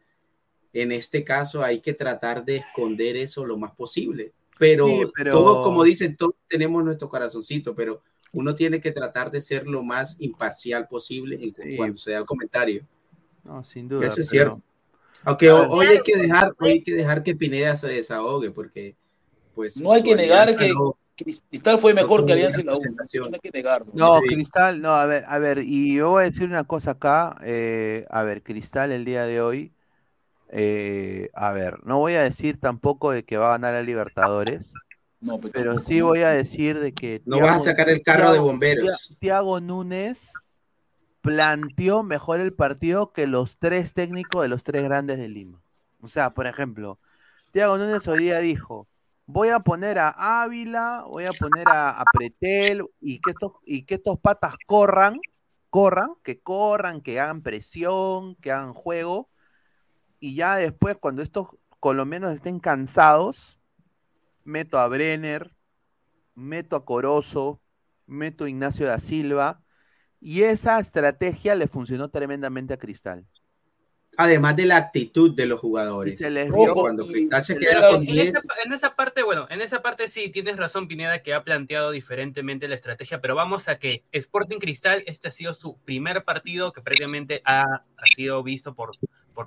En este caso hay que tratar de esconder eso lo más posible. Pero, Sí, pero- todos, como dicen, todos tenemos nuestro corazoncito, pero uno tiene que tratar de ser lo más imparcial posible en- Sí. cuando se da el comentario. no, sin duda, Eso es pero- cierto. Aunque ho- hoy hay que dejar, hoy hay que dejar que Pineda se desahogue, porque pues No hay que negar que no- Cristal fue mejor tuvo que Alianza y la U. No hay que negarlo. No, Sí. Cristal, no, a ver, a ver, y yo voy a decir una cosa acá, eh, a ver, Cristal el día de hoy, eh, a ver, no voy a decir tampoco de que va a ganar a Libertadores, No, pero, sí voy a decir de que No vas a sacar el carro de bomberos. Tiago Núñez planteó mejor el partido que los tres técnicos de los tres grandes de Lima. O sea, por ejemplo, Tiago Núñez hoy día dijo, voy a poner a Ávila, voy a poner a, a Pretel y que estos y que estos patas corran, corran, que corran, que hagan presión, que hagan juego y ya después cuando estos colombianos estén cansados, meto a Brenner, meto a Corozo, meto a Ignacio da Silva, y esa estrategia le funcionó tremendamente a Cristal. Además de la actitud de los jugadores. Y se les vio- cuando Cristal se queda con En 10, esa, en esa parte, bueno, en esa parte sí, tienes razón, Pineda, que ha planteado diferentemente la estrategia, pero vamos a que Sporting Cristal, este ha sido su primer partido que prácticamente ha, ha sido visto por...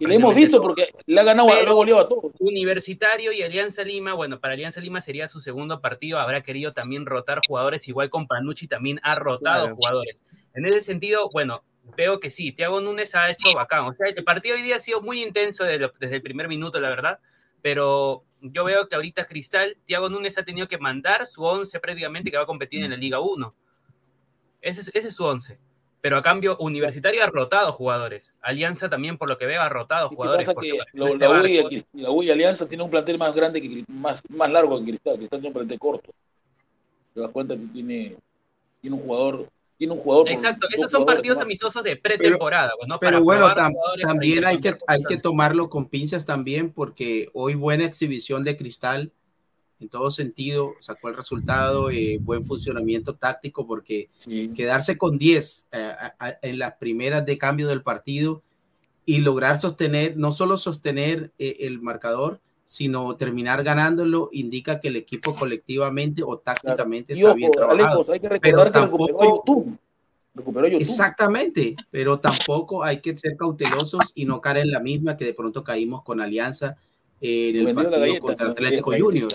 Y lo hemos visto porque le ha ganado, Pero- le ha goleado a todos. Universitario y Alianza Lima, bueno, para Alianza Lima sería su segundo partido, habrá querido también rotar jugadores, igual con Panucci también ha rotado Claro. jugadores. En ese sentido, bueno, veo que sí, Thiago Núñez ha hecho bacán, o sea, el partido hoy día ha sido muy intenso desde, lo- desde el primer minuto, la verdad, pero yo veo que ahorita Cristal, Thiago Núñez ha tenido que mandar su 11 prácticamente que va a competir en la Liga 1. Ese es, ese es su 11. Pero a cambio, Universitario ha rotado jugadores. Alianza también, por lo que veo, ha rotado ¿Y qué jugadores. que lo- este la, U y, Barcos- la U y Alianza tiene un plantel más grande, que más, más largo que Cristal. Cristal tiene un plantel corto. Te das cuenta que tiene, tiene un jugador. Tiene un jugador Exacto, esos son partidos amistosos de pretemporada, pues, ¿no? Pero bueno, tam- también hay que, hay que tomarlo con pinzas también, porque hoy buena exhibición de Cristal, en todo sentido, sacó el resultado, eh, buen funcionamiento táctico, porque Sí. quedarse con 10 eh, a- a- en las primeras de cambio del partido y lograr sostener, no solo sostener eh, el marcador, sino terminar ganándolo, indica que el equipo colectivamente o tácticamente está ojo, bien trabajado. Hay que Pero que recuperó tampoco- YouTube. Recuperó a YouTube. Exactamente, pero tampoco hay que ser cautelosos y no caer en la misma que de pronto caímos con Alianza eh, en el partido galleta, contra. Atlético Junior.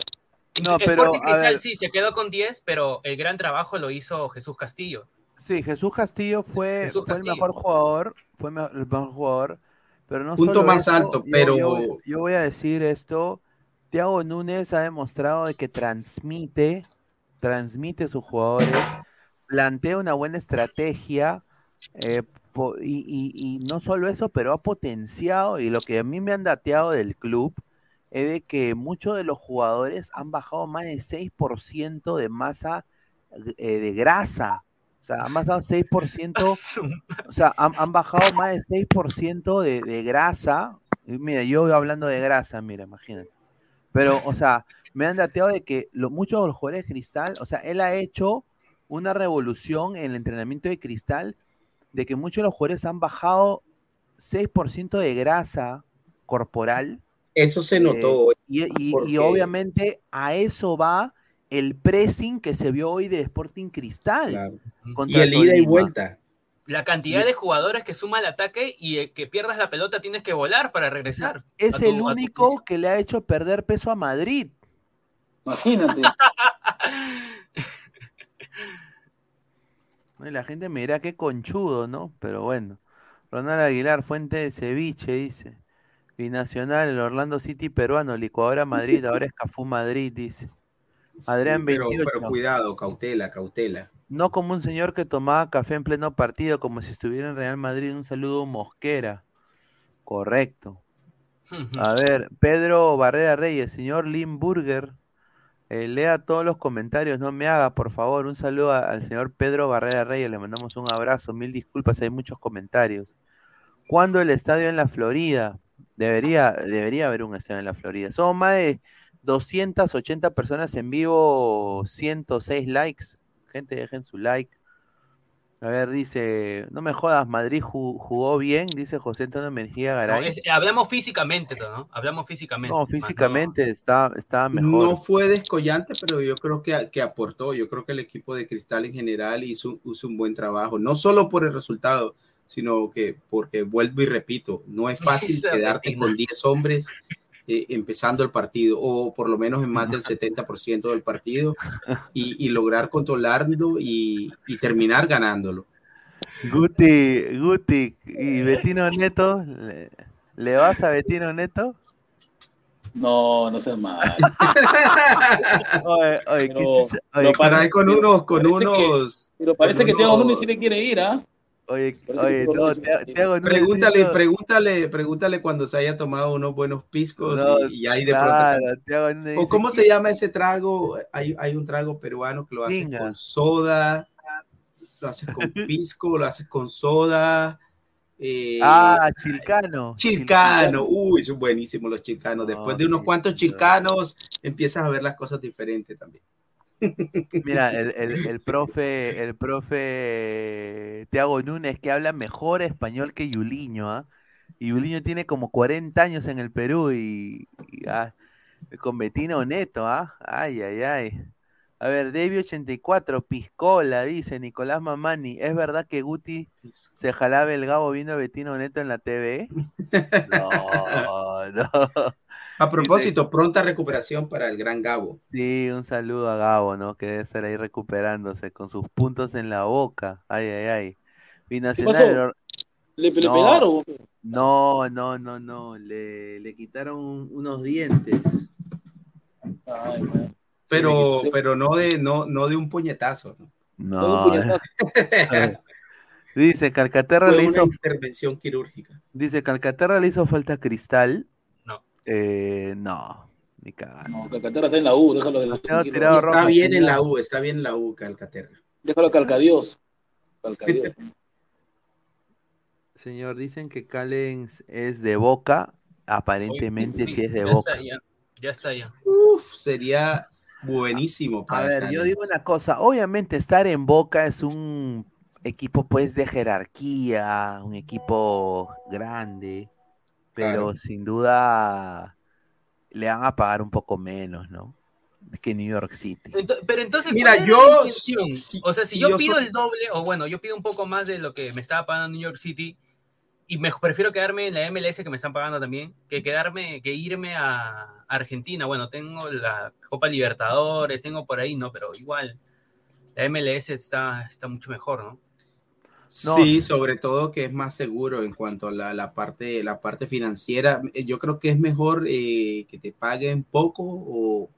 No, pero a ver, sí se quedó con 10, pero el gran trabajo lo hizo Jesús Castillo. sí, Jesús Castillo fue, Jesús fue el mejor jugador, fue el mejor jugador, pero no Punto solo más eso, alto, pero- yo, yo voy a decir esto, Thiago Núñez ha demostrado de que transmite, transmite a sus jugadores, plantea una buena estrategia, eh, y- y no solo eso, pero ha potenciado, y lo que a mí me han dateado del club, es de que muchos de los jugadores han bajado más de 6% de masa eh, de grasa. O sea, han bajado 6%, o sea, han, han bajado más de 6% de, de grasa. Y mira, yo hablando de grasa, mira, imagínate. Pero, o sea, me han dateado de que lo, muchos de los jugadores de Cristal, o sea, él ha hecho una revolución en el entrenamiento de Cristal, de que muchos de los jugadores han bajado 6% de grasa corporal. Eso se eh, notó. hoy. y, y- y porque- obviamente a eso va el pressing que se vio hoy de Sporting Cristal. claro. Y contra el ida y vuelta. La cantidad de jugadores que suma al ataque y eh, que pierdas la pelota tienes que volar para regresar. Es tu- el único que le ha hecho perder peso a Madrid. Imagínate. la gente me dirá qué conchudo, ¿no? Pero bueno. Ronald Aguilar, fuente de ceviche, dice. Binacional, el Orlando City peruano, licuadora Madrid, ahora es Cafú Madrid, dice. Adrián Sí, pero, 28. pero cuidado, cautela, cautela. No como un señor que tomaba café en pleno partido, como si estuviera en Real Madrid. Un saludo Mosquera. Correcto. A ver, Pedro Barrera Reyes, señor Limburger. eh, lea todos los comentarios, no me haga, por favor. Un saludo a- al señor Pedro Barrera Reyes, le mandamos un abrazo, mil disculpas, hay muchos comentarios. ¿Cuándo el estadio en la Florida? Debería, debería haber un estadio en la Florida. Somos más de 280 personas en vivo, 106 likes. Gente, dejen su like. A ver, dice, no me jodas, Madrid ju- jugó bien, dice José Antonio Mejía No, Garay. es- hablamos físicamente, ¿no? Hablamos físicamente. No, físicamente está, está mejor. No fue descollante, pero yo creo que, que aportó. Yo creo que el equipo de Cristal en general hizo, hizo un buen trabajo, no solo por el resultado, sino que porque vuelvo y repito, no es fácil Esa quedarte con 10 hombres eh, empezando el partido, o por lo menos en más del 70% del partido, y, y lograr controlarlo y, y terminar ganándolo. Guti, Guti y Betino Neto, ¿le, le vas a Betino Neto? No, no seas mal. Oye, oye, qué Pero- chucha- pero oye, Para con unos, con Parece que- unos. Pero parece con que unos- Núñez sí le quiere ir, ¿ah? Oye, oye, no, te, te hago en un Pregúntale, pregúntale, pregúntale cuando se haya tomado unos buenos piscos No, y, y ahí de claro, pronto. te hago en- ¿O cómo se llama ese trago? Hay, hay un trago peruano que lo haces con soda, lo haces con pisco, lo haces con soda. eh, Ah, Chilcano. chilcano. Uy, son buenísimos los chilcanos. No, Después de unos sí, cuantos chilcanos, empiezas a ver las cosas diferentes también. Mira, el, el, el profe, el profe Tiago Núñez que habla mejor español que Yuliño, ¿ah? Y Yuliño tiene como 40 años en el Perú y, y, ah, con Betino Neto, ¿ah? Ay, ay, ay. A ver, Debbie84, Piscola, dice Nicolás Mamani. ¿Es verdad que Guti se jalaba el gabo viendo a Betino Neto en la TV? No, no. A propósito, pronta recuperación para el gran Gabo. Sí, un saludo a Gabo, ¿no? Que debe estar ahí recuperándose con sus puntos en la boca. Ay, ay, ay. Binacional. pasó? ¿Le, le No. pegaron? No, no, no, no. Le, le quitaron unos dientes. Ay, man. Pero, pero no de, no, no de un puñetazo. ¿no? Un No. puñetazo. Dice, Calcaterra Fue le una hizo, intervención quirúrgica. dice, Calcaterra le hizo falta cristal. No. Eh, no, ni cagando. No, Calcaterra está en la U, déjalo de tirado Está roja, bien en la U, está bien en la U, Calcaterra. Déjalo a Calcadios. Calcadios. Señor, dicen que Callens es de Boca. Aparentemente sí, es de ya Boca. Está, ya, ya está, ya. Uf, sería buenísimo. A ver, yo digo una cosa, obviamente estar en Boca es un equipo pues de jerarquía, un equipo grande, pero Claro. sin duda le van a pagar un poco menos, ¿no? Que New York City. Pero entonces, Mira, ¿cuál era yo- si- o sea, si, si yo, yo pido soy- el doble, o bueno, yo pido un poco más de lo que me estaba pagando New York City, y me prefiero quedarme en la MLS que me están pagando también, que quedarme, que irme a Argentina. Bueno, tengo la Copa Libertadores, tengo por ahí, ¿no? Pero igual, la MLS está, está mucho mejor, ¿no? No. Sí, sobre todo que es más seguro en cuanto a la, la parte, la parte financiera. Eh, Yo creo que es mejor eh, que te paguen poco o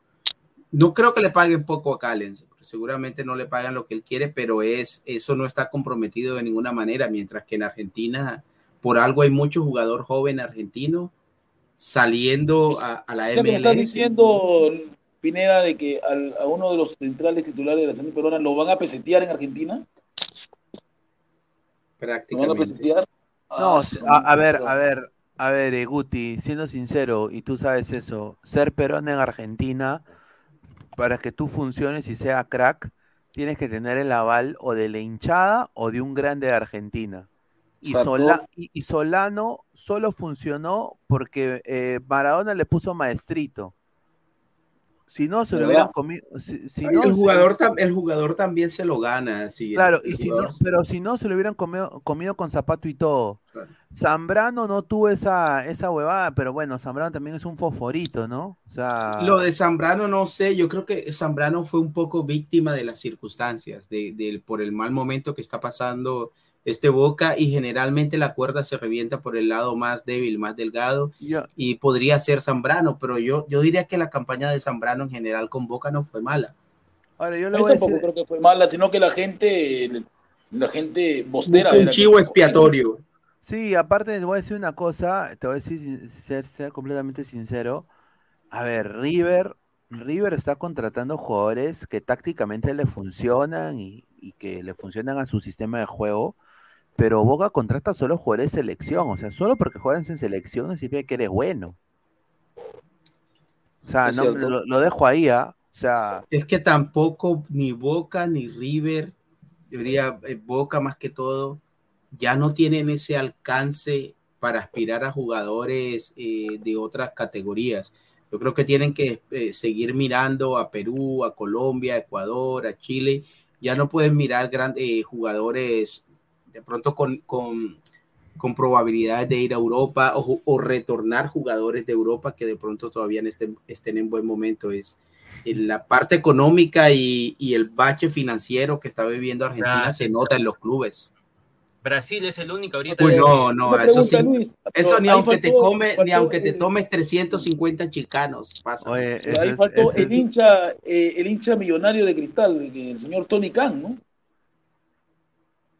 no creo que le paguen poco a Callens. Seguramente no le pagan lo que él quiere, pero es eso no está comprometido de ninguna manera. Mientras que en Argentina, por algo hay mucho jugador joven argentino saliendo a, a la O sea, MLS. diciendo, Pineda, de que al- a uno de los centrales titulares de la selección peruana lo van a pesetear en Argentina. No, Ah, a, a ver, a ver, a ver, eh, Guti, siendo sincero, y tú sabes eso, ser Perón en Argentina, para que tú funciones y sea crack, tienes que tener el aval o de la hinchada o de un grande de Argentina. Y, Exacto. Sola- y- y Solano solo funcionó porque eh, Maradona le puso maestrito. Si no, se lo hubieran comido. Si, si Ay, no, el, jugador, el jugador también se lo gana. Claro, el y si no, pero si no, se lo hubieran comido, comido con zapato y todo. Claro. Zambrano no tuvo esa, esa huevada, pero bueno, Zambrano también es un fosforito, ¿no? O sea, Lo de Zambrano no sé, yo creo que Zambrano fue un poco víctima de las circunstancias, de, de- por el mal momento que está pasando este Boca y generalmente la cuerda se revienta por el lado más débil, más delgado y podría ser Zambrano, pero yo, yo diría que la campaña de Zambrano en general con Boca no fue mala. ahora yo le Yo voy a tampoco decir, creo que fue mala, sino que la gente, la gente bostera. Un chivo que- expiatorio. sí, aparte te voy a decir una cosa, te voy a decir, ser completamente sincero. A ver, River, River está contratando jugadores que tácticamente le funcionan y, y que le funcionan a su sistema de juego. Pero Boca contrata solo jugadores de selección, o sea, solo porque juegan en selección no significa que eres bueno. O sea, no, lo, lo dejo ahí, ¿ah? O sea, Es que tampoco ni Boca ni River, yo diría eh, Boca más que todo, ya no tienen ese alcance para aspirar a jugadores eh, de otras categorías. Yo creo que tienen que eh, seguir mirando a Perú, a Colombia, a Ecuador, a Chile. Ya no pueden mirar grandes jugadores de pronto con, con, con probabilidades de ir a Europa o, o, retornar jugadores de Europa que de pronto todavía estén, estén en buen momento. Es en la parte económica y, y el bache financiero que está viviendo Argentina Gracias. se nota en los clubes. Brasil es el único ahorita. Uy, no, no, Una eso sí. Luis, Eso ni aunque te faltó- come, ni faltó aunque te tomes 350 chicanos, pasa. Oye, Pero ahí es- faltó ese es- el hincha, eh, el hincha millonario de cristal, el señor Tony Khan, ¿no?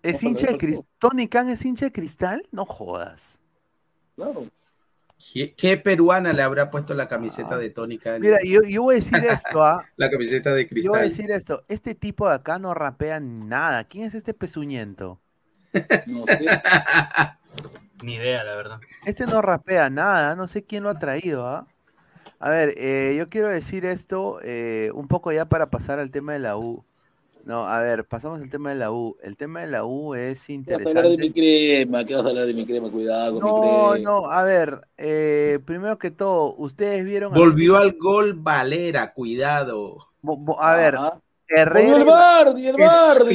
¿Es no, hincha de cristal? ¿Tony Khan es hincha de cristal? No jodas. Claro. ¿Qué, qué peruana le habrá puesto la camiseta Ah. de Tony Khan? Mira, yo, yo voy a decir esto, ¿ah? la camiseta de Yo voy a cristal. decir esto. Este tipo de acá no rapea nada. ¿Quién es este pezuñento? No sé. Ni idea, la verdad. Este no rapea nada, no sé quién lo ha traído, ¿ah? A ver, eh, yo quiero decir esto eh, un poco ya para pasar al tema de la U. No, a ver, pasamos al tema de la U. El tema de la U es ¿Qué vas a hablar de mi interesante. crema? ¿Qué vas a hablar de mi crema? Cuidado con mi No, crema. no, a ver, eh, primero que todo, ustedes vieron... Volvió al gol Valera, cuidado. Bo- bo- A ver, Ajá. Herrera, el Bardi, el Bardi.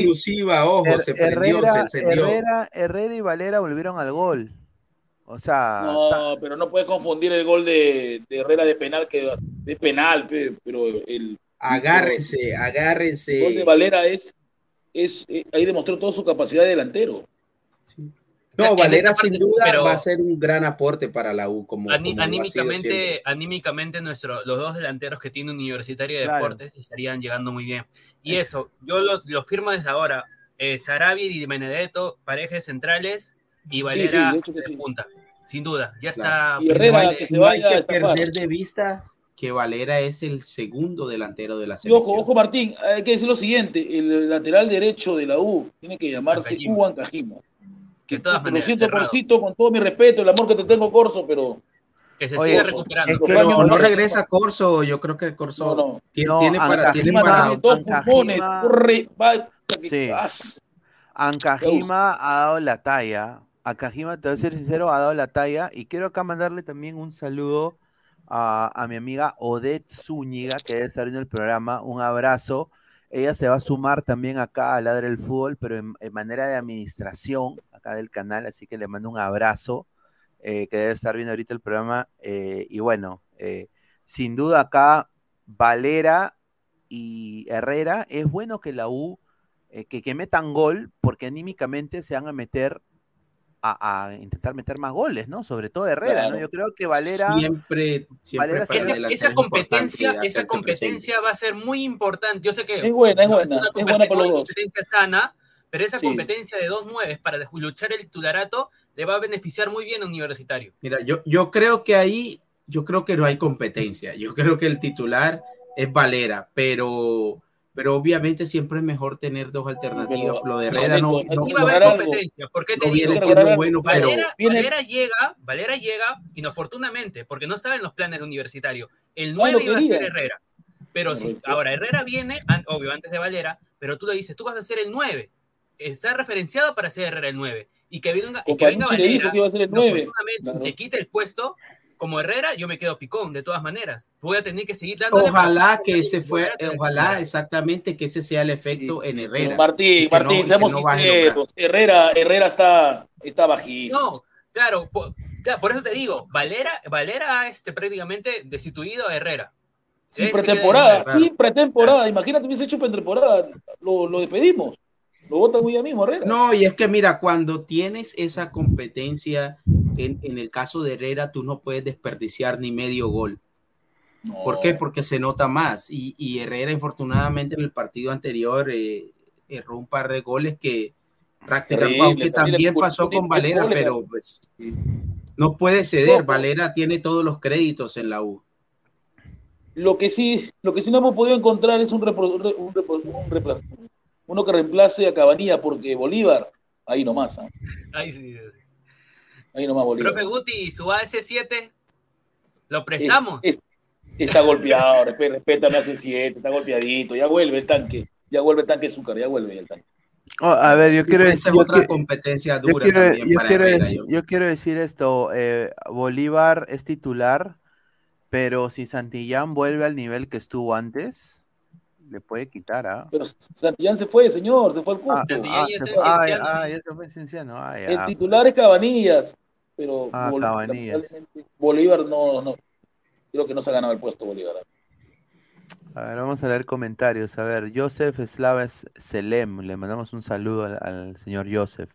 Exclusiva, ojo, Her- se prendió, se Herrera, encendió. Herrera, Herrera y Valera volvieron al gol. O sea, No, pero no puedes confundir el gol de, de Herrera de penal, que de penal, pe, pero el, Agárrense, el gol de agárrense. Valera es, es eh, ahí demostró toda su capacidad de delantero. No, Valera parte sin duda pero- va a ser un gran aporte para la U como, anímicamente, anímicamente nuestro, los dos delanteros que tiene Universitario de Claro. Deportes estarían llegando muy bien. Y eso, yo lo, lo firmo desde ahora. Eh, Sarabia y Benedetto, parejas centrales, y Valera de sí. punta. Sin duda, ya Claro. está. Y Herrera, presente. que se no hay vaya que perder de vista que Valera es el segundo delantero de la selección. ojo, ojo Martín, hay que decir lo siguiente, el lateral derecho de la U tiene que llamarse Ancajima. Hugo Ancajima. De todas Lo siento. Porcito, con todo mi respeto, el amor que te tengo, Corso, pero que se Oye, siga recuperando. es que- Pero no no, regresa Corso, yo creo que Corso no, no. tiene, No, tiene para, tiene Ancajima para- dos pulmones, corre, va, Sí. Ancajima ha dado la talla. Ancajima, te voy a ser sincero, ha dado la talla. Y quiero acá mandarle también un saludo a, mi amiga Odette Zúñiga, que debe estar viendo el programa. Un abrazo. Ella se va a sumar también acá a Ladre el Fútbol, pero en, en manera de administración acá del canal. Así que le mando un abrazo, eh, que debe estar viendo ahorita el programa. eh, y bueno, eh, sin duda acá, Valera y Herrera, es bueno que la U que, que metan gol, porque anímicamente se van a meter a, a intentar meter más goles, ¿no? Sobre todo Herrera, ¿no? Claro. Yo creo que Valera, siempre, siempre Valera para Esa, esa es competencia, importante esa competencia va a ser muy importante. Yo sé que Es buena, es no buena, una es buena para los dos. competencia sana, pero esa Sí. competencia de dos nueves para luchar el titularato le va a beneficiar muy bien a Universitario. Mira, yo, yo creo que ahí, yo creo que no hay competencia. Yo creo que el titular es Valera, pero, pero obviamente siempre es mejor tener dos alternativas. pero- Lo de Herrera no, no, no, va a competencia. ¿Por qué te no digo? viene siendo bueno, pero Valera, Viene- Valera llega, Valera llega inoportunamente, porque no estaba en los planes del universitario. El No, 9 lo iba a ser. Herrera. Pero si ahora Herrera viene, an- obvio, antes de Valera, pero tú le dices, tú vas a ser el 9. Está referenciado para ser Herrera el 9. Y que venga, y que venga le dijo Valera, que iba a ser el 9. inoportunamente, Claro. te quita el puesto. Como Herrera, yo me quedo picón, de todas maneras. Voy a tener que seguir dándole. ojalá que ese fue, ojalá exactamente que ese sea el efecto en Pero Herrera. Martín, no- Martín, que seamos no sinceros. Herrera, Herrera está, está bajísimo. No, claro, por, claro, por eso te digo, Valera, Valera ha este, prácticamente destituido a Herrera. Sin Ese pretemporada, en claro. sin pretemporada. Imagínate, hubiese hecho pretemporada. Lo, lo despedimos. Lo votan muy a mismo, Herrera. No, y es que mira, cuando tienes esa competencia, en, en el caso de Herrera, tú no puedes desperdiciar ni medio gol. No. ¿Por qué? Porque se nota más. Y, y Herrera, infortunadamente, en el partido anterior eh, erró un par de goles que prácticamente, aunque también pasó con Valera, pero pues no puede ceder. Valera tiene todos los créditos en la U. Lo que sí, lo que sí no hemos podido encontrar es un, repro- un, repro- un repro- uno que reemplace a Cabanilla, porque Bolívar, ahí nomás, ¿ah? Ahí sí, sí. Ahí nomás Bolívar. Profe Guti, su AS7, ¿lo prestamos? Es- es- está golpeado, resp- respétame a C7, está golpeadito, ya vuelve el tanque, ya vuelve el tanque azúcar, ya vuelve el tanque. Oh, a ver, yo quiero esa decir, otra competencia yo dura quiero, yo para quiero Herrera. decir, yo- yo quiero decir esto, eh, Bolívar es titular, pero si Santillán vuelve al nivel que estuvo antes, le puede quitar, ¿ah? Pero Santillán se fue, señor, se fue al Ah, Cusco. Santillán ah, ya se está fue- ah, ya se fue Cienciano. Ah, El titular es Cabanillas, pero Ah, Bol- Cabanillas. lamentablemente Bolívar no, no, creo que no se ha ganado el puesto Bolívar. A ver, vamos a leer comentarios. A ver, Joseph Slaves Selem, le mandamos un saludo al, al señor Joseph.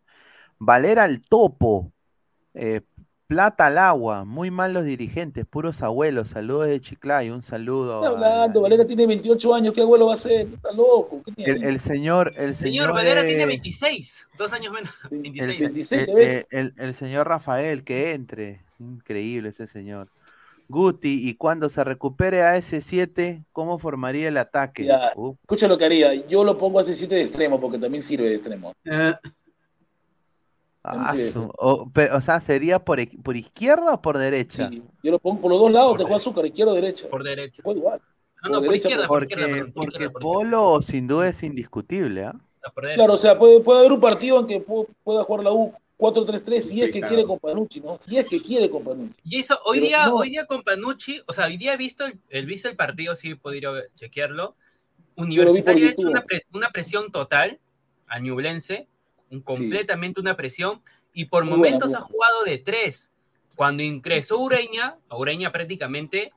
Valera al topo, eh, plata al agua, muy mal los dirigentes, puros abuelos. Saludos de Chiclayo, un saludo. Está a- hablando, Valera tiene 28 años, ¿qué abuelo va a ser? Está loco. ¿qué tiene? el, el señor, el Señor, señor, Valera tiene 26, dos años menos. el, 26. se- 26, eh, eh, el- el señor Rafael, que entre. Increíble ese señor. Guti, y cuando se recupere a ese 7, ¿cómo formaría el ataque? Ya. Uh, Escucha lo que haría, yo lo pongo a ese 7 de extremo porque también sirve de extremo. Eh, Ah, su- o, sea, ¿sería por, por izquierda o por derecha? Sí, yo lo pongo por los dos lados, te juega azúcar, izquierda o derecha. Por derecha. Juega igual. No, no, por izquierda, por Porque, izquierda, por porque izquierda. Polo sin duda es indiscutible, derecha. Claro, o sea, puede, puede haber un partido en que pu- pueda jugar la U 4-3-3 si es que quiere con Panucci, ¿no? Si es que quiere con Panucci. Y eso, hoy Pero día, no. hoy día con Panucci, o sea, hoy día he visto el, el, visto el partido, sí he podido ver- chequearlo. Universitario ha hecho una, pres- una presión total a Ñublense, completamente una presión, y por Muy buena, momentos muy ha buena. jugado de tres. Cuando ingresó Ureña, Ureña prácticamente,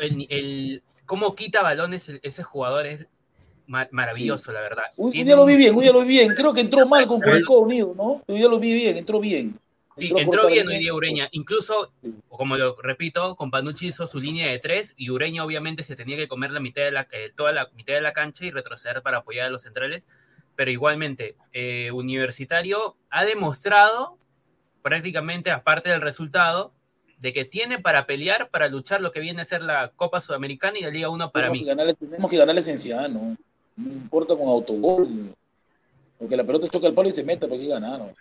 el, el- cómo quita balones ese jugador es ma- maravilloso, la verdad. Tiene día lo vi bien, hoy día lo vi bien. Creo que entró mal con Curicó Unido, ¿no? Hoy día lo vi bien, entró bien. Sí, Entró bien hoy día Ureña. Incluso, Sí. como lo repito, con Panucci hizo su línea de tres y Ureña obviamente se tenía que comer la mitad de la, eh, toda la mitad de la cancha y retroceder para apoyar a los centrales. Pero igualmente, eh, Universitario ha demostrado, prácticamente aparte del resultado, de que tiene para pelear, para luchar lo que viene a ser la Copa Sudamericana y la Liga 1 para tenemos mí. Que ganarle, tenemos que ganarle Cienciano. No importa con autogol. Porque la pelota choca el palo y se meta, porque ganaron.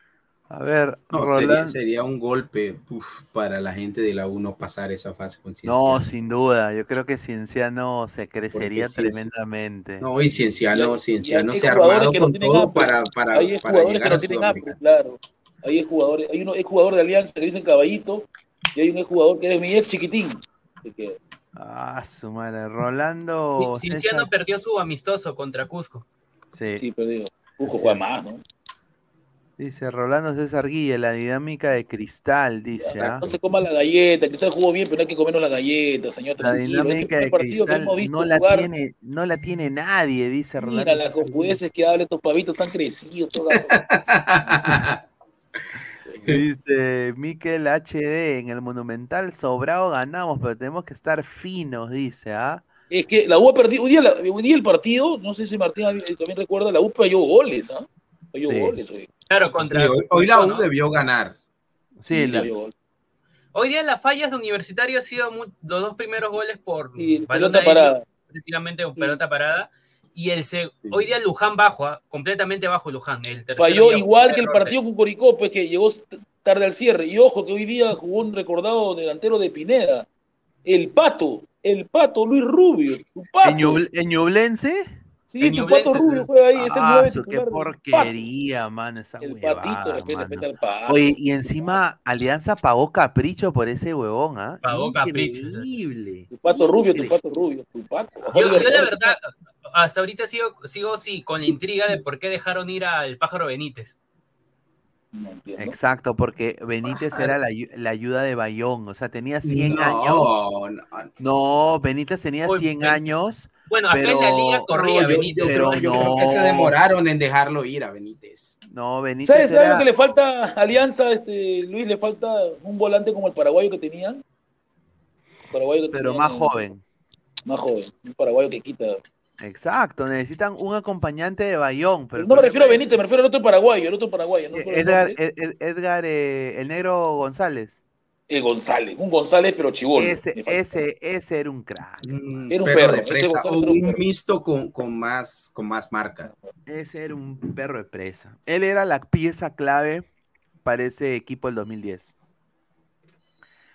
A ver, no, sería, Roland. sería un golpe uf, para la gente de la U no pasar esa fase con No, Cienciano. sin duda. Yo creo que Cienciano se crecería tremendamente. No, y Cienciano, Cienciano se ha armado que no con todo hambre. para, para, Ahí hay para jugadores que llegar no a tienen hambre, claro. Ahí hay jugadores, hay uno es jugador de Alianza que dicen caballito, y hay un jugador que es mi ex chiquitín. Que, Ah, su madre. Rolando. Cinciano César- perdió su amistoso contra Cusco. Sí. sí, pero digo, Cuco juega más, ¿no? Dice Rolando César Guille, la dinámica de cristal, dice. ¿ah? No se coma la galleta, Cristal jugó bien, pero no hay que comernos la galleta, señor. La. Este dinámica de cristal no la, jugar, tiene, no la tiene nadie, dice Rolando. Mira las cojudeces que hablan estos pavitos tan crecidos. Dice Miquel HD, en el Monumental sobrado ganamos, pero tenemos que estar finos, dice, ¿ah? Es que la U ha perdido. Hoy día, la- hoy día el partido, no sé si Martín también recuerda, la U falló goles, ¿ah? Falló Sí. goles hoy. Claro, Sí, contra. hoy, hoy la U ¿no? debió ganar. Sí, Sí, la-. Hoy día las fallas de Universitario han sido los dos primeros goles por Sí, pelota parada. prácticamente pelota parada. Y el se- Sí. hoy día Luján bajo, ¿ah? completamente bajo Luján. El Falló día igual que el de- partido con Curicó, pues que llegó tarde al cierre. Y ojo que hoy día jugó un recordado delantero de Pineda. El Pato, el Pato Luis Rubio, Pato. ¿En, Ñubl- en Ñublense? Sí, tu Pato Rubio juega ahí, es el Ah, nueve qué porquería, mano, esa. El huevada, patito, respeta, al Pato. Oye, y encima Alianza pagó capricho por ese huevón, ¿ah? Pagó capricho. Increíble. Tu Pato Rubio, tu. Pato Rubio, tu Pato. Yo, Torres, verdad, hasta ahorita sigo, sigo sí, con la intriga de por qué dejaron ir al pájaro Benítez. No entiendo. Exacto, porque Benítez era la, la ayuda de Bayón, o sea, tenía 100 años. No, no, No, Benítez tenía Uy, 100 Ben- años. Bueno, acá en la Pero- liga corría yo- Benítez. pero creo- yo no. creo que se demoraron en dejarlo ir a Benítez. No, Benítez ¿Sabes, ¿sabes era... lo que le falta a Alianza, este, Luis? Le falta un volante como el paraguayo que tenían. Paraguayo que pero tenían más en- joven. Más joven. Un paraguayo que quita. Exacto, necesitan un acompañante de Bayón. Pero Pero no me refiero a Benítez, me refiero al otro paraguayo, el otro paraguayo. ¿no? Eh, Edgar, Ed- Ed- Edgar eh, el negro González. El González, un González pero chivolo. Ese, ese, ese era un crack. Un Era un perro perro, de presa, o un un mixto con, con, más, con más marca. Ese era un perro de presa. Él era la pieza clave para ese equipo del 2010.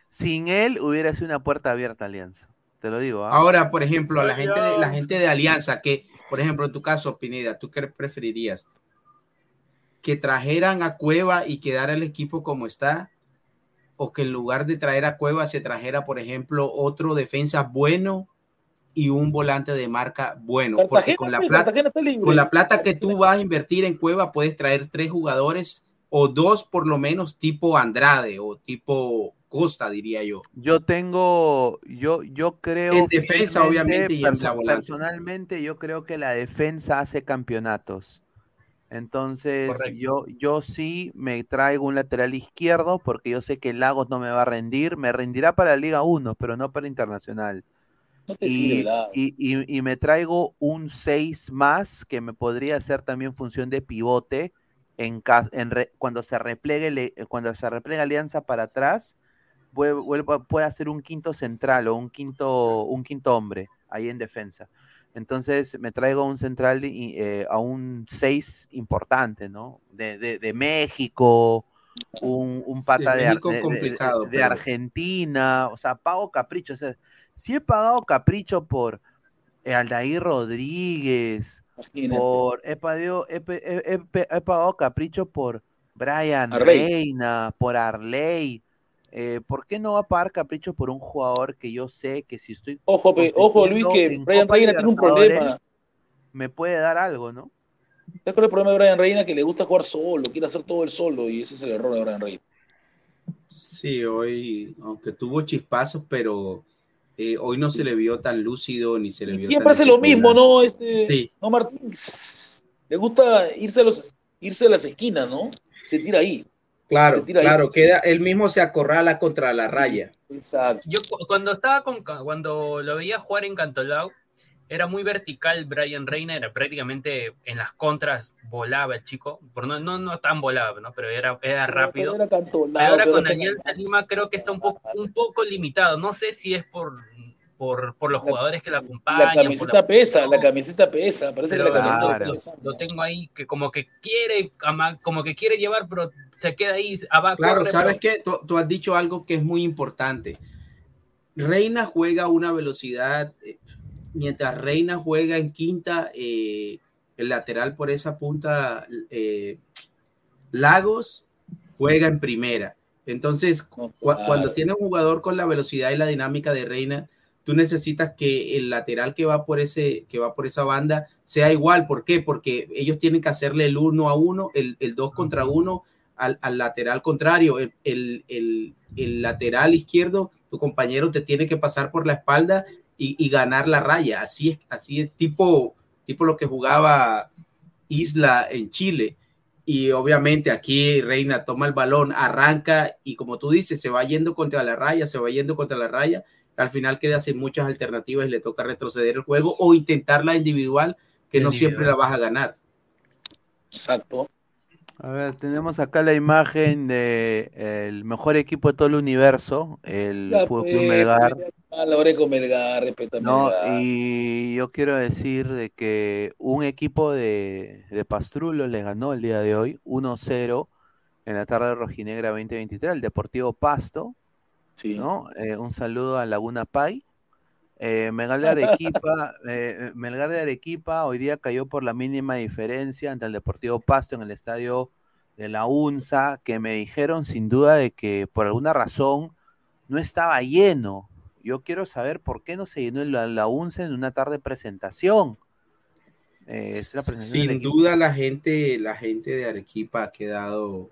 Sin él hubiera sido una puerta abierta Alianza. Te lo digo. ¿ah? Ahora, por ejemplo, a la gente, de, la gente de Alianza, que, por ejemplo, en tu caso, Pineda, ¿tú qué preferirías? ¿Que trajeran a Cueva y quedara el equipo como está? ¿O que en lugar de traer a Cueva se trajera, por ejemplo, otro defensa bueno y un volante de marca bueno, porque con la plata, con la plata que tú vas a invertir en Cueva puedes traer tres jugadores o dos por lo menos tipo Andrade o tipo Costa, diría yo. Yo tengo, yo, yo creo. En defensa, obviamente, y en la volante. personalmente, yo creo que la defensa hace campeonatos. Entonces, Correcto. yo, yo sí me traigo un lateral izquierdo porque yo sé que Lagos no me va a rendir. Me rendirá para la Liga 1, pero no para Internacional. No te sirve, Y, la- y- y- y me traigo un 6 más que me podría hacer también función de pivote en, en re- cuando se replegue le- cuando se replega Alianza para atrás puede, puede hacer un quinto central o un quinto un quinto hombre ahí en defensa. Entonces me traigo un central y, eh, a un 6 importante, ¿no? De, de- de México, un, un pata de, Ar- México de- de- complicado, de pero- Argentina, o sea, pago capricho. O sea, si he pagado capricho por eh, Aldair Rodríguez, imagínate. por he, pagado, he, he- he pagado capricho por Brian Arley. Reina, por Arley. Eh, ¿Por qué no va a pagar capricho por un jugador que yo sé que si estoy Ojo, pe- ojo, Luis, que Brian Reina tiene un problema. me puede dar algo, ¿no? ¿Sabes cuál es el problema de Brian Reina? Que le gusta jugar solo, quiere hacer todo el solo, y ese es el error de Brian Reina. Sí, hoy, aunque tuvo chispazos, pero eh, hoy no se le vio tan lúcido ni se le Y vio siempre tan hace lo mismo. ¿no? Este, Sí. no, Martín. Le gusta irse a, los, irse a las esquinas, ¿no? Se tira ahí. Claro, claro, queda, él mismo se acorrala contra la raya. Exacto. Yo cu- cuando estaba con cuando lo veía jugar en Cantolao, era muy vertical Brian Reina, era prácticamente en las contras volaba el chico, por no, no, no tan volaba, ¿no? Pero era, era rápido. Pero era ahora pero con era Alianza Lima creo que está un poco, un poco limitado. No sé si es por, por, por los La- jugadores que la La acompañan. por camiseta pesa, la camiseta pesa. Parece pero que la Claro. camiseta lo, pesa. lo tengo ahí que como que quiere como que quiere llevar pero se queda ahí abajo Claro, ¿sabes qué? Tú, tú has dicho algo que es muy importante. Reina juega a una velocidad, eh, mientras Reina juega en quinta, eh, el lateral por esa punta, eh, Lagos juega en primera. Entonces, cu- claro. cuando tiene un jugador con la velocidad y la dinámica de Reina, tú necesitas que el lateral que va por ese, que va por esa banda sea igual. ¿Por qué? Porque ellos tienen que hacerle el uno a uno, el, el dos contra uno al, al lateral contrario. El, el- el- el lateral izquierdo, tu compañero te tiene que pasar por la espalda y, y ganar la raya. Así es, así es tipo, tipo lo que jugaba Isla en Chile. Y obviamente aquí Reina toma el balón, arranca y como tú dices, se va yendo contra la raya, se va yendo contra la raya. Al final queda sin muchas alternativas y le toca retroceder el juego o intentar la individual, que no siempre la vas a ganar. Exacto. A ver, tenemos acá la imagen de el mejor equipo de todo el universo, el Ya, Fútbol pues, Club Melgar. A la hora con Melgar, respeta No, Melgar. y yo quiero decir de que un equipo de, de Pastrulo le ganó el día de hoy 1-0 en la tarde rojinegra 2023, el Deportivo Pasto, Sí. ¿no? Eh, un saludo a Laguna Pai. Eh, Melgar de Arequipa, eh, Melgar de Arequipa hoy día cayó por la mínima diferencia ante el Deportivo Pasto en el estadio de la UNSA, que me dijeron sin duda de que por alguna razón no estaba lleno. Yo quiero saber por qué no se llenó la, la UNSA en una tarde de presentación. Eh, es la presentación del Sin duda la gente, la gente de Arequipa ha quedado,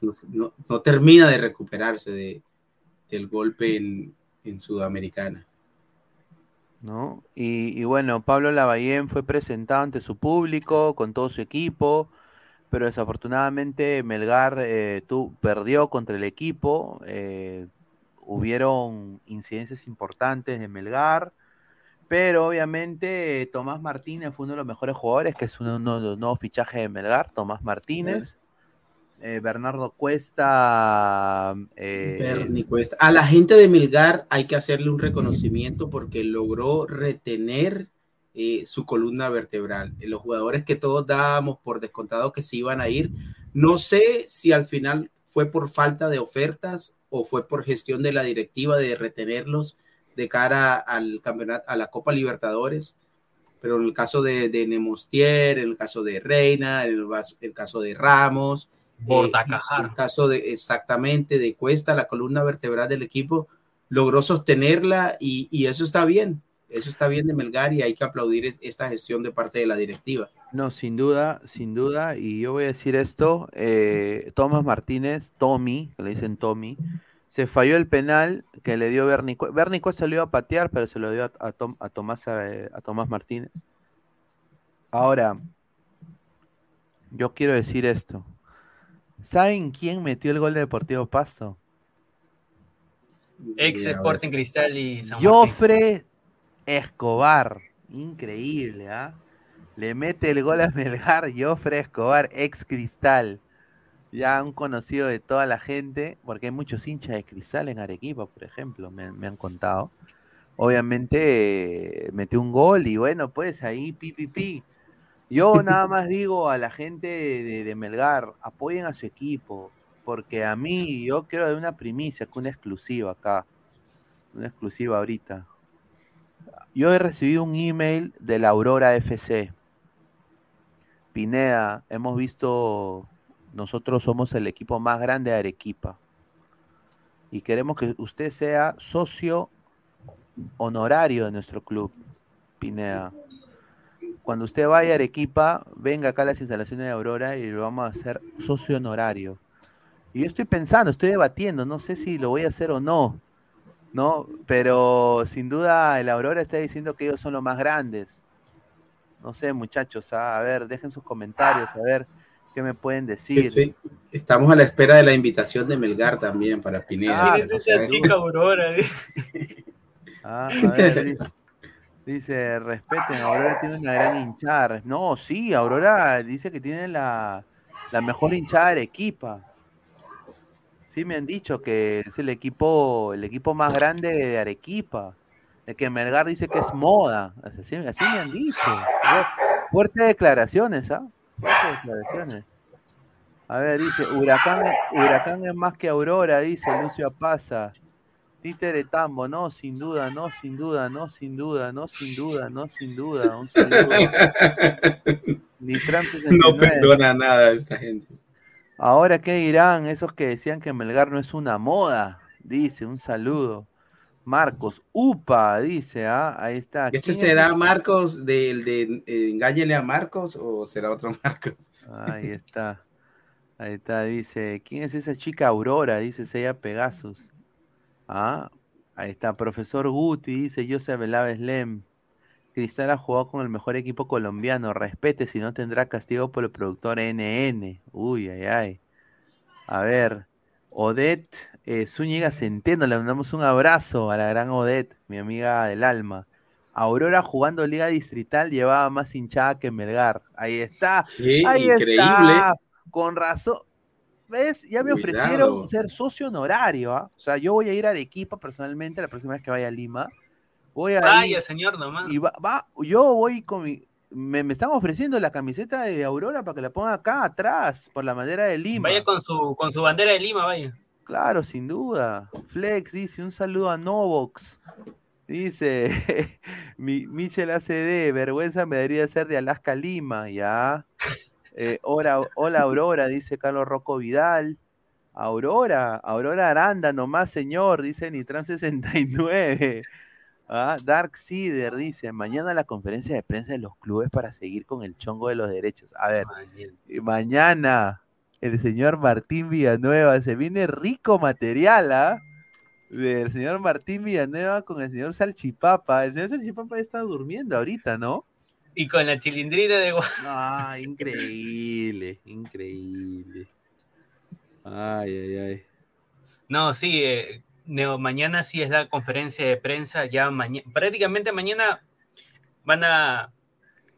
no, no- no termina de recuperarse de, del golpe en, en Sudamericana. ¿no? Y, y bueno, Pablo Lavallén fue presentado ante su público con todo su equipo, pero desafortunadamente Melgar eh, perdió contra el equipo. eh, hubieron incidencias importantes de Melgar, pero obviamente eh, Tomás Martínez fue uno de los mejores jugadores, que es uno, uno de los nuevos fichajes de Melgar, Tomás Martínez. Eh, Bernardo Cuesta. eh, Cuesta. A la gente de Melgar hay que hacerle un reconocimiento porque logró retener eh, su columna vertebral. Los jugadores que todos dábamos por descontado que se iban a ir, no sé si al final fue por falta de ofertas o fue por gestión de la directiva de retenerlos de cara al campeonato, a la Copa Libertadores. Pero en el caso de, de Nemostier, en el caso de Reina, en el caso de Ramos, Bordacajar. eh, el caso de exactamente de Cuesta, la columna vertebral del equipo, logró sostenerla y, y eso está bien. eso está bien de Melgar y hay que aplaudir es- esta gestión de parte de la directiva. No, sin duda, sin duda. Y yo voy a decir esto, eh, Tomás Martínez, Tommy, que le dicen Tommy, se falló el penal que le dio Bernie Cue salió a patear, pero se lo dio a, a Tom- a Tomás, eh, a Tomás Martínez. Ahora, yo quiero decir esto. ¿Saben quién metió el gol de Deportivo Pasto? Ex Sporting Cristal y San Martín. Jofre Escobar. Increíble, ¿ah? Le mete el gol a Melgar, Jofre Escobar, ex Cristal. Ya un conocido de toda la gente, porque hay muchos hinchas de Cristal en Arequipa, por ejemplo, me, me han contado. Obviamente eh, metió un gol y bueno, pues ahí pi, pi, pi. Yo nada más digo a la gente de, de Melgar, apoyen a su equipo, porque a mí yo quiero dar una primicia, que una exclusiva acá, una exclusiva ahorita. Yo he recibido un email de la Aurora FC. Pineda, hemos visto, nosotros somos el equipo más grande de Arequipa. Y queremos que usted sea socio honorario de nuestro club, Pineda. Cuando usted vaya a Arequipa, venga acá a las instalaciones de Aurora y lo vamos a hacer socio honorario. Y yo estoy pensando, estoy debatiendo, no sé si lo voy a hacer o no. ¿no? Pero sin duda el Aurora está diciendo que ellos son los más grandes. No sé, muchachos, ah, a ver, dejen sus comentarios, a ver qué me pueden decir. Sí, sí. Estamos a la espera de la invitación de Melgar también para Pineda. Ah, ¿Quién es esa chica Aurora? Ah, a ver, dice, respeten, Aurora tiene una gran hinchada. No, sí, Aurora dice que tiene la, la mejor hinchada de Arequipa. Sí me han dicho que es el equipo, el equipo más grande de Arequipa. El que Melgar dice que es moda. Así, me han dicho. Fuertes declaraciones, ¿ah? Fuertes declaraciones. A ver, dice, Huracán, Huracán es más que Aurora, dice Lucio Apaza. Títere Tambo, no, sin duda, no, sin duda, no, sin duda, no, sin duda, no, sin duda. Un saludo. Nitram No 69. perdona nada a esta gente. Ahora, ¿qué dirán esos que decían que Melgar no es una moda? Dice, un saludo. Marcos, upa, dice, ah, ahí está. ¿Este ¿Quién es será? Marcos del de, Engáñele a Marcos o será otro Marcos? Ahí está. Ahí está, dice. ¿Quién es esa chica Aurora? Dice Sella Pegasus. Ah, ahí está. Profesor Guti, dice Joseph Velávez Lem. Cristal ha jugado con el mejor equipo colombiano. Respete, si no tendrá castigo por el productor NN. Uy, ay, ay. A ver. Odette eh, Zúñiga Centeno, le mandamos un abrazo a la gran Odette, mi amiga del alma. Aurora jugando Liga Distrital llevaba más hinchada que Melgar. Ahí está. Sí, Ahí increíble. está. Con razón. ¿Ves? Ya me Cuidado. ofrecieron ser socio honorario. ¿ah? O sea, yo voy a ir a Arequipa personalmente la próxima vez que vaya a Lima. Voy a Vaya, ir señor, nomás. y va, va- yo voy con mi. Me, me están ofreciendo la camiseta de Aurora para que la ponga acá atrás, por la madera de Lima. Vaya con su, con su bandera de Lima, vaya. Claro, sin duda. Flex dice, un saludo a Novox. Dice, mi, Michel ACD, vergüenza me debería ser de Alaska Lima, ya. Eh, hola, hola Aurora, dice Carlos Rocco Vidal. Aurora, Aurora Aranda, nomás señor, dice Nitran 69. Ah, Dark Cider dice, mañana la conferencia de prensa de los clubes para seguir con el chongo de los derechos. A ver, mañana el señor Martín Villanueva, se viene rico material, ¿ah? Del señor Martín Villanueva con el señor Salchipapa. El señor Salchipapa está durmiendo ahorita, ¿no? Y con la chilindrina de Ah, increíble, increíble. Ay, ay, ay. No, sí, eh, Neo, mañana sí es la conferencia de prensa, ya mañana, prácticamente mañana van a,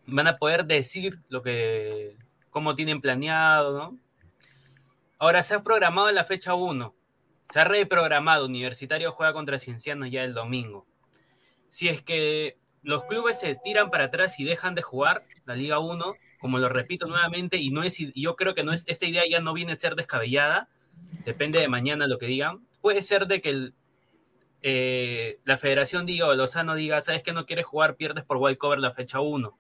van a poder decir lo que, cómo tienen planeado, ¿no? Ahora se ha programado la fecha 1, se ha reprogramado, Universitario juega contra Ciencianos ya el domingo. Si es que los clubes se tiran para atrás y dejan de jugar la Liga 1, como lo repito nuevamente, y no es, y yo creo que no es, esta idea ya no viene a ser descabellada, depende de mañana lo que digan. Puede ser de que el, eh, la federación diga o Lozano diga, sabes que no quieres jugar, pierdes por white cover la fecha 1.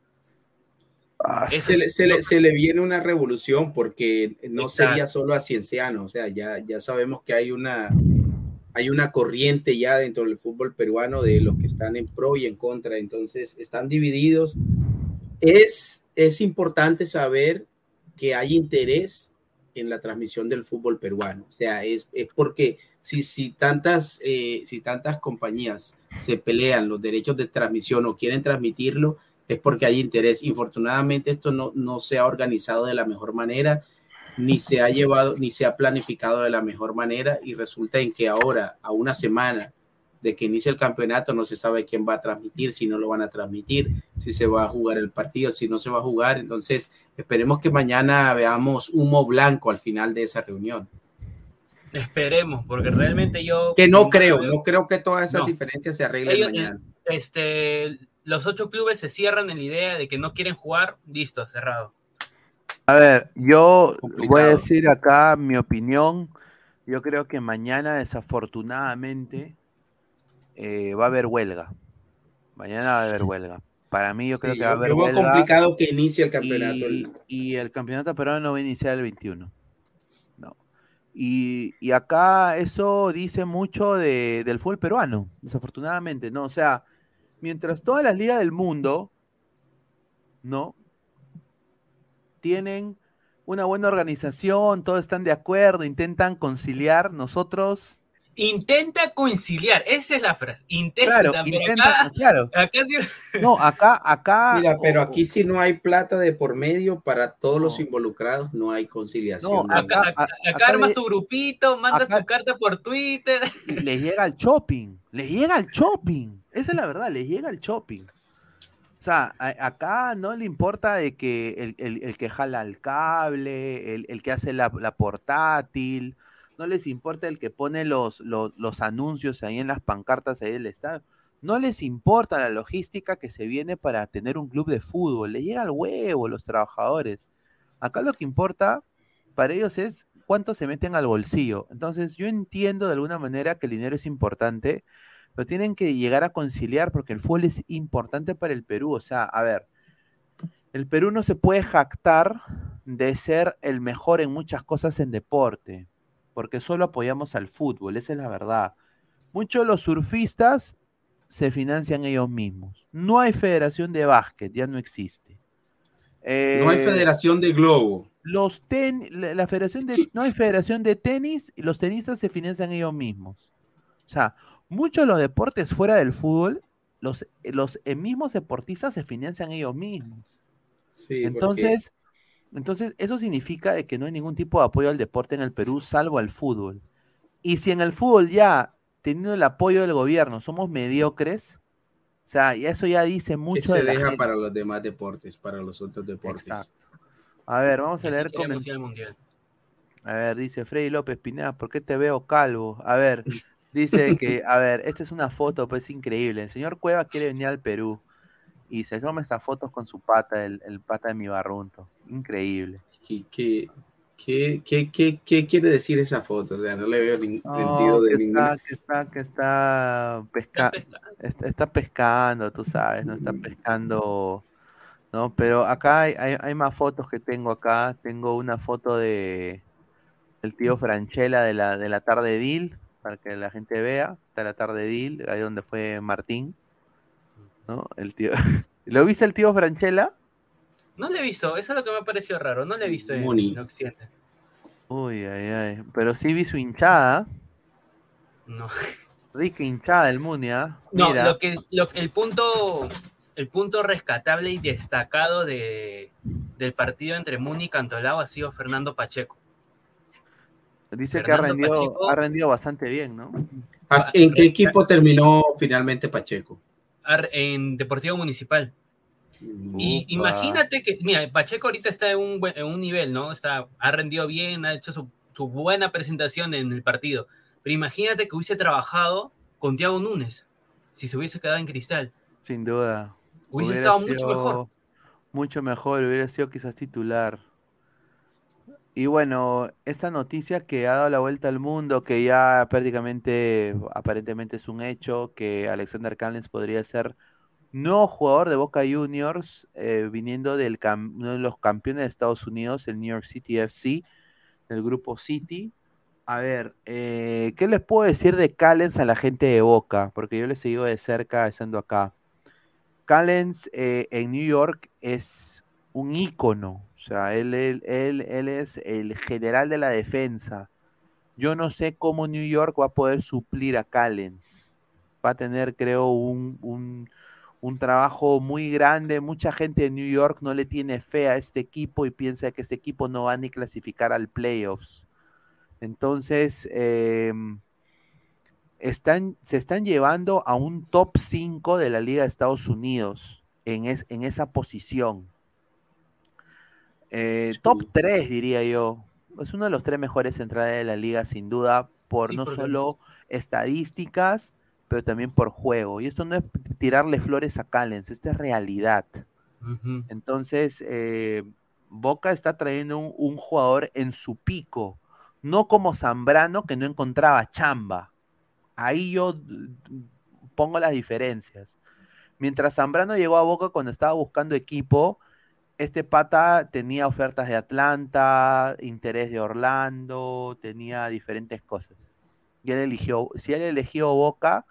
Ah, Se le, se le- se le viene una revolución porque no Exacto. sería solo a Cienciano, o sea, ya, ya sabemos que hay una hay una corriente ya dentro del fútbol peruano de los que están en pro y en contra, entonces están divididos. Es, es importante saber que hay interés en la transmisión del fútbol peruano, o sea, es, es porque si, si, tantas, eh, si tantas compañías se pelean los derechos de transmisión o quieren transmitirlo, es porque hay interés. Infortunadamente esto no, no se ha organizado de la mejor manera ni se ha llevado, ni se ha planificado de la mejor manera y resulta en que ahora, a una semana de que inicie el campeonato, no se sabe quién va a transmitir, si no lo van a transmitir, si se va a jugar el partido, si no se va a jugar. Entonces, esperemos que mañana veamos humo blanco al final de esa reunión. Esperemos, porque realmente yo... Que no creo, no creo que todas esas diferencias se arreglen mañana. Este, los ocho clubes se cierran en la idea de que no quieren jugar, listo, cerrado. A ver, yo voy a decir acá mi opinión. Yo creo que mañana, desafortunadamente, eh, va a haber huelga. Mañana va a haber huelga. Para mí, yo creo que va a haber huelga. Es complicado que inicie el campeonato. Y, el campeonato peruano no va a iniciar el 21. No. Y, acá eso dice mucho del fútbol peruano, desafortunadamente, ¿no? O sea, mientras todas las ligas del mundo, ¿no? Tienen una buena organización, todos están de acuerdo, intentan conciliar, nosotros... Intenta conciliar, esa es la frase. Intenta, claro, intenta, claro. Acá sí... No, acá, acá. Mira, pero aquí si no hay plata de por medio para todos los involucrados, no hay conciliación. No, acá, acá, armas tu grupito, mandas tu carta por Twitter. Les llega el shopping, les llega el shopping. Esa es la verdad, les llega el shopping. Sea, acá no le importa de que el, que jala el cable, el, que hace la, portátil, no les importa el que pone los, los, anuncios ahí en las pancartas ahí del estado. No les importa la logística que se viene para tener un club de fútbol. Le llega al huevo los trabajadores. Acá lo que importa para ellos es cuánto se meten al bolsillo. Entonces yo entiendo de alguna manera que el dinero es importante, pero tienen que llegar a conciliar porque el fútbol es importante para el Perú. O sea, a ver, el Perú no se puede jactar de ser el mejor en muchas cosas en deporte, porque solo apoyamos al fútbol, esa es la verdad. Muchos de los surfistas se financian ellos mismos. No hay federación de básquet, ya no existe. no hay eh, federación de globo. Los ten, la, federación de, no hay federación de tenis y los tenistas se financian ellos mismos. O sea, muchos de los deportes fuera del fútbol, los, los mismos deportistas se financian ellos mismos. Sí, entonces, entonces, eso significa de que no hay ningún tipo de apoyo al deporte en el Perú, salvo al fútbol. Y si en el fútbol ya, teniendo el apoyo del gobierno, somos mediocres, o sea, y eso ya dice mucho. Que se deja para los demás deportes, para los otros deportes. Exacto. A ver, vamos a leer comentarios. A ver, dice Freddy López Pineda, ¿por qué te veo calvo? A ver, Dice que, a ver, esta es una foto, pues increíble. El señor Cueva quiere venir al Perú y se toma estas fotos con su pata, el, pata de mi barrunto. Increíble. ¿Qué, qué, qué, qué, quiere decir esa foto? O sea, no le veo ningún sentido de ninguna. Que está, que está, pesca está, pescando, tú sabes, no está pescando. ¿no? Pero acá hay, hay, más fotos que tengo acá. Tengo una foto de el tío Franchella de la, de la tarde de Dil, para que la gente vea. Está la tarde de Dil, ahí donde fue Martín. ¿No? El tío. ¿Lo viste el tío Franchella? No le he visto, eso es lo que me ha parecido raro, no le he visto en, en Occidente. Uy, ay, ay. Pero sí vi su hinchada. No. Rica hinchada el Munia. ¿ah? No, lo que, lo, el punto el punto rescatable y destacado de, del partido entre Muni y Cantolao ha sido Fernando Pacheco. Dice que ha rendido, ha rendido bastante bien, ¿no? Ah, ¿En qué equipo terminó finalmente Pacheco? En Deportivo Municipal. Y imagínate que, mira, Pacheco ahorita está en un, en un nivel, ¿no? Está, ha rendido bien, ha hecho su, buena presentación en el partido. Pero imagínate que hubiese trabajado con Thiago Núñez, si se hubiese quedado en cristal. Sin duda. Hubiese estado mucho mejor. Mucho mejor, hubiera sido quizás titular. Y bueno, esta noticia que ha dado la vuelta al mundo, que ya prácticamente, aparentemente es un hecho, que Alexander Callens podría ser nuevo jugador de Boca Juniors, eh, viniendo del uno de los campeones de Estados Unidos, el New York City FC, del grupo City. A ver, eh, ¿qué les puedo decir de Callens a la gente de Boca? Porque yo le sigo de cerca estando acá. Callens eh, en New York es un ícono. O sea, él, él, él, él es el general de la defensa. Yo no sé cómo New York va a poder suplir a Callens. Va a tener, creo, un, un, un trabajo muy grande. Mucha gente de New York no le tiene fe a este equipo y piensa que este equipo no va ni clasificar al playoffs. Entonces, em, están, se están llevando a un top 5 de la Liga de Estados Unidos en, es- en esa posición. Eh, top 3, diría yo. Es uno de los tres mejores centrales de la liga, sin duda, por Sí, no solo estadísticas, pero también por juego. Y esto no es tirarle flores a Callens, esta es realidad. Entonces, eh, Boca está trayendo un, un jugador en su pico, no como Zambrano que no encontraba chamba. Ahí yo mm, pongo las diferencias. Mientras Zambrano llegó a Boca cuando estaba buscando equipo, este pata tenía ofertas de Atlanta, interés de Orlando, tenía diferentes cosas. Y él eligió, si él eligió Boca,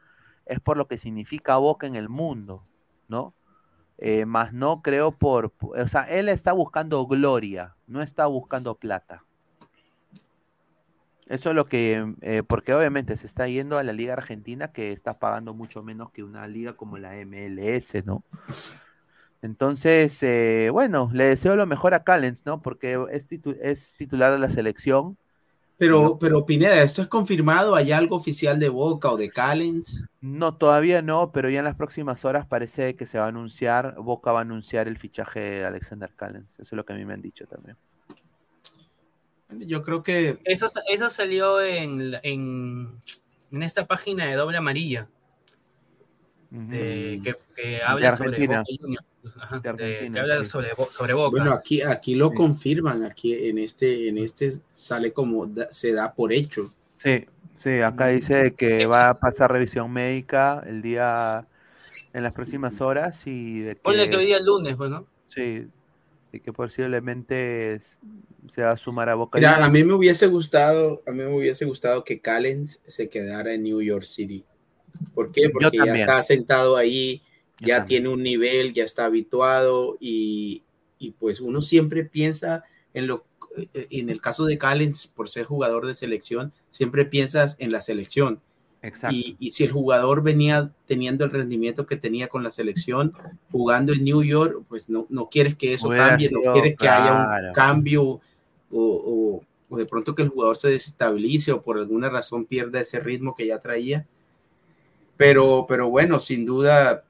es por lo que significa Boca en el mundo, ¿no? Eh, más no creo por, o sea, él está buscando gloria, no está buscando plata. Eso es lo que, eh, porque obviamente se está yendo a la liga argentina que está pagando mucho menos que una liga como la MLS, ¿no? Entonces, eh, bueno, le deseo lo mejor a Callens, ¿no? Porque es, titu- es titular de la selección. Pero, No. pero Pineda, ¿esto es confirmado? ¿Hay algo oficial de Boca o de Callens? No, todavía no, pero ya en las próximas horas parece que se va a anunciar, Boca va a anunciar el fichaje de Alexander Callens. Eso es lo que a mí me han dicho también. Yo creo que Eso, eso salió en, en, en esta página de doble amarilla, de- que, que habla sobre Argentina. Boca Juniors. Ajá, De de- que Argentina, habla sí. sobre, sobre Boca. Bueno, aquí, aquí lo Sí. confirman, aquí en este, en este sale como da- se da por hecho. Sí, sí, acá dice que va a pasar revisión médica el día, en las próximas horas y de Ponle que hoy que, día es lunes, pues, ¿no? sí, y que posiblemente es- se va a sumar a Boca. Mira, a mí me hubiese gustado, a mí me hubiese gustado que Callens se quedara en New York City. ¿Por qué? Porque ya está sentado ahí, Yo ya también. tiene un nivel, ya está habituado y, y pues uno siempre piensa en lo en el caso de Callens por ser jugador de selección, siempre piensas en la selección. Exacto. Y, y si el jugador venía teniendo el rendimiento que tenía con la selección, jugando en New York, pues no, no quieres que eso Hubiera cambie, no quieres que haya claro. un cambio o, o- o de pronto que el jugador se desestabilice o por alguna razón pierda ese ritmo que ya traía. Pero, pero bueno, sin duda, eh,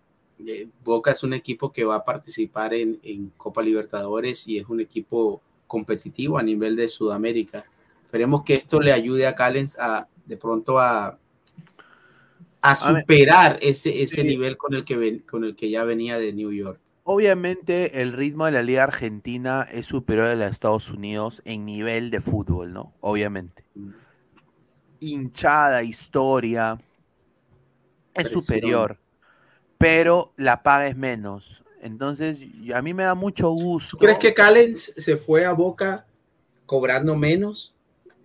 Boca es un equipo que va a participar en, en Copa Libertadores y es un equipo competitivo a nivel de Sudamérica. Esperemos que esto le ayude a Callens a de pronto a, superar ese, ese sí. nivel con el, que ven- con el que ya venía de New York. Obviamente el ritmo de la liga argentina es superior al de Estados Unidos en nivel de fútbol, ¿no? Obviamente. Hinchada, historia, es Presión. superior, pero la paga es menos. Entonces, a mí me da mucho gusto. ¿Tú crees que Callens se fue a Boca cobrando menos?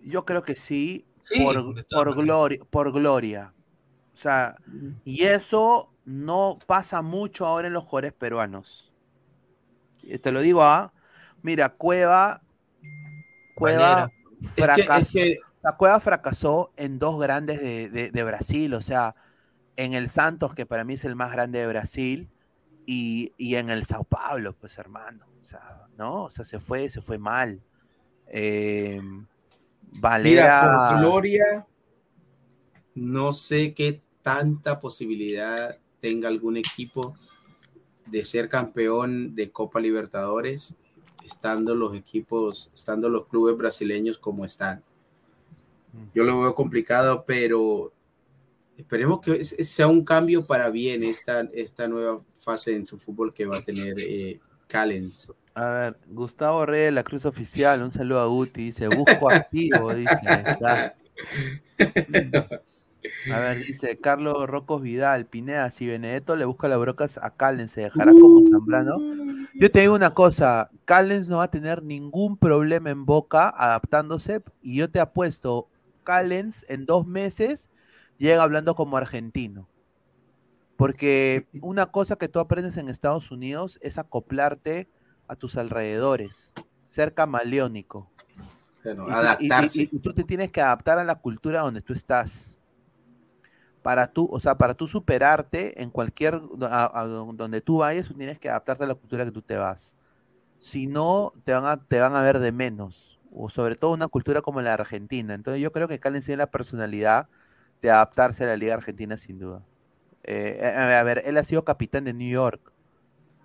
Yo creo que sí, Sí, por, por gloria, por gloria. O sea, y eso no pasa mucho ahora en los jugadores peruanos. Y Te lo digo, ¿ah? Mira, Cueva, Cueva Valera. Es que, fracasó, es que la Cueva fracasó en dos grandes de, de- de Brasil, o sea, en el Santos, que para mí es el más grande de Brasil, y, y en el Sao Paulo, pues hermano, o sea, ¿no? O sea, se fue, se fue mal. Eh, Valera, Mira, por gloria, no sé qué tanta posibilidad tenga algún equipo de ser campeón de Copa Libertadores, estando los equipos, estando los clubes brasileños como están. Yo lo veo complicado, pero esperemos que sea un cambio para bien esta, esta nueva fase en su fútbol que va a tener eh, Callens. A ver, Gustavo Reyes de la Cruz Oficial, un saludo a Guti, dice, busco activo, dice. A ver, dice Carlos Rocos Vidal, Pineda, si Benedetto le busca las brocas a Callens, se dejará como Zambrano. Yo te digo una cosa, Callens no va a tener ningún problema en Boca adaptándose y yo te apuesto, Callens en dos meses llega hablando como argentino. Porque una cosa que tú aprendes en Estados Unidos es acoplarte a tus alrededores, ser camaleónico. Pero Y tú- y- adaptarse. Y, y tú te tienes que adaptar a la cultura donde tú estás. Para tú, o sea, para tú superarte en cualquier, a- a donde tú vayas, tú tienes que adaptarte a la cultura que tú te vas. Si no, te van a, te van a ver de menos. O sobre todo una cultura como la Argentina. Entonces yo creo que Callens tiene la personalidad de adaptarse a la Liga Argentina sin duda. Eh, a ver, él ha sido capitán de New York.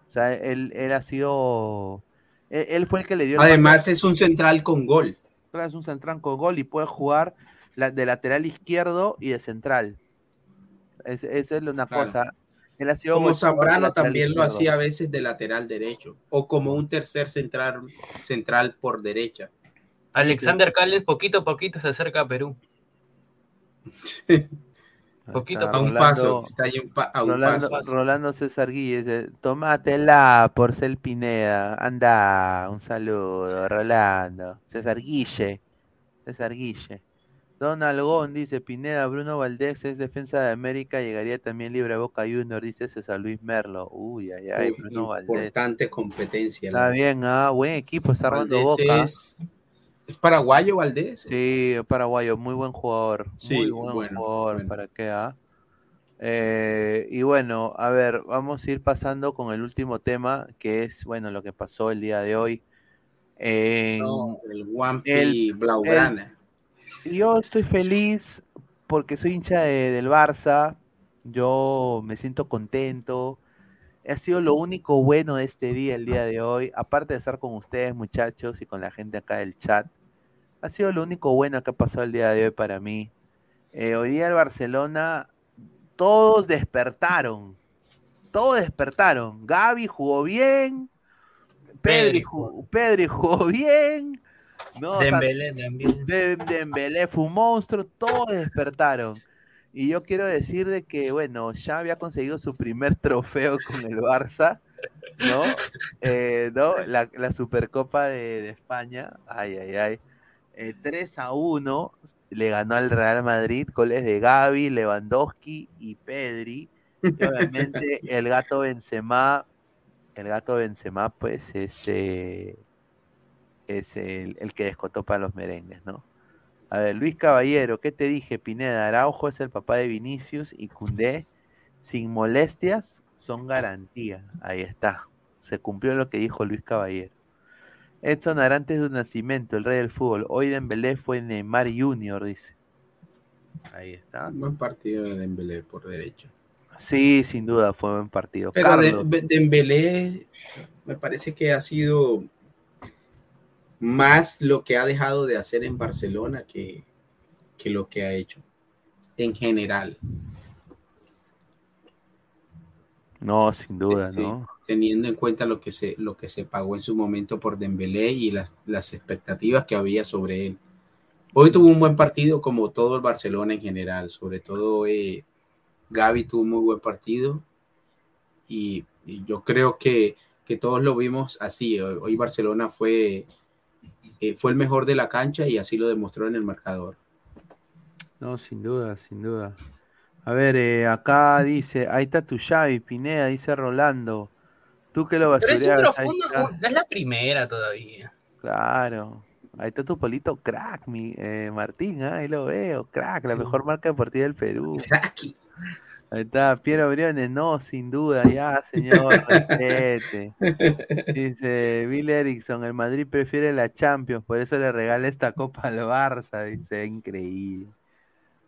O sea, él, él ha sido... Él, él fue el que le dio... Además, es un central con gol. Es un central con gol y puede jugar de lateral izquierdo y de central. Es- Esa es una Claro. cosa. Él ha sido Como Zambrano también lo hacía a veces de lateral derecho. O como un tercer central, central por derecha. Alexander Callens poquito a poquito se acerca a Perú. Poquito A un paso. Está ahí un pa- a un Rolando, paso. Rolando César Guille tomátela, Porcel Pineda. Anda, un saludo, Rolando. César Guille. César Guille. Don Algón dice, Pineda, Bruno Valdés es defensa de América, llegaría también libre a Boca Junior, dice César Luis Merlo. Uy, ay, ay, Bruno Valdés. importante competencia. Está bien, ah, buen equipo, está Valdés Boca. Es, es paraguayo Valdés. Sí, paraguayo, muy buen jugador. Sí, muy buen bueno, jugador, bueno. ¿para qué? ah? Eh, y bueno, a ver, vamos a ir pasando con el último tema, que es, bueno, lo que pasó el día de hoy. En- No, el Wampi el- Blaugrana. Yo estoy feliz porque soy hincha de- del Barça. Yo me siento contento. Ha sido lo único bueno de este día, el día de hoy. Aparte de estar con ustedes, muchachos, y con la gente acá del chat. Ha sido lo único bueno que ha pasado el día de hoy para mí. Eh, hoy día el Barcelona, todos despertaron. Todos despertaron. Gaby jugó bien. Pedri, jugó, Pedri jugó bien. No, o sea, Dembélé también. de- Dembélé fue un monstruo, todos despertaron. Y yo quiero decir de que, bueno, ya había conseguido su primer trofeo con el Barça, ¿no? Eh, ¿no? La, la Supercopa de, de España, ay, ay, ay. Eh, 3 a 1 le ganó al Real Madrid, goles de Gaby, Lewandowski y Pedri. Y obviamente el gato Benzema, el gato Benzema, pues, es, eh, es el, el que descontó para los merengues, ¿no? A ver, Luis Caballero, ¿qué te dije, Pineda? Araujo es el papá de Vinicius y Cundé, sin molestias, son garantía. Ahí está. Se cumplió lo que dijo Luis Caballero. Edson Arantes de Nacimiento, el rey del fútbol. Hoy Dembélé fue Neymar Junior, dice. Ahí está. Buen partido de Dembélé por derecho. Sí, sin duda, fue buen partido. Pero Carlos, Dembélé me parece que ha sido más lo que ha dejado de hacer en Barcelona que, que lo que ha hecho en general, no, sin duda, Sí. ¿no? teniendo en cuenta lo que se, lo que se pagó en su momento por Dembélé y las, las expectativas que había sobre él. Hoy tuvo un buen partido como todo el Barcelona en general, sobre todo eh, Gaby tuvo un muy buen partido y, y yo creo que, que todos lo vimos así. Hoy, hoy Barcelona fue, eh, fue el mejor de la cancha y así lo demostró en el marcador. No, sin duda, sin duda. A ver, eh, acá dice, ahí está tu Xavi, Pineda, dice Rolando. Tú que lo Pero es un basureabas, ahí profundo, está. un- es la primera todavía. Claro. Ahí está tu polito crack, mi eh, Martín, ah, ahí lo veo, crack, la mejor marca deportiva del Perú. Ahí está, Piero Briones, no, sin duda, ya, señor, respete. Dice Bill Erickson, el Madrid prefiere la Champions, por eso le regala esta copa al Barça, dice, increíble.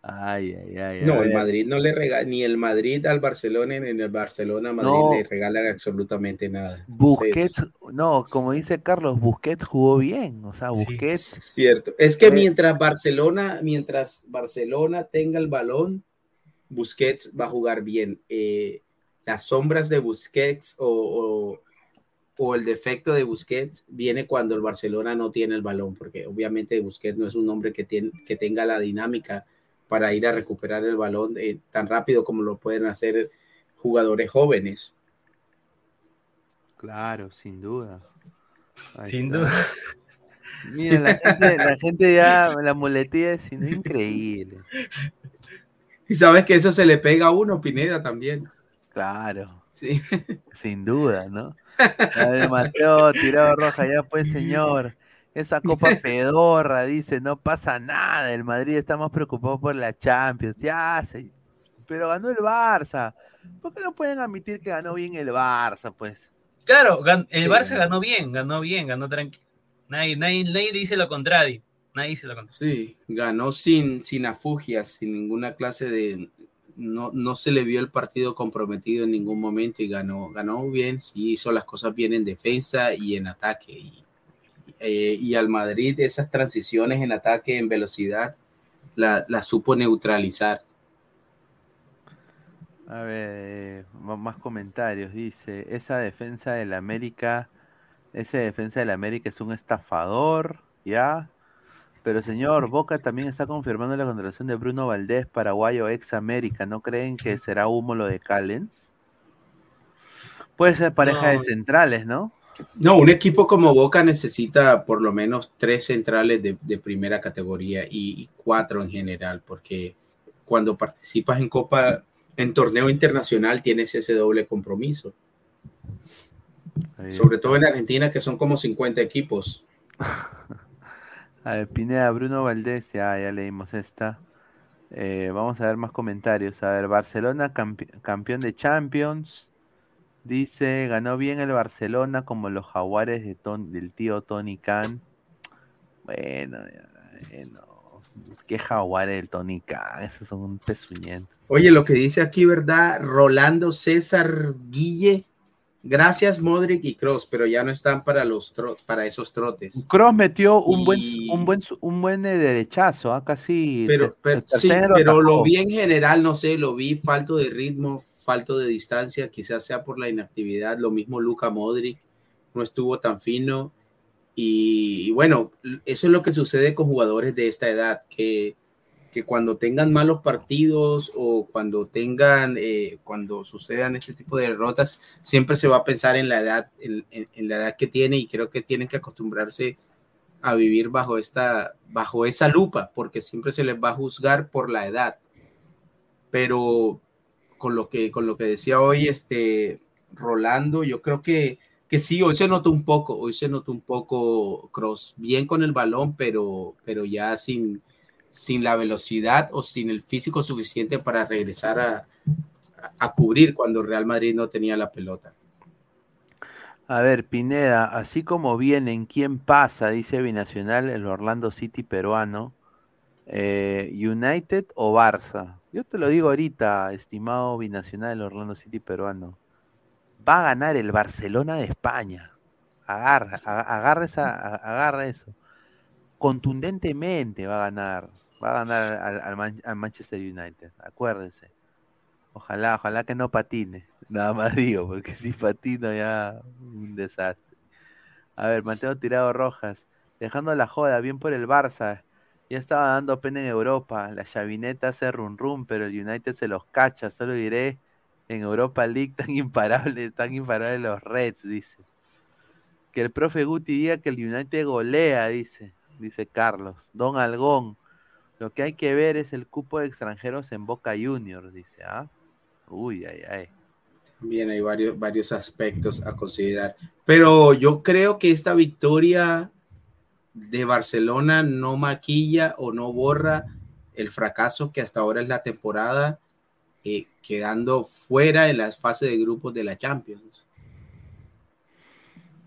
Ay, ay, ay. No, el. Madrid no le regala, ni el Madrid al Barcelona, ni el Barcelona a Madrid No. le regalan absolutamente nada. Entonces, Busquets, no, como dice Carlos, Busquets jugó bien, o sea, Sí. Busquets, Es cierto. Es que mientras Barcelona, mientras Barcelona tenga el balón, Busquets va a jugar bien. Eh, las sombras de Busquets o, o- o el defecto de Busquets viene cuando el Barcelona no tiene el balón, porque obviamente Busquets no es un hombre que, tiene, que tenga la dinámica para ir a recuperar el balón eh, tan rápido como lo pueden hacer jugadores jóvenes. claro, sin duda. Ahí Sin está. duda. Mira, la gente, la gente ya, la muletilla es increíble. Y sabes que eso se le pega a uno, Pineda, también. Claro. Sí. Sin duda, ¿no? A ver, Mateo, tirado roja, ya pues, señor. Esa copa pedorra, dice, no pasa nada. El Madrid está más preocupado por la Champions. Ya, se... pero ganó el Barça. ¿Por qué no pueden admitir que ganó bien el Barça, pues? Claro, el Barça ganó bien, ganó bien, ganó tranquilo. Nadie, nadie, nadie dice lo contrario. Nadie contrario. Sí, ganó sin, sin afugias, sin ninguna clase de. No, no se le vio el partido comprometido en ningún momento y ganó, ganó bien, sí hizo las cosas bien en defensa y en ataque. Y, eh, y al Madrid esas transiciones en ataque, en velocidad, la, la supo neutralizar. A ver, más comentarios. Dice, esa defensa del América, esa defensa del América es un estafador, ¿ya? Pero señor, Boca también está confirmando la contratación de Bruno Valdés, paraguayo ex América. ¿No creen que será humo lo de Callens? Puede ser pareja de centrales, ¿no? No, un equipo como Boca necesita por lo menos tres centrales de, primera categoría y, y, cuatro en general, porque cuando participas en Copa en torneo internacional tienes ese doble compromiso. Sobre todo en Argentina, que son como 50 equipos. a ver, Pineda, Bruno Valdés, ya, ya leímos esta. Eh, vamos a ver más comentarios. A ver, Barcelona campeón de Champions. Dice, ganó bien el Barcelona como los jaguares de del tío Tony Khan. Bueno, bueno. ¿Qué jaguares del Tony Khan? Esos son un pezuñento. Oye, lo que dice aquí, ¿verdad? Rolando César Guille. Gracias, Modric y Cross, pero ya no están para los para esos trotes. Cross metió un buen un buen un buen derechazo, ¿ah? casi. Pero, sí, pero lo vi en general, no sé, lo vi falto de ritmo, falto de distancia, quizás sea por la inactividad. Lo mismo Luca Modric, no estuvo tan fino. y bueno, eso es lo que sucede con jugadores de esta edad, que que cuando tengan malos partidos o cuando tengan, eh, cuando sucedan este tipo de derrotas, siempre se va a pensar en la edad, en, la edad que tiene y creo que tienen que acostumbrarse a vivir bajo esta, bajo esa lupa, porque siempre se les va a juzgar por la edad. Pero con lo que, con lo que decía hoy, este Rolando, yo creo que, que sí, hoy se notó un poco, hoy se notó un poco Cross, bien con el balón, pero, pero ya sin, sin la velocidad o sin el físico suficiente para regresar a, a cubrir cuando Real Madrid no tenía la pelota. A ver, Pineda, así como vienen, ¿quién pasa? Dice Binacional, el Orlando City peruano. Eh, ¿United o Barça? Yo te lo digo ahorita, estimado Binacional, el Orlando City peruano. Va a ganar el Barcelona de España. Agarra, agarra, esa, agarra eso. Contundentemente va a ganar. Va a ganar al, Manchester United, acuérdense. Ojalá, ojalá que no patine. Nada más digo, porque si patino ya un desastre. A ver, Mateo Tirado Rojas, dejando la joda, bien por el Barça. Ya estaba dando pena en Europa. La chavineta hace run run, pero el United se los cacha. Solo diré en Europa League tan imparable, tan imparable los Reds, dice. Que el profe Guti diga que el United golea, dice, dice Carlos. Don Algón, lo que hay que ver es el cupo de extranjeros en Boca Juniors, dice, ¿ah? Uy, ay, ay. Bien, hay varios, varios aspectos a considerar. Pero yo creo que esta victoria de Barcelona no maquilla o no borra el fracaso que hasta ahora es la temporada, eh, quedando fuera de las fases de grupos de la Champions.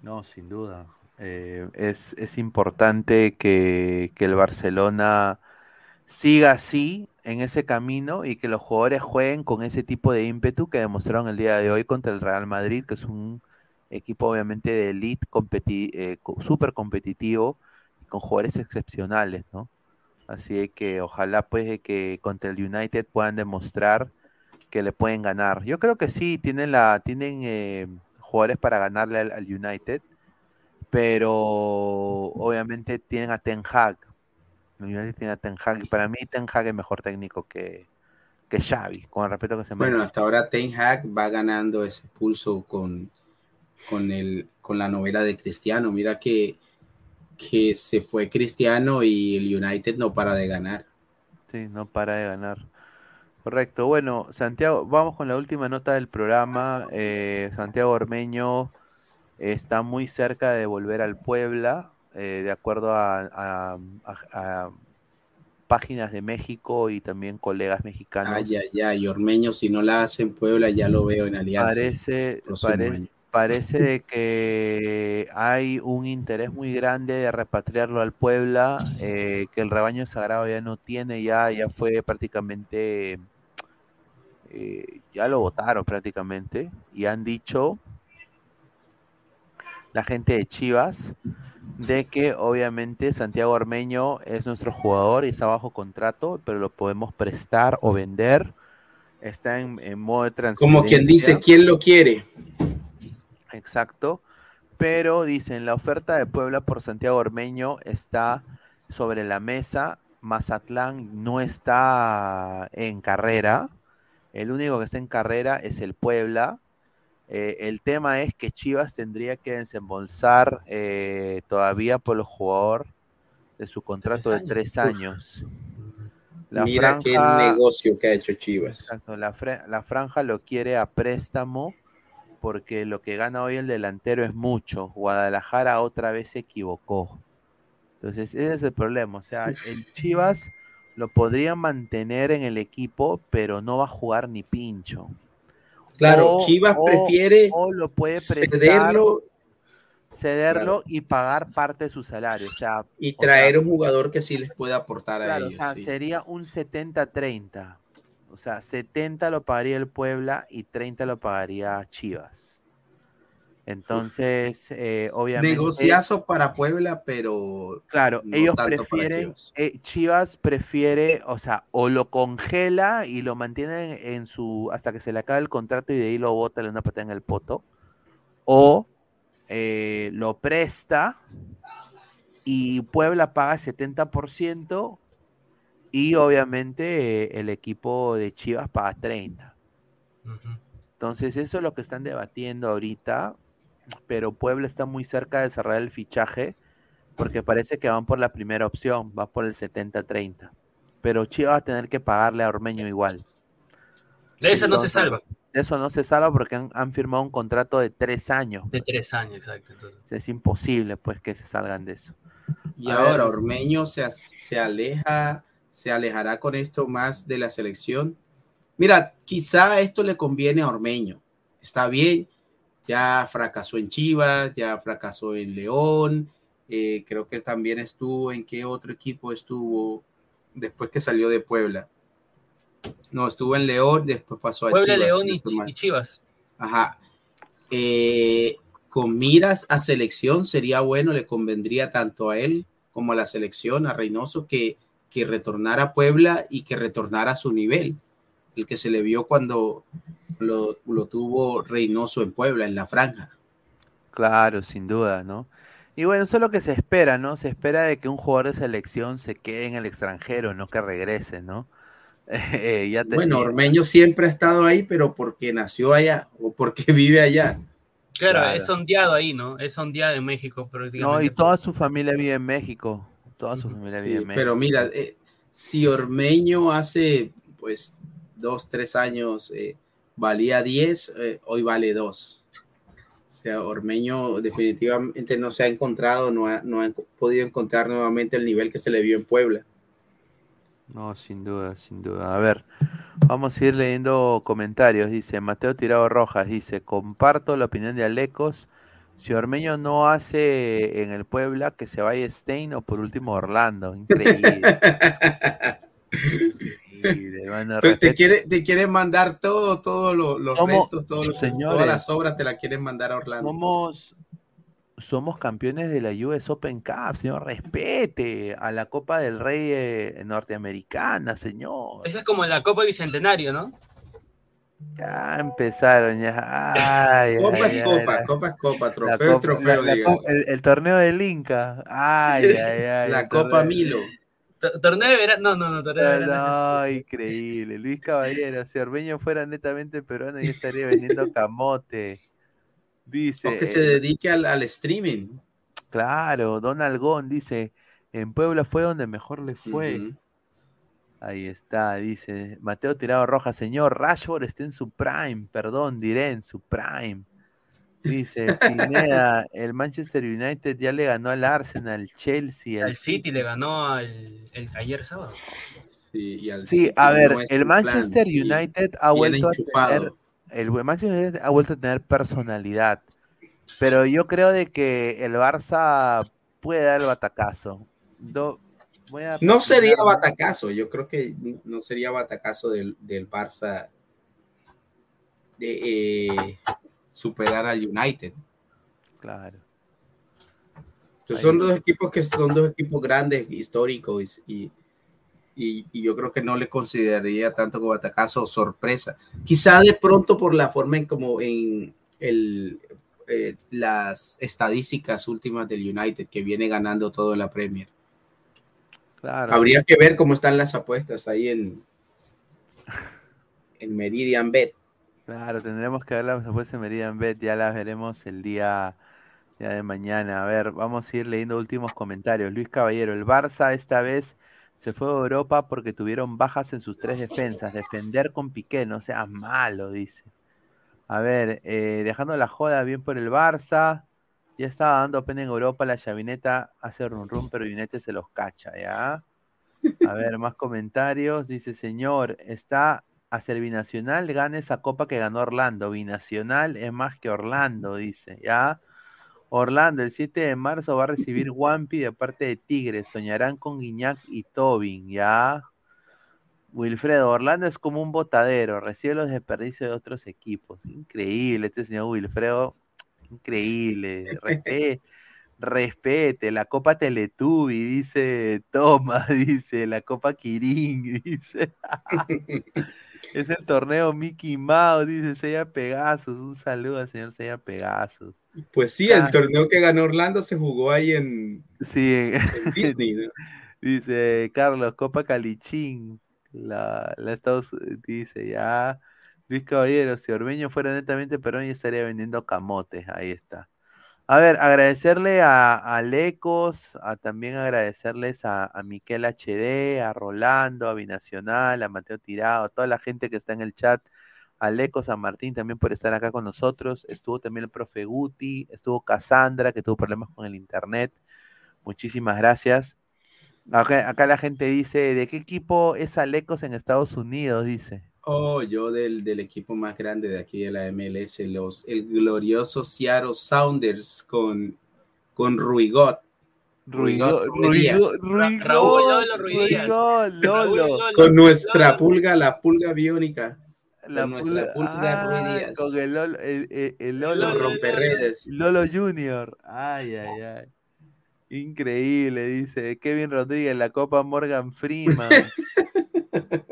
No, sin duda. Eh, es, es, importante que, que el Barcelona siga así en ese camino y que los jugadores jueguen con ese tipo de ímpetu que demostraron el día de hoy contra el Real Madrid, que es un equipo obviamente de elite, eh, súper competitivo, con jugadores excepcionales, ¿no? Así que ojalá pues que contra el United puedan demostrar que le pueden ganar. Yo creo que sí, tienen, la, tienen eh, jugadores para ganarle al, United, pero obviamente tienen a Ten Hag, tiene Ten Hag. Para mí, Ten Hag es mejor técnico que, que Xavi, con el respeto que se merece. Bueno, hasta ahora Ten Hag va ganando ese pulso con, con, el, con la novela de Cristiano. Mira que, que se fue Cristiano y el United no para de ganar. Sí, no para de ganar. Correcto. Bueno, Santiago, vamos con la última nota del programa. Eh, Santiago Ormeño está muy cerca de volver al Puebla, eh, de acuerdo a, a- a- a páginas de México y también colegas mexicanos. Ay, ay, ay, Ormeño, si no la hace en Puebla, ya lo veo en Alianza. Parece, pare- parece de que hay un interés muy grande de repatriarlo al Puebla, eh, que el rebaño sagrado ya no tiene, ya, ya fue prácticamente, eh, ya lo votaron prácticamente, y han dicho la gente de Chivas de que obviamente Santiago Ormeño es nuestro jugador y está bajo contrato, pero lo podemos prestar o vender. Está en, en modo de transferencia. Como quien dice, ¿quién lo quiere? Exacto. Pero dicen, la oferta de Puebla por Santiago Ormeño está sobre la mesa. Mazatlán no está en carrera. El único que está en carrera es el Puebla. Eh, el tema es que Chivas tendría que desembolsar eh, todavía por el jugador de su contrato de tres años. La Mira qué franja- negocio que ha hecho Chivas. Exacto, la franja lo quiere a préstamo porque lo que gana hoy el delantero es mucho. Guadalajara otra vez se equivocó. Entonces, ese es el problema. O sea, el Chivas lo podría mantener en el equipo, pero no va a jugar ni pincho. Claro, O- Chivas o- prefiere O lo puede prestar, cederlo cederlo y pagar parte de su salario. O sea, y o traer sea, un jugador que sí les pueda aportar a Claro, o ellos. sea, sí. sería un 70-30. O sea, 70 lo pagaría el Puebla y 30 lo pagaría Chivas. Entonces, eh, obviamente. Negociazo para Puebla, pero Claro, no ellos tanto para prefieren, Chivas. eh, Chivas prefiere, o sea, o lo congela y lo mantienen en su, hasta que se le acabe el contrato y de ahí lo bota, le da una patada en el poto, o eh, lo presta y Puebla paga 70% y obviamente eh, el equipo de Chivas paga 30%. Ujú. Entonces, eso es lo que están debatiendo ahorita, pero Puebla está muy cerca de cerrar el fichaje porque parece que van por la primera opción, va por el 70-30. Pero Chivas va a tener que pagarle a Ormeño igual. De esa no se salva. De eso no se salva porque han, han firmado un contrato de tres años. De tres años, exacto. entonces. Es imposible pues que se salgan de eso. Y A ahora ver. Ormeño se, se aleja, se alejará con esto más de la selección. Mira, quizá esto le conviene a Ormeño. Está bien, ya fracasó en Chivas, ya fracasó en León, eh, creo que también estuvo en qué otro equipo estuvo después que salió de Puebla. No, estuvo en León, después pasó a Puebla, Chivas. León y Chivas. Ajá. Eh, con miras a selección, sería bueno, le convendría tanto a él como a la selección, a Reynoso, que, que retornara a Puebla y que retornara a su nivel, el que se le vio cuando lo, lo tuvo Reynoso en Puebla, en la franja. Claro, sin duda, ¿no? Y bueno, eso es lo que se espera, ¿no? Se espera de que un jugador de selección se quede en el extranjero, no que regrese, ¿no? Eh, ya te- Bueno, Ormeño siempre ha estado ahí, pero porque nació allá o porque vive allá. Claro, Claro. es sondeado ahí, ¿no? Es sondeado en México prácticamente. No, y toda su familia vive en México. Toda su familia Sí, vive en México. pero mira, eh, si Ormeño hace pues dos, tres años eh, valía 10, eh, hoy vale 2. O sea, Ormeño definitivamente no se ha encontrado, no ha, no ha podido encontrar nuevamente el nivel que se le vio en Puebla. No, sin duda, sin duda. A ver, vamos a ir leyendo comentarios. Dice Mateo Tirado Rojas, dice, comparto la opinión de Alecos. Si Ormeño no hace en el Puebla, que se vaya Stein o por último Orlando. Increíble. Te, quiere, te quieren mandar todo, todos lo- los restos, todos los- Señores. todas las obras te las quieren mandar a Orlando. Somos, somos campeones de la US Open Cup, señor. Respete a la Copa del Rey eh, norteamericana, señor. Esa es como la Copa Bicentenario, ¿no? Ya empezaron, ya. Ay, Copa ay, es ay, copa, la- copa es copa, trofeo es copa- trofeo, la- la el, el torneo del Inca. Ay, ay, ay. La Copa torneo- Milo. Torneo de verano, no, no, torneo de No, verano. no, increíble. Luis Caballero, si Ormeño fuera netamente peruano, ya estaría vendiendo camote. Dice. O que se eh, dedique al, al streaming. Claro, Don Algón dice, en Puebla fue donde mejor le fue. Ahí está, dice Mateo Tirado Roja, señor, Rashford está en su prime, perdón, diré en su prime. Dice Pineda, el Manchester United ya le ganó al Arsenal, Chelsea, Al City le ganó al, el- ayer sábado. Sí, y al Sí, City a ver, no el plan, Manchester sí. United ha vuelto a tener, el Manchester United ha vuelto a tener personalidad, pero yo creo de que el Barça puede dar el batacazo. Do- voy a No sería patinar- batacazo, yo creo que no sería batacazo del, del Barça de eh, superar al United. Claro. Entonces, son dos equipos que son dos equipos grandes, históricos, y, y, y yo creo que no le consideraría tanto como batacazo o sorpresa. Quizá de pronto por la forma en como en el, eh, las estadísticas últimas del United que viene ganando todo en la Premier. Claro. Habría que ver cómo están las apuestas ahí en, en Meridian Bet. Claro, tendremos que verlas después en Meridian Bet, ya las veremos el día, día de mañana. A ver, vamos a ir leyendo últimos comentarios. Luis Caballero, el Barça esta vez se fue a Europa porque tuvieron bajas en sus tres defensas. Defender con Piqué, no seas malo, dice. A ver, eh, dejando la joda bien por el Barça. Ya estaba dando pena en Europa, la chavineta hace run run, pero United se los cacha, ¿ya? A ver, más comentarios. Dice, señor, está hacia el binacional, gana esa copa que ganó Orlando. Binacional es más que Orlando, dice, ¿ya? Orlando, el 7 de marzo va a recibir Wampi de parte de Tigres. Soñarán con Guiñac y Tobin, ¿ya? Wilfredo, Orlando es como un botadero, recibe los desperdicios de otros equipos. Increíble, este señor Wilfredo, increíble. Respe- respete, la Copa Teletubi, dice Toma, dice, la Copa Kirin, dice. Es el torneo Mickey Mouse, dice Sella Pegasus. Un saludo al señor Sella Pegasus. Pues sí, Ah. el torneo que ganó Orlando se jugó ahí en, Sí, en Disney. ¿no? dice Carlos, Copa Calichín. La, la Estados dice ya. Luis Caballero, si Ormeño fuera netamente peruano, ya estaría vendiendo camotes. Ahí está. A ver, agradecerle a, a Lecos, a también agradecerles a, a Miquel HD, a Rolando, a Binacional, a Mateo Tirado, a toda la gente que está en el chat, a Lecos, a Martín también por estar acá con nosotros. Estuvo también el profe Guti, estuvo Cassandra, que tuvo problemas con el internet. Muchísimas gracias. Acá, acá la gente dice, ¿de qué equipo es Alecos en Estados Unidos? Dice. Oh, yo del, del equipo más grande de aquí de la MLS, los, el glorioso Seattle Sounders con, con Ruigot. Ruigo, Ruigot Díaz. Ruigo, Ruigo, Raúl Lolo Raúl Con nuestra Lolo. pulga, la pulga biónica. La con pulga ah, con el Lolo, el, el- el Los Lolo, Lolo. romperredes. Lolo Junior. Ay, ay, ay. Increíble, dice Kevin Rodríguez, la Copa Morgan Freeman.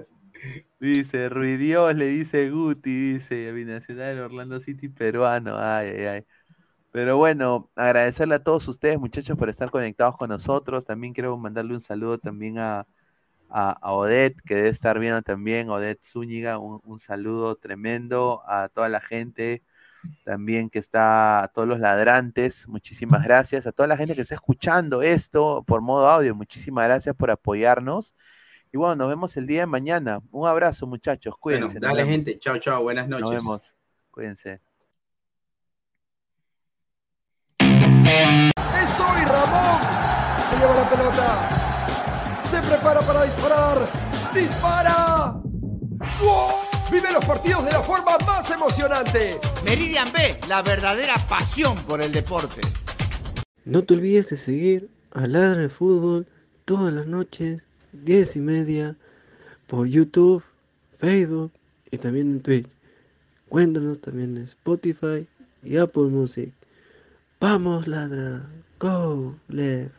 Dice Ruidios, le dice Guti, dice Binacional Orlando City peruano. Ay, ay, ay. Pero bueno, agradecerle a todos ustedes, muchachos, por estar conectados con nosotros. También quiero mandarle un saludo también a, a, a Odette, que debe estar viendo también, Odette Zúñiga, un, un saludo tremendo a toda la gente también que está, a todos los ladrantes, muchísimas gracias, a toda la gente que está escuchando esto por modo audio, muchísimas gracias por apoyarnos. Y bueno, nos vemos el día de mañana. Un abrazo, muchachos, Bueno, cuídense. nos dale gente, chao, chao, buenas noches. Nos vemos. Cuídense. Es hoy Ramón. Se lleva la pelota. Se prepara para disparar. ¡Dispara! ¡Gol! Vive los partidos de la forma más emocionante. Meridian B, la verdadera pasión por el deporte. No te olvides de seguir a Ladra de Fútbol todas las noches, 10 y media, por YouTube, Facebook y también en Twitch. Cuéntanos también en Spotify y Apple Music. Vamos, Ladra. Go, Left.